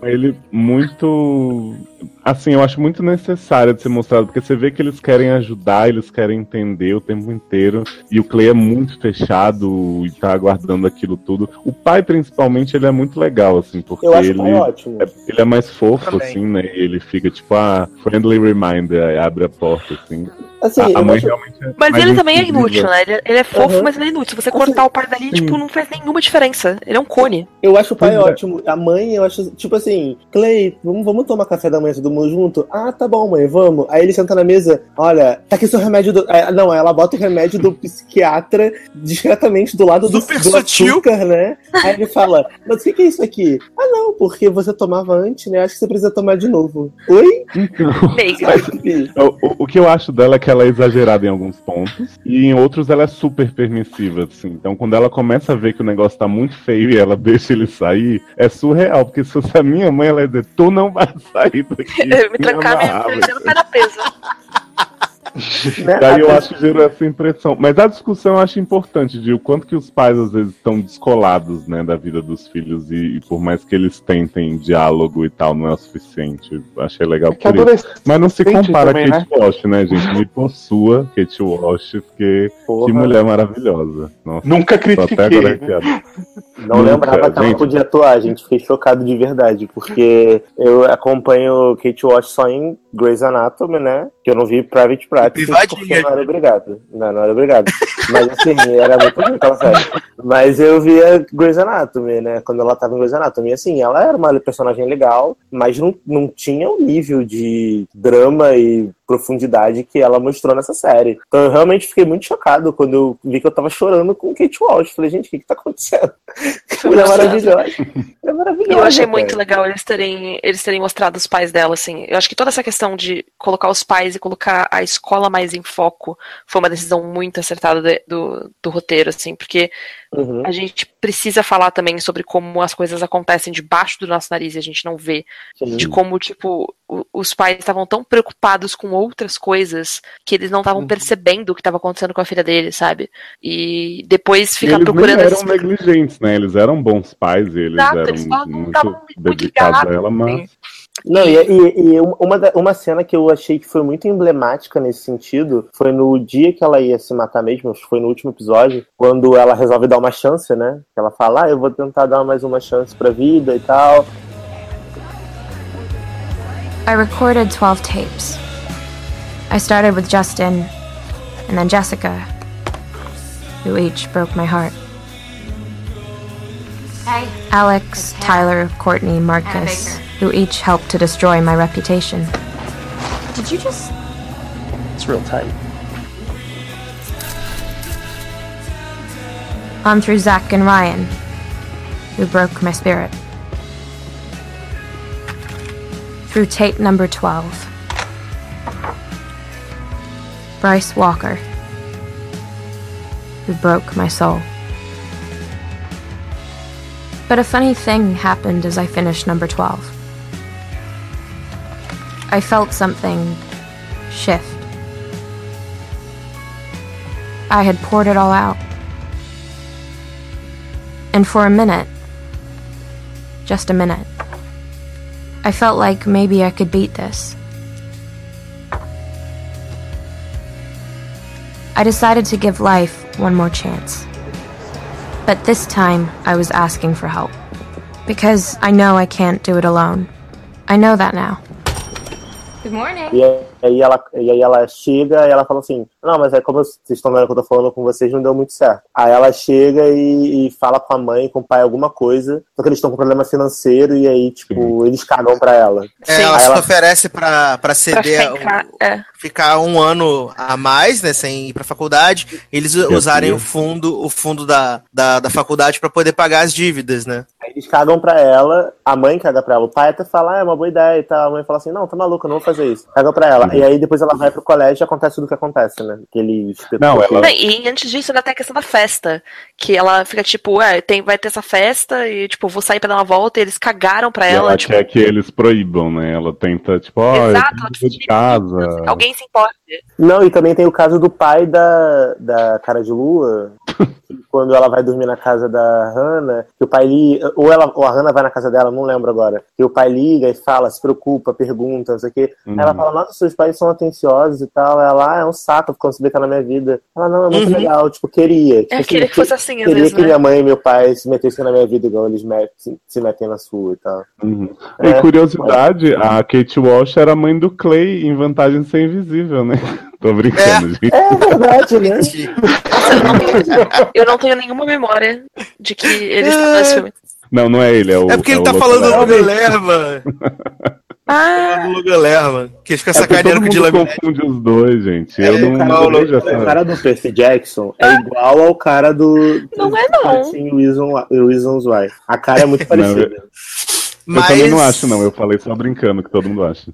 ele muito. Assim, eu acho muito necessária de ser mostrado, porque você vê que eles querem ajudar, eles querem entender o tempo inteiro, e o Clay é muito fechado e tá aguardando aquilo tudo. O pai, principalmente, ele é muito legal, assim, porque
Eu acho o
ele, é, ele é mais fofo,
Também.
assim, né? E ele fica tipo, ah, friendly reminder, aí abre a porta, assim.
Assim,
a, a mãe
acho-
realmente é
Mas ele também é inútil, né? Ele, ele é fofo,
Uhum.
mas ele é inútil. Se você cortar o par dali, tipo, não faz nenhuma diferença. Ele é um cone.
Eu acho o pai
é.
ótimo. A mãe, eu acho, tipo assim, Clay, vamos, vamos tomar café da manhã todo mundo junto? Ah, tá bom, mãe, vamos. Aí ele senta na mesa, olha, tá aqui seu remédio do. é, não, ela bota o remédio do psiquiatra discretamente do lado do,
Super
do
sutil.
açúcar, né? Aí ele fala, mas o que, que é isso aqui? Ah, não, porque você tomava antes, né? Acho que você precisa tomar de novo. Oi?
O, o- o que eu acho dela é que ela é exagerada em alguns pontos e em outros ela é super permissiva, assim. Então quando ela começa a ver que o negócio tá muito feio e ela deixa ele sair, é surreal, porque se fosse a minha mãe, ela ia dizer, tu não vai sair daqui.
Me trancar me
amarrava.
prendendo no pé da presa.
Daí eu acho que gerou essa impressão. Mas a discussão eu acho importante de o quanto que os pais às vezes estão descolados, né, da vida dos filhos e, e por mais que eles tentem diálogo e tal, não é o suficiente. Achei legal
que
por isso. Mas não se compara
também,
a Kate Walsh, né, gente? Me possua Kate Walsh, porque que mulher maravilhosa. Nossa,
Nunca critiquei, né?
Não
Nunca,
lembrava que ela
gente.
podia atuar, gente. Fiquei chocado de verdade, porque eu acompanho Kate Walsh só em Grey's Anatomy, né? Que eu não vi Private Practice
Privadinha.
não era obrigado. Não, não era obrigado. Mas assim, era muito ruim aquela série. Mas eu via Grey's Anatomy, né? Quando ela tava em Grey's Anatomy. Assim, ela era uma personagem legal, mas não, não tinha o nível de drama e profundidade que ela mostrou nessa série. Então eu realmente fiquei muito chocado quando eu vi que eu tava chorando com Kate Walsh. Falei, gente, o que que tá acontecendo? Que mulher maravilhosa. É maravilhosa.
E eu achei
cara.
muito legal eles terem, eles terem mostrado os pais dela, assim. Eu acho que toda essa questão de colocar os pais e colocar a escola mais em foco foi uma decisão muito acertada do, do roteiro, assim, porque
Uhum.
a gente precisa falar também sobre como as coisas acontecem debaixo do nosso nariz e a gente não vê.
Sim.
De como, tipo, os pais estavam tão preocupados com outras coisas que eles não
Uhum.
estavam percebendo o que estava acontecendo com a filha deles, sabe? E depois ficar
eles
procurando
nem eram
esses-
negligentes, né? Eles eram bons pais, eles
Exato,
eram
eles
muito dedicados a ela, mas.
Não, e, e- e uma, uma cena que eu achei que foi muito emblemática nesse sentido foi no dia que ela ia se matar mesmo, acho que foi no último episódio, quando ela resolve dar uma chance, né? Que ela fala, ah, eu vou tentar dar mais uma chance pra vida e tal.
I recorded 12 tapes. I started with Justin, and then Jessica, who each broke my heart.
Hey.
Alex, Tyler, Courtney, Marcus, who each helped to destroy my reputation.
Did you just.
It's real tight.
On through Zach and Ryan, who broke my spirit. Through tape number 12. Bryce Walker, who broke my soul. But a funny thing happened as I finished number 12. I felt something shift. I had poured it all out. And for a minute, just a minute, I felt like maybe I could beat this. I decided to give life one more chance. But this time, I was asking for help. Because I know I can't do it alone. I know that now.
Good morning.
E aí ela, e aí ela chega e ela fala assim, não, mas é como vocês estão vendo que eu tô falando com vocês, não deu muito certo. Aí ela chega e, e fala com a mãe, com o pai alguma coisa, só que eles estão com problema financeiro e aí, tipo, eles cagam pra ela.
É, ela
Aí
se
ela-
oferece pra, pra ceder,
ficar,
um-
é.
ficar um ano a mais, né, sem ir pra faculdade, eles usarem o fundo, o fundo da, da, da faculdade pra poder pagar as dívidas, né?
Eles cagam pra ela, a mãe caga pra ela, o pai até fala, ah, é uma boa ideia e tal. A mãe fala assim, não, tá maluca, eu não vou fazer isso. Caga pra ela. E aí depois ela vai pro colégio e acontece tudo o que acontece, né? Aquele
Não, ela-
E antes disso, ainda tem a questão da festa. Que ela fica tipo, ué, tem, vai ter essa festa e, tipo, vou sair pra dar uma volta e eles cagaram pra
E
ela.
ela
tipo,
quer que eles proibam, né? Ela tenta, tipo, ó, eu
Exato,
tenho de casa.
alguém se importa.
Não, e também tem o caso do pai da, da cara de lua, que quando ela vai dormir na casa da Hannah, que o pai liga, ou, ela, ou a Hannah vai na casa dela, não lembro agora, que o pai liga e fala, se preocupa, pergunta, não sei o quê.
Uhum.
Ela fala, nossa, seus pais são atenciosos e tal. Ela, ah, é um saco quando você vê tá na minha vida. Ela, não, é muito
Uhum.
legal, tipo, queria. Tipo,
É, queria que fosse assim, às
Queria
vezes,
que
né?
minha mãe e meu pai se metessem na minha vida igual eles met- se, se metem na sua e tal.
Uhum.
É.
E curiosidade, a Kate Walsh era a mãe do Clay em Vantagem de Ser Invisível, né? Tô brincando, gente.
É verdade, né?
Eu não tenho nenhuma memória de que ele estava nesse filme.
Não, não é ele, é o.
É porque ele
o
tá
Loco
falando do
Lerma.
Ah,
do Luga Lerma. Que ele fica
É
sacaneando com o
confunde os dois, gente.
É,
Eu
o,
não,
cara,
não
do, o cara do Percy Jackson é igual ao cara do.
Não é, não.
Sim, Reason, Reasons Why. A cara é muito
Não,
parecida.
eu- Eu também não
Mas-
acho, não. Eu falei só brincando, que todo mundo acha.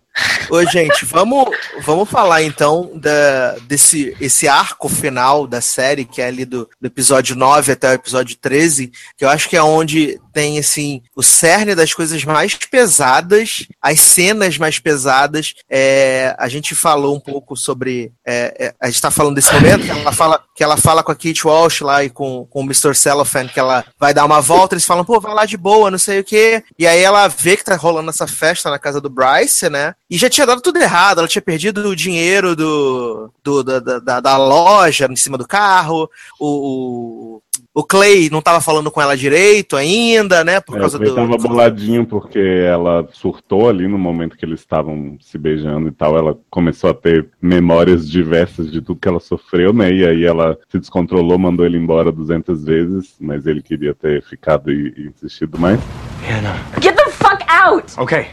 Ô, gente, vamos, vamos falar então da, desse esse arco final da série, que é ali do, do episódio 9 até o episódio 13, que eu acho que é onde tem, assim, o cerne das coisas mais pesadas, as cenas mais pesadas. É, a gente falou um pouco sobre. é, é, a gente tá falando desse momento, que ela fala, que ela fala com a Kate Walsh lá e com, com o Mr. Cellophane, que ela vai dar uma volta, eles falam, pô, vai lá de boa, não sei o quê. E aí ela vê que tá rolando essa festa na casa do Bryce, né? E já tinha dado tudo errado, ela tinha perdido o dinheiro do, do da, da, da loja em cima do carro, o, o, o Clay não tava falando com ela direito ainda, né? Por
É,
causa
ele
do.
tava boladinho porque ela surtou ali no momento que eles estavam se beijando e tal. Ela começou a ter memórias diversas de tudo que ela sofreu, né? E aí ela se descontrolou, mandou ele embora 200 vezes, mas ele queria ter ficado e, e insistido mais.
Hannah.
Get the fuck out!
Okay,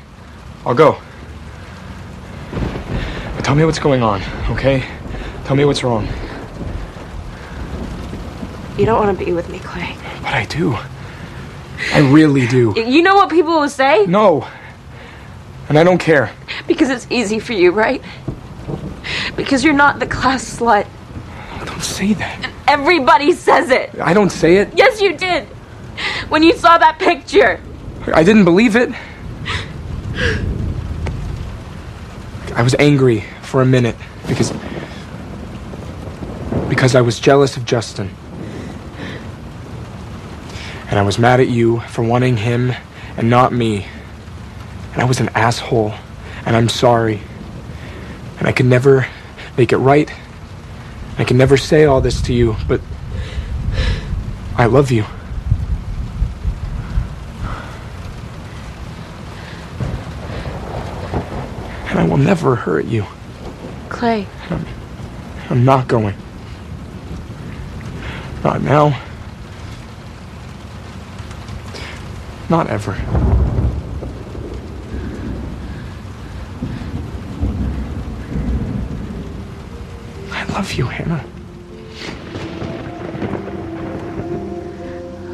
I'll go. But tell me what's going on, okay? Tell me what's wrong.
You don't want to be with me, Clay.
But I do. I really do.
You know what people will say?
No. And I don't care.
Because it's easy for you, right? Because you're not the class slut.
Don't say that.
Everybody says it.
I don't say it.
Yes, you did. When you saw that picture.
I didn't believe it. I was angry for a minute because because I was jealous of Justin. And I was mad at you for wanting him and not me. And I was an asshole, and I'm sorry. And I can never make it right. I can never say all this to you, but I love you. And I will never hurt you.
Clay.
I'm not going. Not now. Not ever. I love you, Hannah.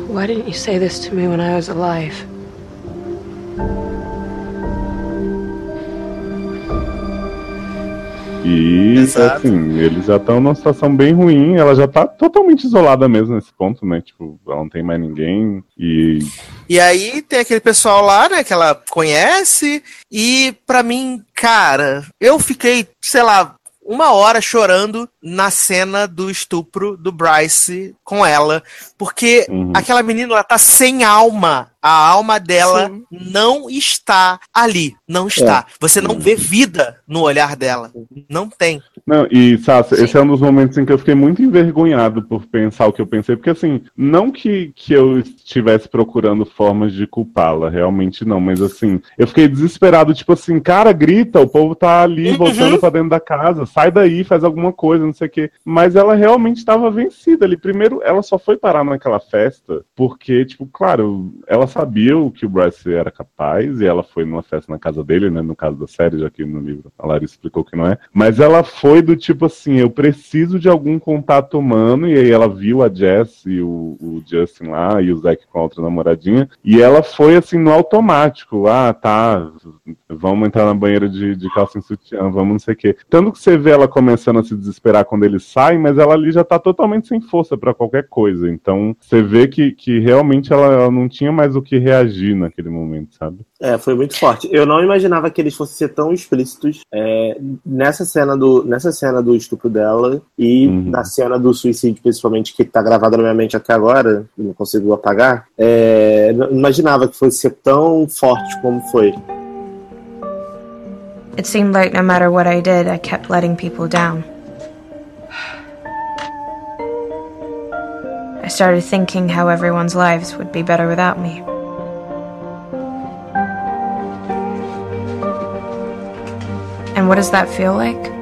Why didn't you say this to me when I was alive?
E,
Exato.
assim, eles já estão numa situação bem ruim. Ela já tá totalmente isolada mesmo nesse ponto, né? Tipo, ela não tem mais ninguém. E
E aí tem aquele pessoal lá, né, que ela conhece, e pra mim, cara, eu fiquei, sei lá, uma hora chorando na cena do estupro do Bryce com ela, porque
Uhum.
aquela menina ela tá sem alma. A alma dela não está ali, não está. Você não vê vida no olhar dela, não tem.
Não, e Sasha, esse é um dos momentos em que eu fiquei muito envergonhado por pensar o que eu pensei, porque assim, não que, que eu estivesse procurando formas de culpá-la, realmente não, mas assim, eu fiquei desesperado, tipo assim, cara, grita, o povo tá ali voltando pra dentro da casa, sai daí, faz alguma coisa, não sei o quê. Mas ela realmente estava vencida ali. Primeiro, ela só foi parar naquela festa porque, tipo, claro, ela sabia o que o Bryce era capaz e ela foi numa festa na casa dele, né, no caso da série, já que no livro a Larissa explicou que não é. Mas ela foi do tipo assim, eu preciso de algum contato humano, e aí ela viu a Jess e o, o Justin lá, e o Zack com a outra namoradinha, e ela foi assim no automático, ah, tá, vamos entrar na banheira de, de calça em sutiã, vamos não sei o quê. Tanto que você vê ela começando a se desesperar quando eles saem, mas ela ali já tá totalmente sem força pra qualquer coisa. Então você vê que, que realmente ela, ela não tinha mais o que reagir naquele momento, sabe?
É, foi muito forte. Eu não imaginava que eles fossem ser tão explícitos é, nessa cena do nessa cena do estupro dela e na cena do suicídio, principalmente, que tá gravada na minha mente até agora, não consigo apagar. É, não imaginava que fosse ser tão forte como foi.
It seemed like no matter what I did, I kept letting people down. I started thinking how everyone's lives would be better without me. And what does that feel like?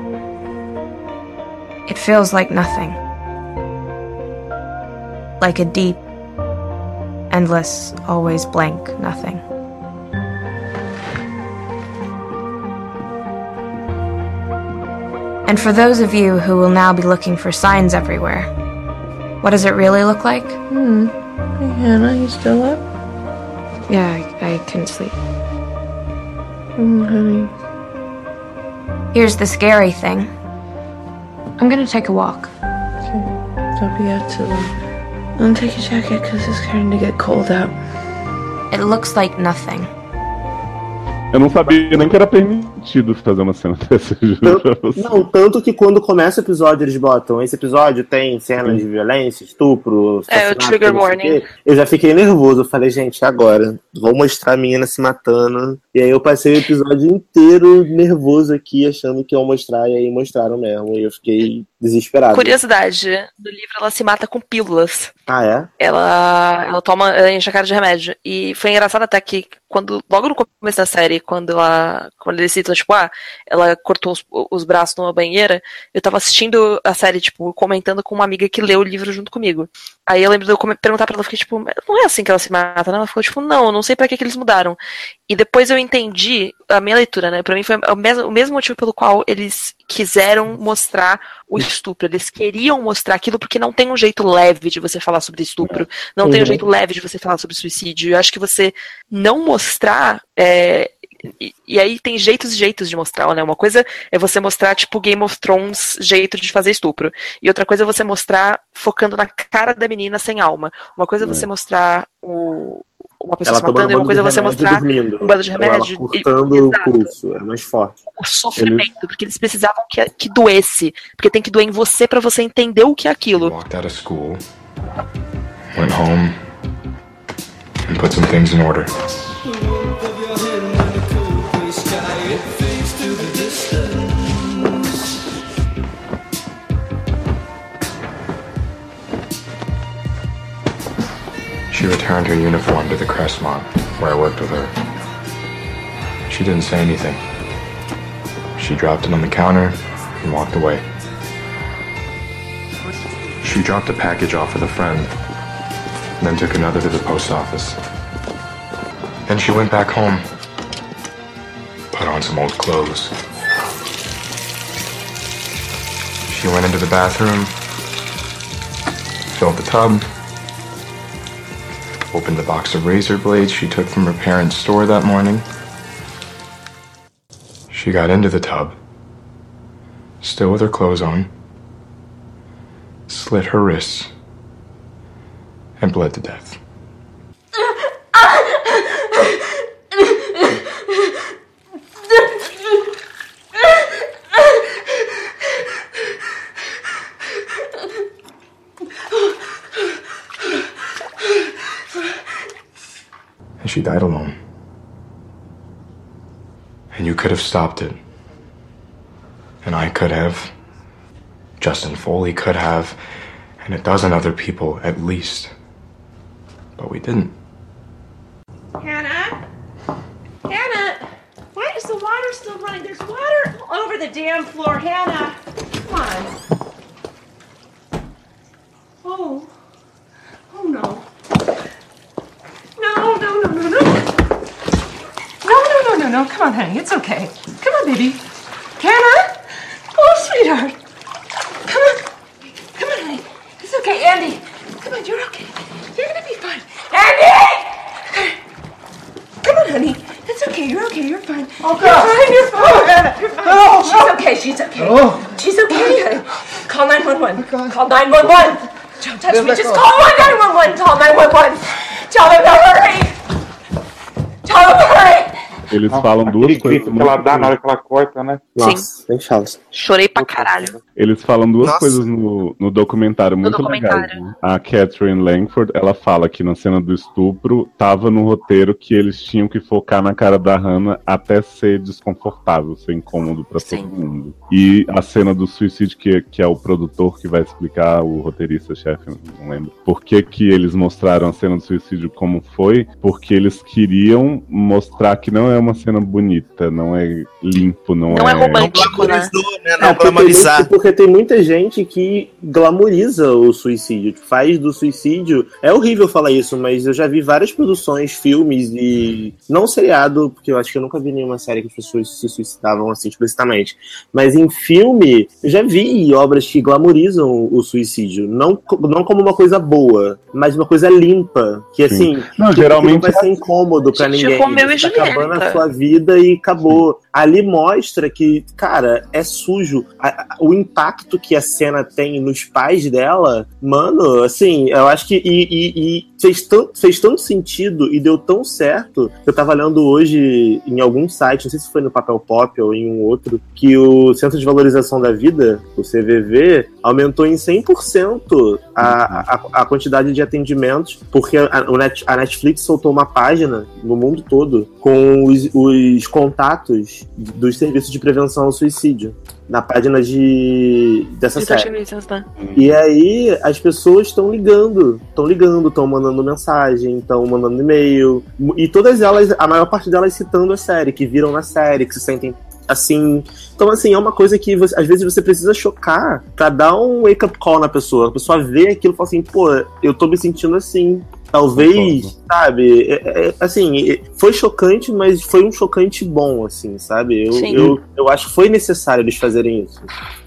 It feels like nothing. Like a deep, endless, always blank nothing. And for those of you who will now be looking for signs everywhere, what does it really look like?
Hmm. Hey, Hannah, you still up?
Yeah, I, I couldn't sleep.
Mm, honey.
Here's the scary thing I'm gonna take a walk.
Don't be out too long. Don't take your jacket because it's starting to get cold out.
It looks like nothing.
Eu não sabia nem que era permitido fazer uma cena dessa, juro pra você.
Não, tanto que quando começa o episódio, eles botam esse episódio tem cenas de violência, estupro,
É, o trigger warning.
quê. Eu já fiquei nervoso. Eu falei, gente, agora? Vou mostrar a menina se matando. E aí eu passei o episódio inteiro nervoso aqui, achando que iam mostrar, e aí mostraram mesmo. E eu fiquei desesperado.
Curiosidade, no livro ela se mata com pílulas.
Ah, é?
Ela, ela toma, ela enche a cara de remédio. E foi engraçado até que, quando, logo no começo da série, quando ela, quando eles citam, tipo, ah, ela cortou os, os braços numa banheira, eu tava assistindo a série, tipo, comentando com uma amiga que leu o livro junto comigo. Aí eu lembro de eu perguntar pra ela, fiquei, tipo, não é assim que ela se mata, né? Ela ficou, tipo, não, não sei pra que, que eles mudaram. E depois eu entendi a minha leitura, né? Pra mim foi o mesmo, o mesmo motivo pelo qual eles quiseram mostrar o estupro. Eles queriam mostrar aquilo porque não tem um jeito leve de você falar sobre estupro, não tem um
Uhum.
jeito leve de você falar sobre suicídio. Eu acho que você não mostrar. é, e, e aí tem jeitos e jeitos de mostrar, né? Uma coisa é você mostrar, tipo, Game of Thrones, jeito de fazer estupro. E outra coisa é você mostrar focando na cara da menina sem alma. Uma coisa é você mostrar o, uma pessoa
Ela
se matando, e uma
bando
coisa é você mostrar
dormindo.
um bando de remédio.
Ela cortando o
Exato.
pulso, é mais forte.
O sofrimento, porque eles precisavam que, que doesse. Porque tem que doer em você pra você entender o que é aquilo.
Walked out of school, went home, and put some things in order. She returned her uniform to the Crestmont, where I worked with her. She didn't say anything. She dropped it on the counter and walked away. She dropped a package off with a friend, then took another to the post office. Then she went back home, put on some old clothes. She went into the bathroom, filled the tub, opened the box of razor blades she took from her parents' store that morning. She got into the tub, still with her clothes on, slit her wrists, and bled to death. And she died alone. And you could have stopped it. And I could have. Justin Foley could have. And a dozen other people, at least. But we didn't.
Hannah? Hannah! Why is the water still running? There's water all over the damn floor, Hannah! Come on. Oh. Oh no. No, no, no, no, no. No, no. Come on, honey. It's okay. Come on, baby. Hannah? Oh, sweetheart. Come on. Come on, honey. It's okay, Andy. Come on, you're okay. You're gonna be fine. Andy! Come on, honey. It's okay. You're okay. You're fine. Oh, You're God. fine. You're fine. Oh. You're fine. Oh, She's oh. okay. She's okay. Oh. She's okay, honey. Call 911. Call 911. Don't touch me. Just call 911. Call 911. Tell them to hurry. Tell them to hurry.
Eles falam duas coisas.
que ela dá na hora que ela corta, né?
Nossa, fala.
Chorei pra caralho.
Eles falam duas
Nossa.
coisas no, no documentário muito
documentário.
legais. né? A Catherine Langford, ela fala que na cena do estupro tava no roteiro que eles tinham que focar na cara da Hannah até ser desconfortável, ser incômodo pra todo mundo. E a cena do suicídio, que, que é o produtor que vai explicar, o roteirista-chefe, não lembro, por que que eles mostraram a cena do suicídio como foi, porque eles queriam mostrar que não é uma cena bonita, não é limpo, não,
Não é romântico,
Glamorizou, né? Não
É, porque, porque tem muita gente que glamoriza o suicídio, que faz do suicídio. É horrível falar isso, mas eu já vi várias produções, filmes e. Não seriado, porque eu acho que eu nunca vi nenhuma série que as pessoas se suicidavam assim explicitamente. Mas em filme, eu já vi obras que glamorizam o suicídio. Não, não como uma coisa boa, mas uma coisa limpa. Que assim.
Sim. Não,
que- que
geralmente
não vai ser incômodo pra
Tipo
ninguém.
E
Você tá acabando a sua vida e acabou. Ali mostra que, cara, é sujo. A- a- o impacto que a cena tem nos pais dela, mano, assim, eu acho que. E, e- e fez, tão, fez tanto sentido e deu tão certo. Eu tava lendo hoje em algum site, não sei se foi no Papel Pop ou em um outro, que o Centro de Valorização da Vida, o CVV, aumentou em 100% a, a, a quantidade de atendimentos, porque a, a Netflix soltou uma página no mundo todo com os, os contatos dos serviços de prevenção ao suicídio. Na página de dessa
De
série.
13 Reasons, né?
E aí as pessoas estão ligando, estão ligando, estão mandando mensagem, estão mandando e-mail. E todas elas, a maior parte delas citando a série, que viram na série, que se sentem assim. Então, assim, é uma coisa que você- às vezes você precisa chocar pra dar um wake-up call na pessoa. A pessoa vê aquilo e fala assim, pô, eu tô me sentindo assim. Talvez, sabe, é- é- assim, é- foi chocante, mas foi um chocante bom, assim, sabe? Eu,
Sim.
eu, eu acho que foi necessário eles fazerem isso.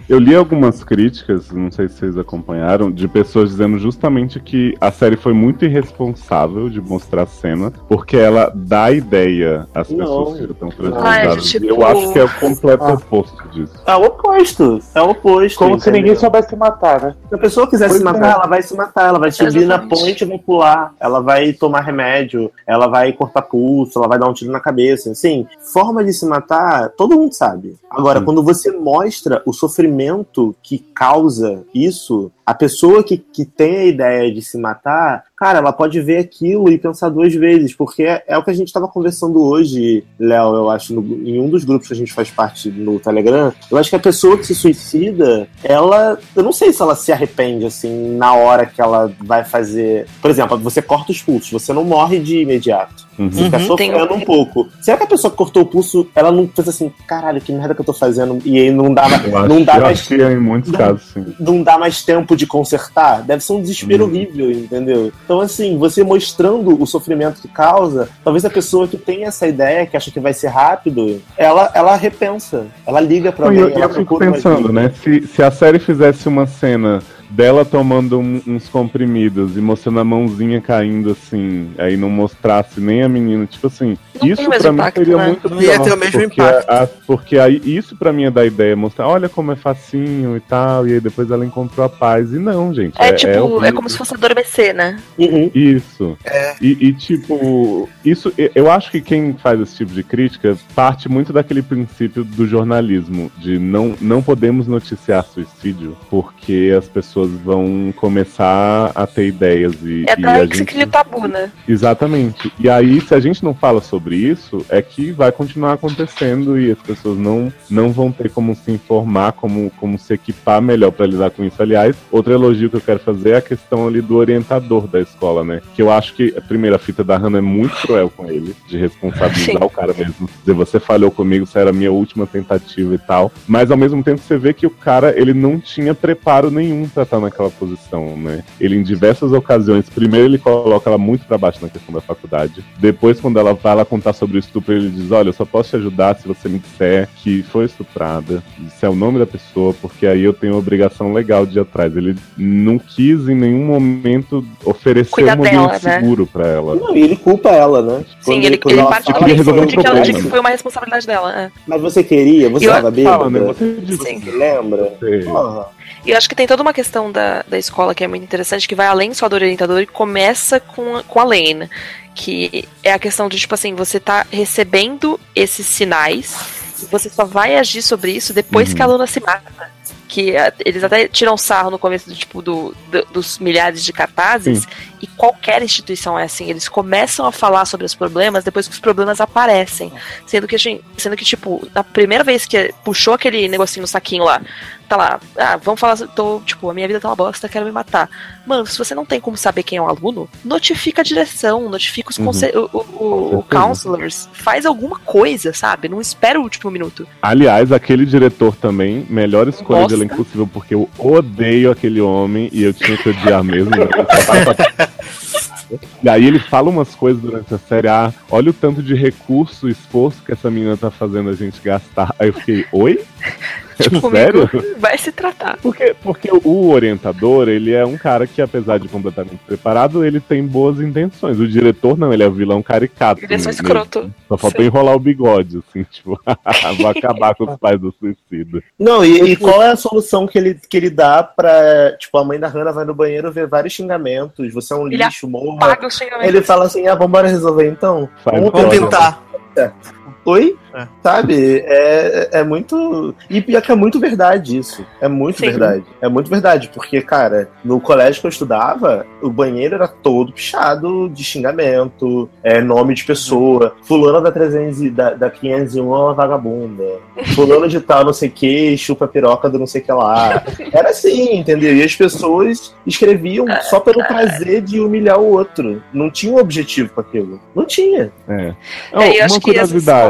Eu li algumas críticas, não sei se vocês acompanharam, de pessoas dizendo justamente que a série foi muito irresponsável de mostrar a cena, porque ela dá a ideia às
Não.
pessoas que estão
Ah, é, tipo-
Eu acho que é o completo oposto disso.
É o oposto. É o oposto.
Como se
entendeu?
ninguém soubesse matar, né?
Se a pessoa quiser
Pois
se matar,
é.
ela vai se matar, ela vai subir na
Exatamente.
ponte e vai pular, ela vai tomar remédio, ela vai cortar pulso, ela vai dar um tiro na cabeça. Assim, forma de se matar, todo mundo sabe. Agora, quando você mostra o sofrimento que causa isso, a pessoa que, que tem a ideia de se matar, cara, ela pode ver aquilo e pensar duas vezes, porque é, é o que a gente estava conversando hoje, Léo, eu acho, no- em um dos grupos que a gente faz parte no Telegram. Eu acho que a pessoa que se suicida, ela. Eu não sei se ela se arrepende, assim, na hora que ela vai fazer. Por exemplo, você corta os pulsos, você não morre de imediato. Você fica
Uhum,
sofrendo
tem-
um pouco. Será que a pessoa que cortou o pulso, ela não pensa assim, caralho, que merda que eu tô fazendo? E aí não dá,
Eu acho,
não dá
eu
mais
acho que é em muitos casos, sim.
não dá mais tempo de consertar, deve ser um desespero
Uhum.
horrível, entendeu? Então, assim, você mostrando o sofrimento que causa, talvez a pessoa que tem essa ideia, que acha que vai ser rápido, ela, ela repensa, ela liga pra alguém,
eu,
ela
eu fico pensando, né? Se, se a série fizesse uma cena dela tomando um- uns comprimidos e mostrando a mãozinha caindo assim, aí não mostrasse nem a menina, tipo assim,
Não
isso pra mim seria
né?
muito
Não ia
pior,
ter o mesmo
porque
impacto.
a- porque aí isso pra mim é da ideia, mostrar, olha como é facinho e tal, e aí depois ela encontrou a paz, e não, gente.
É, tipo, é,
horrível.
como se fosse adormecer, né?
Isso. E, e, tipo, isso eu acho que quem faz esse tipo de crítica parte muito daquele princípio do jornalismo, de não, não podemos noticiar suicídio, porque as pessoas vão começar a ter ideias e,
É
e
daí que se
gente
cria o tabu, né?
Exatamente. E aí, se a gente não fala sobre isso, é que vai continuar acontecendo e as pessoas não, não vão ter como se informar, como, como se equipar melhor para lidar com isso. Aliás, outro elogio que eu quero fazer é a questão ali do orientador da escola, né? Que eu acho que a primeira fita da Hannah é muito cruel com ele, de responsabilizar
Sim.
o cara mesmo. Dizer, você falhou comigo, isso era a minha última tentativa e tal. Mas ao mesmo tempo você vê que o cara, ele não tinha preparo nenhum pra estar naquela posição, né? Ele em diversas ocasiões, primeiro ele coloca ela muito pra baixo na questão da faculdade. Depois, quando ela vai lá contar sobre o estupro, ele diz: Olha, eu só posso te ajudar se você me disser que foi estuprada, se é o nome da pessoa, porque aí eu tenho a obrigação legal de ir atrás. Ele não quis em nenhum momento oferecer
Cuidar
um ambiente
dela, né?
seguro pra ela.
Não, e ele culpa ela, né?
Sim,
Quando
ele,
quando
ele parte do
fala,
queria resolver um
de que, ela, de que
problema.
foi uma responsabilidade dela. É.
Mas você queria? Você estava bêbada?
Fala, né? Você disse.
Sim.
Você lembra?
Sei.
Porra.
E eu acho que tem toda uma questão da, da escola que é muito interessante, que vai além só do orientador e começa com, a- com a Lane. Que é a questão de, tipo assim, você tá recebendo esses sinais, e você só vai agir sobre isso depois
Uhum.
que a aluna se mata. Que a- eles até tiram sarro no começo do tipo do, do- dos milhares de cartazes,
Sim.
E qualquer instituição é assim, eles começam a falar sobre os problemas depois que os problemas aparecem. Sendo que, assim, sendo que, tipo, na primeira vez que puxou aquele negocinho no saquinho lá, tá lá, ah, vamos falar, tô, tipo, a minha vida tá uma bosta, quero me matar. Mano, se você não tem como saber quem é o aluno, notifica a direção, notifica os
Uhum.
o, o, o, counselors, faz alguma coisa, sabe? Não espera o último minuto.
Aliás, aquele diretor também, melhor escolha de
Nossa.
elenco possível, porque eu odeio aquele homem e eu tinha que odiar mesmo. né? E aí ele fala umas coisas durante a série, ah, olha o tanto de recurso, esforço que essa menina tá fazendo a gente gastar. Aí eu fiquei, oi?
Tipo,
Sério?
amigo, vai se tratar.
Porque, porque o orientador, ele é um cara que, apesar de completamente preparado, ele tem boas intenções. O diretor, não, ele é o vilão caricato.
Ele é só
né?
escroto.
Só faltou
Sim.
enrolar o bigode, assim, tipo, vou acabar com os pais do suicida.
Não, e, e qual é a solução que ele, que ele dá pra. Tipo, a mãe da Hannah vai no banheiro ver vários xingamentos, você é um
Ele
lixo, morra.
Paga os xingamentos.
Ele fala assim: ah, vambora resolver então?
Faz
Vamos tentar. Oi? Sabe? É, é muito. E pior que é muito verdade isso. É muito
Sim.
verdade. É muito verdade. Porque, cara, no colégio que eu estudava, o banheiro era todo pichado de xingamento, é, nome de pessoa. Fulano da 300, e- da, da 501 é uma vagabunda. Fulano de tal, não sei o que, chupa a piroca do não sei o que lá. Era assim, entendeu? E as pessoas escreviam só pelo prazer de humilhar o outro. Não tinha um objetivo com aquilo. Não tinha.
É.
É, eu acho
uma
que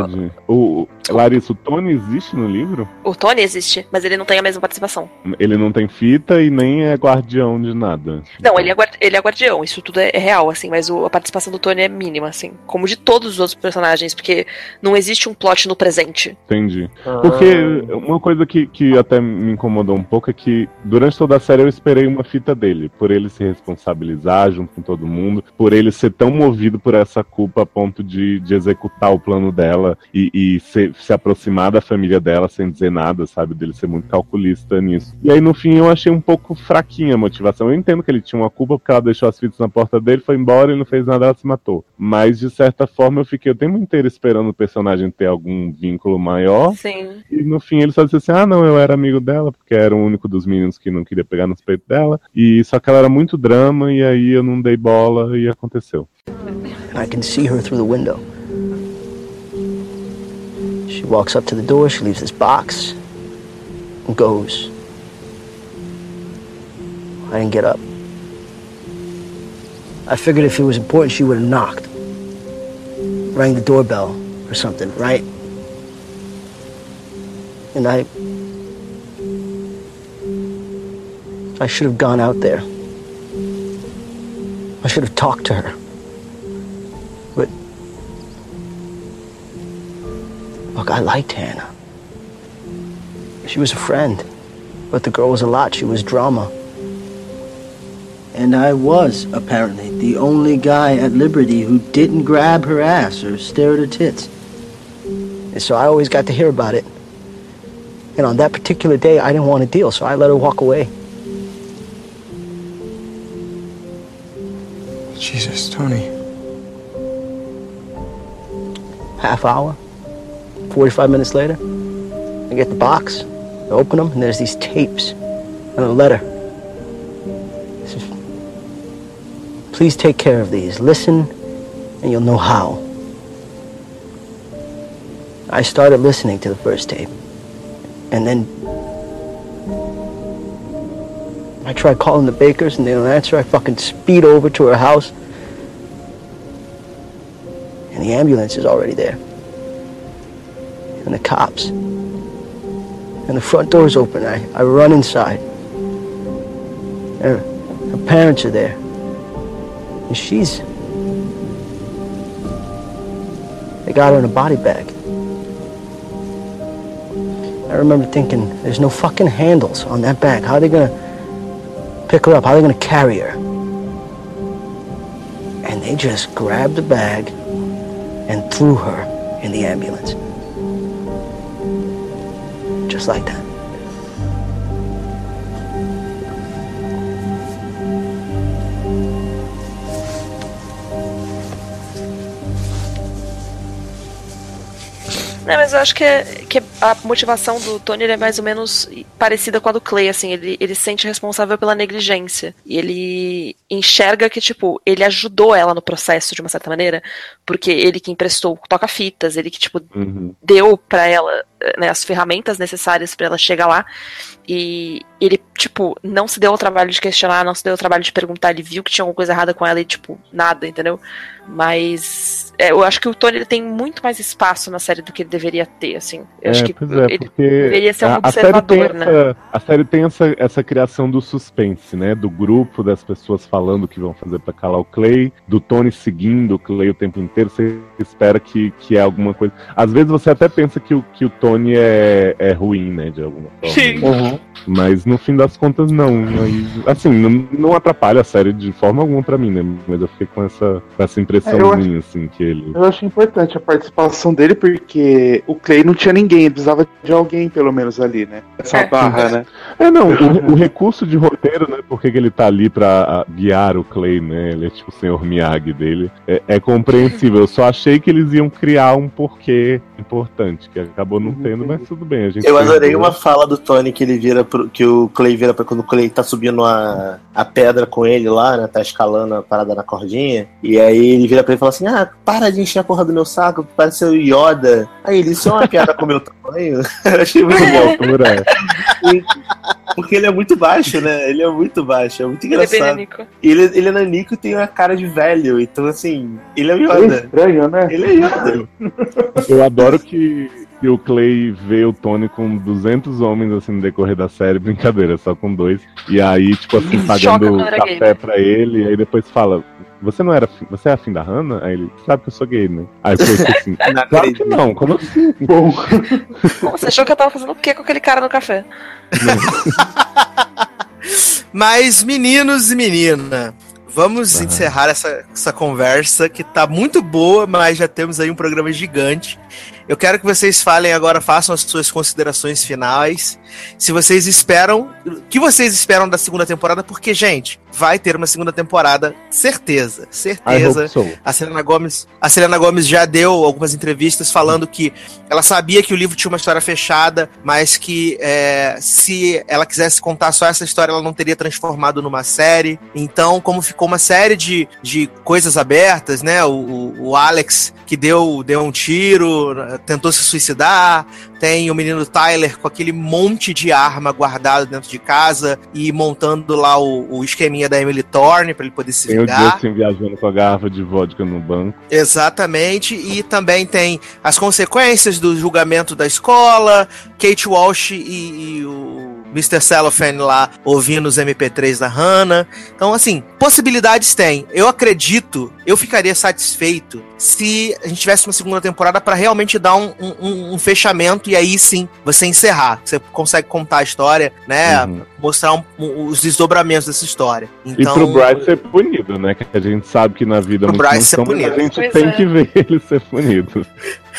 curiosidade. O, Larissa, o Tony existe no livro?
O Tony existe, mas ele não tem a mesma participação.
Ele não tem fita e nem é guardião de nada.
Não, ele é, ele é guardião, isso tudo é, é real, assim, mas o- a participação do Tony é mínima, assim. Como de todos os outros personagens, porque não existe um plot no presente.
Entendi.
Ah.
Porque uma coisa que, que até me incomodou um pouco é que durante toda a série eu esperei uma fita dele, por ele se responsabilizar junto com todo mundo, por ele ser tão movido por essa culpa a ponto de, de executar o plano dela e, e se, se aproximar da família dela sem dizer nada, sabe? Dele ser muito calculista nisso. E aí no fim eu achei um pouco fraquinha a motivação. Eu entendo que ele tinha uma culpa porque ela deixou as fitas na porta dele, foi embora, ele não fez nada, ela se matou. Mas de certa forma eu fiquei o tempo inteiro esperando o personagem ter algum vínculo maior.
Sim.
E no fim ele só disse assim: ah, não, eu era amigo dela, porque era o único dos meninos que não queria pegar nos peitos dela. E só que ela era muito drama, e aí eu não dei bola e aconteceu.
I can see her through the window. She walks up to the door, she leaves this box, and goes. I didn't get up. I figured if it was important, she would have knocked, rang the doorbell or something, right? And I. I should have gone out there. I should have talked to her. Look, I liked Hannah. She was a friend. But the girl was a lot. She was drama. And I was, apparently, the only guy at Liberty who didn't grab her ass or stare at her tits. And so I always got to hear about it. And on that particular day, I didn't want to deal, so I let her walk away.
Jesus, Tony.
Half hour, 45 minutes later, I get the box, I open them, and there's these tapes and a letter. Says, Please take care of these. Listen, and you'll know how. I started listening to the first tape. And then I tried calling the bakers and they don't answer. I fucking speed over to her house. And the ambulance is already there. And the cops. And the front door's open. I, I run inside. Her, her parents are there. And she's. They got her in a body bag. I remember thinking, there's no fucking handles on that bag. How are they gonna pick her up? How are they gonna carry her? And they just grabbed the bag and threw her in the ambulance. Just like that.
Não, mas eu a motivação do Tony é mais ou menos parecida com a do Clay, assim, ele, ele se sente responsável pela negligência. E ele enxerga que, tipo, ele ajudou ela no processo de uma certa maneira, porque ele que emprestou toca-fitas, ele que, tipo,
Uhum.
deu pra ela né, as ferramentas necessárias pra ela chegar lá. E ele, tipo, não se deu ao trabalho de questionar, não se deu ao trabalho de perguntar, ele viu que tinha alguma coisa errada com ela e, tipo, nada, entendeu? Mas eu acho que o Tony ele tem muito mais espaço na série do que ele deveria ter, assim. Eu acho que
é,
ele deveria ser um
a, a série tem,
observador, né?
essa, a série tem essa, essa criação do suspense, né? Do grupo, das pessoas falando o que vão fazer pra calar o Clay, do Tony seguindo o Clay o tempo inteiro, você espera que, que é alguma coisa. Às vezes você até pensa que o, que o Tony é, é ruim, né? De alguma forma.
Sim.
Uhum. Mas no fim das contas, não. Assim, não, não atrapalha a série de forma alguma pra mim, né? Mas eu fiquei com essa, com essa impressãozinha, assim, que ele.
Eu acho importante a participação dele, porque o Clay não tinha ninguém, ele precisava de alguém, pelo menos, ali, né? Essa barra, né?
É, não, o, o recurso de roteiro, né? Porque que ele tá ali pra ah, guiar o Clay, né? Ele é tipo o senhor Miyagi dele. É, é compreensível. Eu só achei que eles iam criar um porquê importante, que acabou não tendo, mas tudo bem. A gente
Eu adorei uma fala do Tony que ele vira pro, que o Clay vira pra quando o Clay tá subindo a, a pedra com ele lá, né? Tá escalando a parada na cordinha. E aí ele vira pra ele e fala assim: Ah, para de encher a porra do meu saco, parece o Yoda. Aí ele, isso é uma piada com o meu tamanho. Eu achei muito bom.
Altura,
Porque ele é muito baixo, né? Ele é muito baixo, é muito
Ele é
engraçado.
nanico.
Ele, ele é nanico e tem uma cara de velho, então assim, ele é o
É
Yoda.
estranho, né?
Ele é Yoda.
Eu adoro que, que o Clay vê o Tony com 200 homens, assim, no decorrer da série. Brincadeira, só com dois. E aí, tipo assim, pagando café pra ele. E aí depois fala... Você não era. fi- Você é afim da Hannah? Aí ele sabe que eu sou gay, né? Aí foi assim.
Não
claro que não, como assim?
Bom,
Você achou que eu tava fazendo o que com aquele cara no café?
Mas, meninos e menina, vamos encerrar essa, essa conversa que tá muito boa, mas já temos aí um programa gigante. Eu quero que vocês falem agora, façam as suas considerações finais. Se vocês esperam, o que vocês esperam da segunda temporada, porque, gente, vai ter uma segunda temporada, certeza, certeza.
so.
A Selena Gomes, a Selena Gomes já deu algumas entrevistas falando que ela sabia que o livro tinha uma história fechada, mas que é, se ela quisesse contar só essa história, ela não teria transformado numa série. Então, como ficou uma série de, de coisas abertas, né? O, o- o Alex que deu, deu um tiro, tentou se suicidar. Tem o menino Tyler com aquele monte de arma guardado dentro de casa e montando lá o, o esqueminha da Emily Thorne para ele poder se
Tem o
vingar.
Justin viajando com a garrafa de vodka no banco.
Exatamente, e também tem as consequências do julgamento da escola, Kate Walsh e, e o Mr. Cellophane lá ouvindo os MP3 da Hannah. Então, assim, possibilidades tem. Eu acredito, eu ficaria satisfeito se a gente tivesse uma segunda temporada para realmente dar um, um, um, fechamento e aí sim você encerrar. Você consegue contar a história, né? Uhum. Mostrar um, os desdobramentos dessa história.
Então, e pro Bryce ser punido, né? Que a gente sabe que na vida
pro Bryce ser punido.
a gente pois tem é. que ver ele ser punido.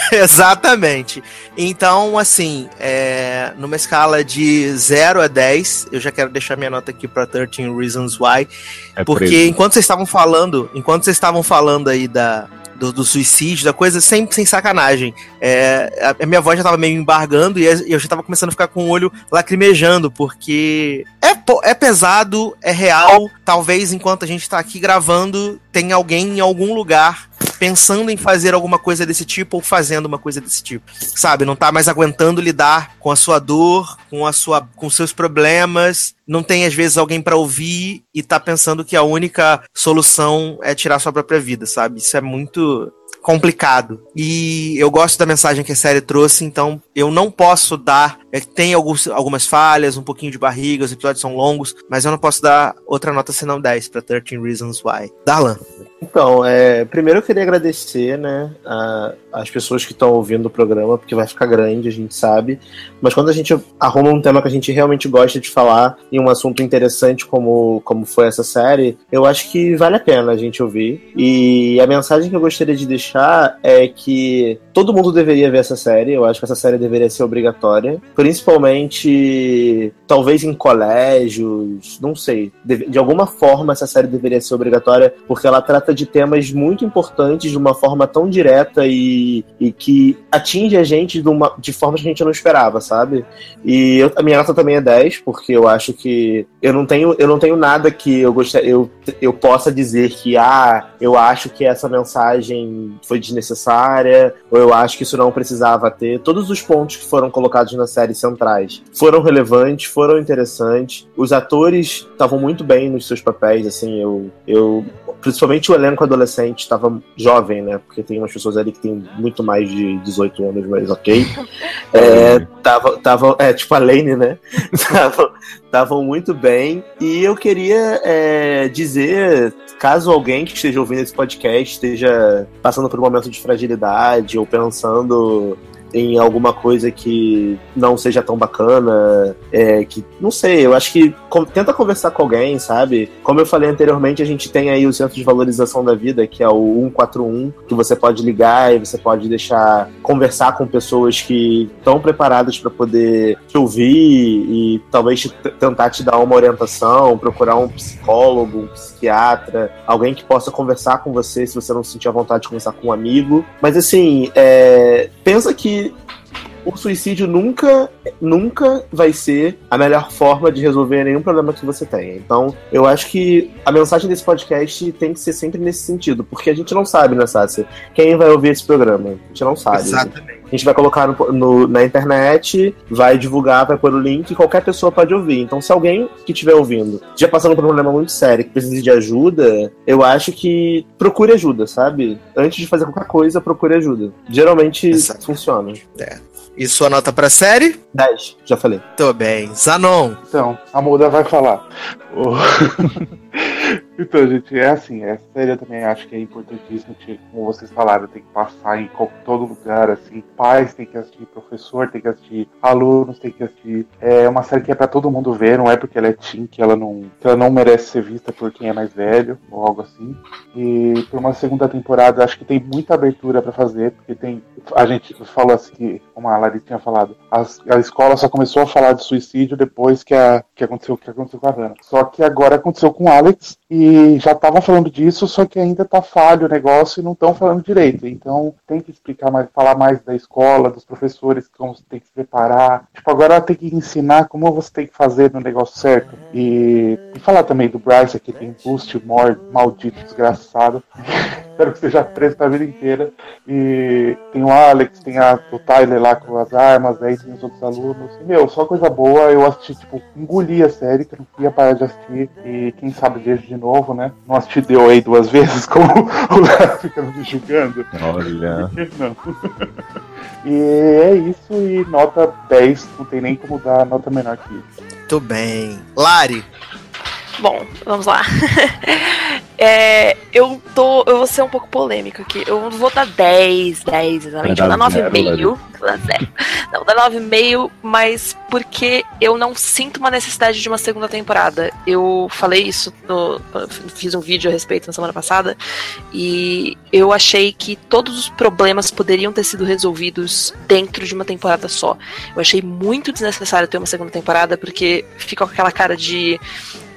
Exatamente. Então, assim, é, numa escala de 0 a 10, eu já quero deixar minha nota aqui para 13 Reasons Why. É porque preso. enquanto vocês estavam falando, enquanto vocês estavam falando aí da, do, do, suicídio, da coisa, sempre sem sacanagem. É, a, a, minha voz já tava meio embargando e eu já tava começando a ficar com o olho lacrimejando, porque é, é pesado, é real. Talvez enquanto a gente tá aqui gravando, tem alguém em algum lugar pensando em fazer alguma coisa desse tipo ou fazendo uma coisa desse tipo. Sabe, não tá mais aguentando lidar com a sua dor, com a sua com seus problemas, não tem às vezes alguém para ouvir e tá pensando que a única solução é tirar sua própria vida, sabe? Isso é muito complicado. E eu gosto da mensagem que a série trouxe, então eu não posso dar. É, tem alguns, algumas falhas, um pouquinho de barriga, os episódios são longos, mas eu não posso dar outra nota senão 10 para 13 Reasons Why. Darlan.
Então, é, primeiro eu queria agradecer, né, a, as pessoas que estão ouvindo o programa, porque vai ficar grande, a gente sabe. Mas quando a gente arruma um tema que a gente realmente gosta de falar e um assunto interessante como, como foi essa série, eu acho que vale a pena a gente ouvir. E a mensagem que eu gostaria de deixar é que todo mundo deveria ver essa série. Eu acho que essa série deveria ser obrigatória, principalmente talvez em colégios, não sei. De, alguma forma essa série deveria ser obrigatória, porque ela trata de temas muito importantes de uma forma tão direta e, e que atinge a gente de, uma, de formas que a gente não esperava, sabe? E eu, a minha nota também é 10, porque eu acho que eu não tenho, eu não tenho nada que eu, gostaria, eu, eu possa dizer que, ah, eu acho que essa mensagem foi desnecessária, ou eu acho que isso não precisava ter. Todos os pontos que foram colocados na série centrais foram relevantes, foram interessantes. Os atores estavam muito bem nos seus papéis, assim, eu, eu principalmente o elenco adolescente estava jovem, né? Porque tem umas pessoas ali que tem muito mais de 18 anos, mas ok. É, tava, tava, é, tipo a Lane, né? Estavam muito bem. E eu queria é, dizer, caso alguém que esteja ouvindo esse podcast esteja passando por um momento de fragilidade ou pensando em alguma coisa que não seja tão bacana, é, que não sei, eu acho que com, tenta conversar com alguém, sabe? Como eu falei anteriormente, a gente tem aí o Centro de Valorização da Vida, que é o 141, que você pode ligar e você pode deixar conversar com pessoas que estão preparadas para poder te ouvir e talvez te, tentar te dar uma orientação, procurar um psicólogo, um psiquiatra, alguém que possa conversar com você se você não sentir a vontade de conversar com um amigo. Mas assim, é, pensa que que o suicídio nunca, nunca vai ser a melhor forma de resolver nenhum problema que você tenha. Então, eu acho que a mensagem desse podcast tem que ser sempre nesse sentido, porque a gente não sabe, né, Sácia, quem vai ouvir esse programa. A gente não sabe.
Exatamente.
A gente vai colocar no, no, na internet, vai divulgar, vai pôr o link e qualquer pessoa pode ouvir. Então, se alguém que estiver ouvindo já passando por um problema muito sério, que precisa de ajuda, eu acho que procure ajuda, sabe? Antes de fazer qualquer coisa, procure ajuda. Geralmente Exato. funciona.
É. E sua nota pra série?
10, já falei.
Tô bem. Zanon.
Então, a Muda vai falar. Então, gente, é assim, essa série eu também acho que é importantíssima, como vocês falaram, tem que passar em todo lugar, assim, pais tem que assistir, professor tem que assistir, alunos tem que assistir. É uma série que é para todo mundo ver, não é porque ela é teen que ela não, que ela não merece ser vista por quem é mais velho, ou algo assim. E por uma segunda temporada, acho que tem muita abertura para fazer, porque tem, a gente falou assim, como a Larissa tinha falado, a, a escola só começou a falar de suicídio depois que, a, que aconteceu que aconteceu com a Hannah. Só que agora aconteceu com o Alex, e já estavam falando disso, só que ainda tá falho o negócio e não estão falando direito. Então tem que explicar mais, falar mais da escola, dos professores, como você tem que se preparar. Tipo, agora tem que ensinar como você tem que fazer no negócio certo. E, e falar também do Bryce, que tem boost maldito, desgraçado. Espero que seja preso pra vida inteira. E tem o Alex, tem a, o Tyler lá com as armas, aí tem os outros alunos. E, meu, só coisa boa. Eu assisti, tipo, engoli a série, que eu não queria parar de assistir. E quem sabe vejo de novo, né? Não assisti The aí duas vezes, como o Léo fica me julgando.
Olha.
Não. e é isso, e nota 10, não tem nem como dar nota menor que isso.
Muito bem. Lari.
Bom, vamos lá. É, eu tô. Eu vou ser um pouco polêmico aqui. Eu vou dar 10, 10 exatamente. Vou
dar
dar
zero,
9,5. Vou dar zero. Não, vou dar 9,5, mas porque eu não sinto uma necessidade de uma segunda temporada. Eu falei isso, no, fiz um vídeo a respeito na semana passada, e eu achei que todos os problemas poderiam ter sido resolvidos dentro de uma temporada só. Eu achei muito desnecessário ter uma segunda temporada, porque fica com aquela cara de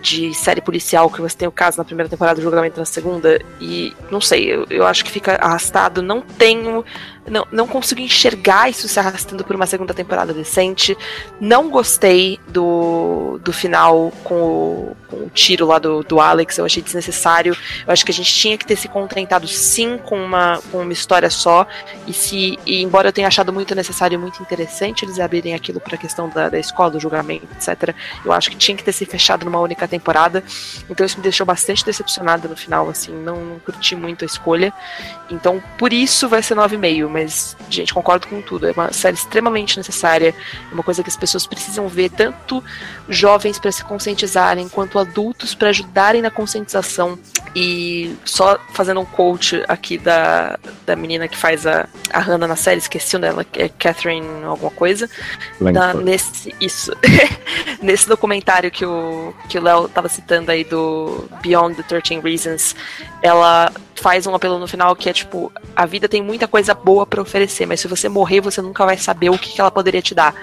de série policial que você tem o caso na primeira temporada o julgamento na segunda. E não sei, eu, eu acho que fica arrastado. Não tenho. Não, não consigo enxergar isso se arrastando por uma segunda temporada decente. Não gostei do, do final com o, com o tiro lá do, do Alex, eu achei desnecessário. Eu acho que a gente tinha que ter se contentado sim com uma, com uma história só. E se e embora eu tenha achado muito necessário e muito interessante eles abrirem aquilo para a questão da, da escola, do julgamento, etc., eu acho que tinha que ter se fechado numa única temporada. Então isso me deixou bastante decepcionada no final, assim, não, não curti muito a escolha. Então por isso vai ser 9,5 mas, gente, concordo com tudo. É uma série extremamente necessária, é uma coisa que as pessoas precisam ver, tanto jovens para se conscientizarem, quanto adultos para ajudarem na conscientização. E só fazendo um coach aqui da, da menina que faz a, a Hannah na série, esqueci o dela, é Catherine alguma coisa. Nesse, isso. nesse documentário que o que o Léo tava citando aí do Beyond the 13 Reasons, ela faz um apelo no final que é tipo, a vida tem muita coisa boa para oferecer, mas se você morrer, você nunca vai saber o que, que ela poderia te dar.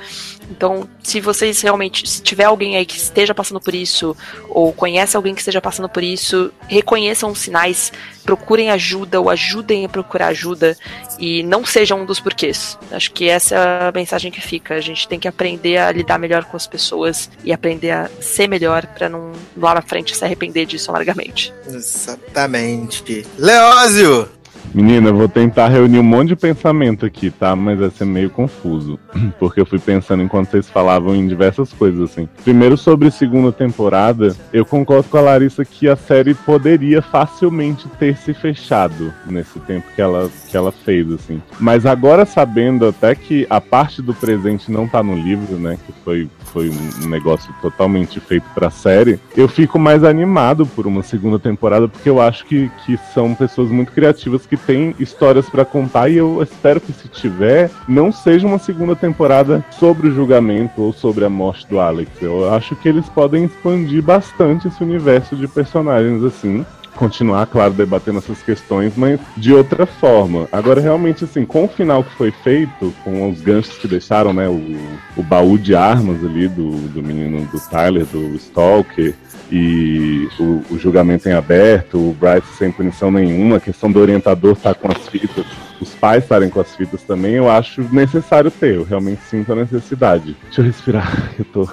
Então, se vocês realmente, se tiver alguém aí que esteja passando por isso, ou conhece alguém que esteja passando por isso, reconheçam os sinais, procurem ajuda ou ajudem a procurar ajuda e não sejam um dos porquês. Acho que essa é a mensagem que fica. A gente tem que aprender a lidar melhor com as pessoas e aprender a ser melhor para não lá na frente se arrepender disso amargamente.
Exatamente. Leózio!
Menina, vou tentar reunir um monte de pensamento aqui, tá? Mas vai ser meio confuso. Porque eu fui pensando enquanto vocês falavam em diversas coisas, assim. Primeiro, sobre segunda temporada, eu concordo com a Larissa que a série poderia facilmente ter se fechado nesse tempo que ela, que ela fez, assim. Mas agora, sabendo até que a parte do presente não tá no livro, né? Que foi, foi um negócio totalmente feito pra série, eu fico mais animado por uma segunda temporada, porque eu acho que, que são pessoas muito criativas que tem histórias para contar e eu espero que se tiver, não seja uma segunda temporada sobre o julgamento ou sobre a morte do Alex. Eu acho que eles podem expandir bastante esse universo de personagens assim continuar, claro, debatendo essas questões, mas de outra forma. Agora, realmente, assim, com o final que foi feito, com os ganchos que deixaram, né, o, o baú de armas ali do, do menino do Tyler, do Stalker, e o, o, julgamento em aberto, o Bryce sem punição nenhuma, a questão do orientador estar tá com as fitas, os pais estarem com as fitas também, eu acho necessário ter, eu realmente sinto a necessidade. Deixa eu respirar, eu tô.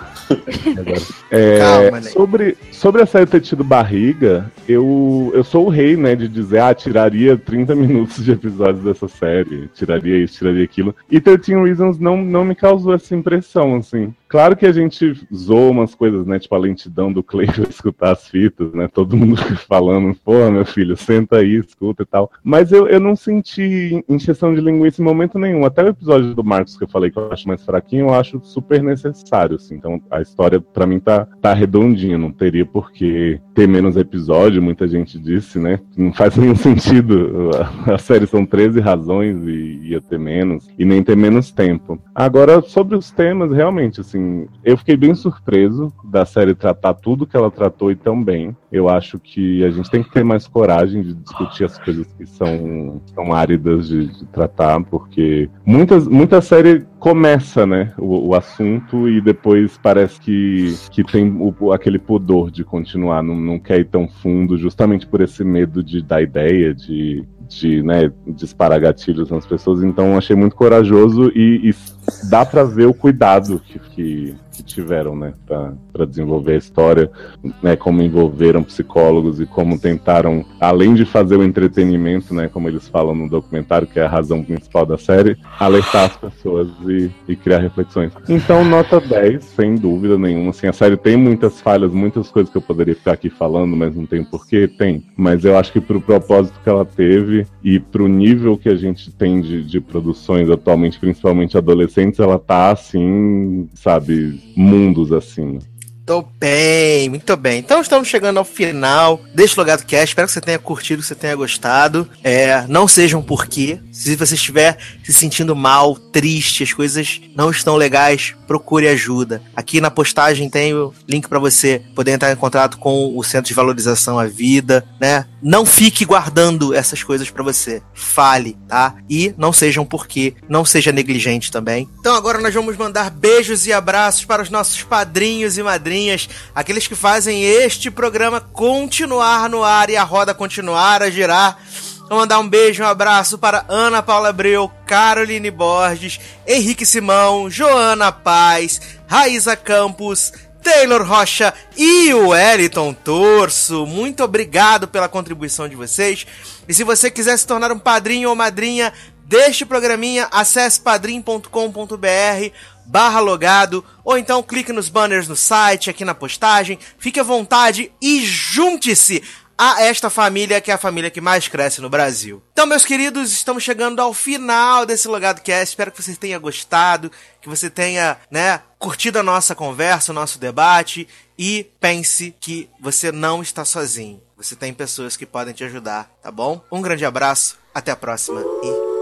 Agora. É, Calma, né? sobre, sobre a série ter tido barriga, eu, eu sou o rei, né, de dizer, ah, tiraria 30 minutos de episódios dessa série, tiraria isso, tiraria aquilo. E 13 Reasons não, não me causou essa impressão, assim. Claro que a gente zoa umas coisas, né? Tipo a lentidão do Clay pra escutar as fitas, né? Todo mundo falando, pô, meu filho, senta aí, escuta e tal. Mas eu, eu não senti injeção de linguiça em momento nenhum. Até o episódio do Marcos que eu falei que eu acho mais fraquinho, eu acho super necessário, assim. Então a história, para mim, tá, tá redondinha. Não teria por que ter menos episódio, muita gente disse, né? Não faz nenhum sentido. A série são 13 razões e ia ter menos. E nem ter menos tempo. Agora, sobre os temas, realmente, assim, eu fiquei bem surpreso da série tratar tudo que ela tratou e tão bem. Eu acho que a gente tem que ter mais coragem de discutir as coisas que são, são áridas de, de tratar, porque muitas, muita série começa, né, o, o, assunto e depois parece que, que tem o, aquele pudor de continuar, não, não quer ir tão fundo, justamente por esse medo de dar ideia, de de né, disparar gatilhos nas pessoas, então achei muito corajoso e, e dá para ver o cuidado que, que, que tiveram, né, para desenvolver a história, né, como envolveram psicólogos e como tentaram, além de fazer o entretenimento, né, como eles falam no documentário, que é a razão principal da série, alertar as pessoas e, e criar reflexões. Então, nota 10, sem dúvida nenhuma. Assim, a série tem muitas falhas, muitas coisas que eu poderia ficar aqui falando, mas não tem porquê, tem. Mas eu acho que pro propósito que ela teve e pro nível que a gente tem de, de produções atualmente, principalmente adolescentes, ela tá assim, sabe, mundos assim.
Muito bem, muito bem. Então estamos chegando ao final deste Logado Cast. Espero que você tenha curtido, que você tenha gostado. É, não sejam por quê. Se você estiver se sentindo mal, triste, as coisas não estão legais, procure ajuda. Aqui na postagem tem o link para você poder entrar em contato com o Centro de Valorização à Vida, né? Não fique guardando essas coisas para você. Fale, tá? E não sejam por quê. Não seja negligente também. Então agora nós vamos mandar beijos e abraços para os nossos padrinhos e madrinhas, aqueles que fazem este programa continuar no ar e a roda continuar a girar. Vou mandar um beijo, um abraço para Ana Paula Abreu, Caroline Borges, Henrique Simão, Joana Paz, Raíza Campos, Taylor Rocha e o Wellington Torso. Muito obrigado pela contribuição de vocês. E se você quiser se tornar um padrinho ou madrinha deste programinha, acesse padrim.com.br barra logado, ou então clique nos banners no site, aqui na postagem, fique à vontade e junte-se a esta família que é a família que mais cresce no Brasil. Então, meus queridos, estamos chegando ao final desse Logado Cast. Espero que você tenha gostado, que você tenha, né, curtido a nossa conversa, o nosso debate e pense que você não está sozinho. Você tem pessoas que podem te ajudar, tá bom? Um grande abraço, até a próxima e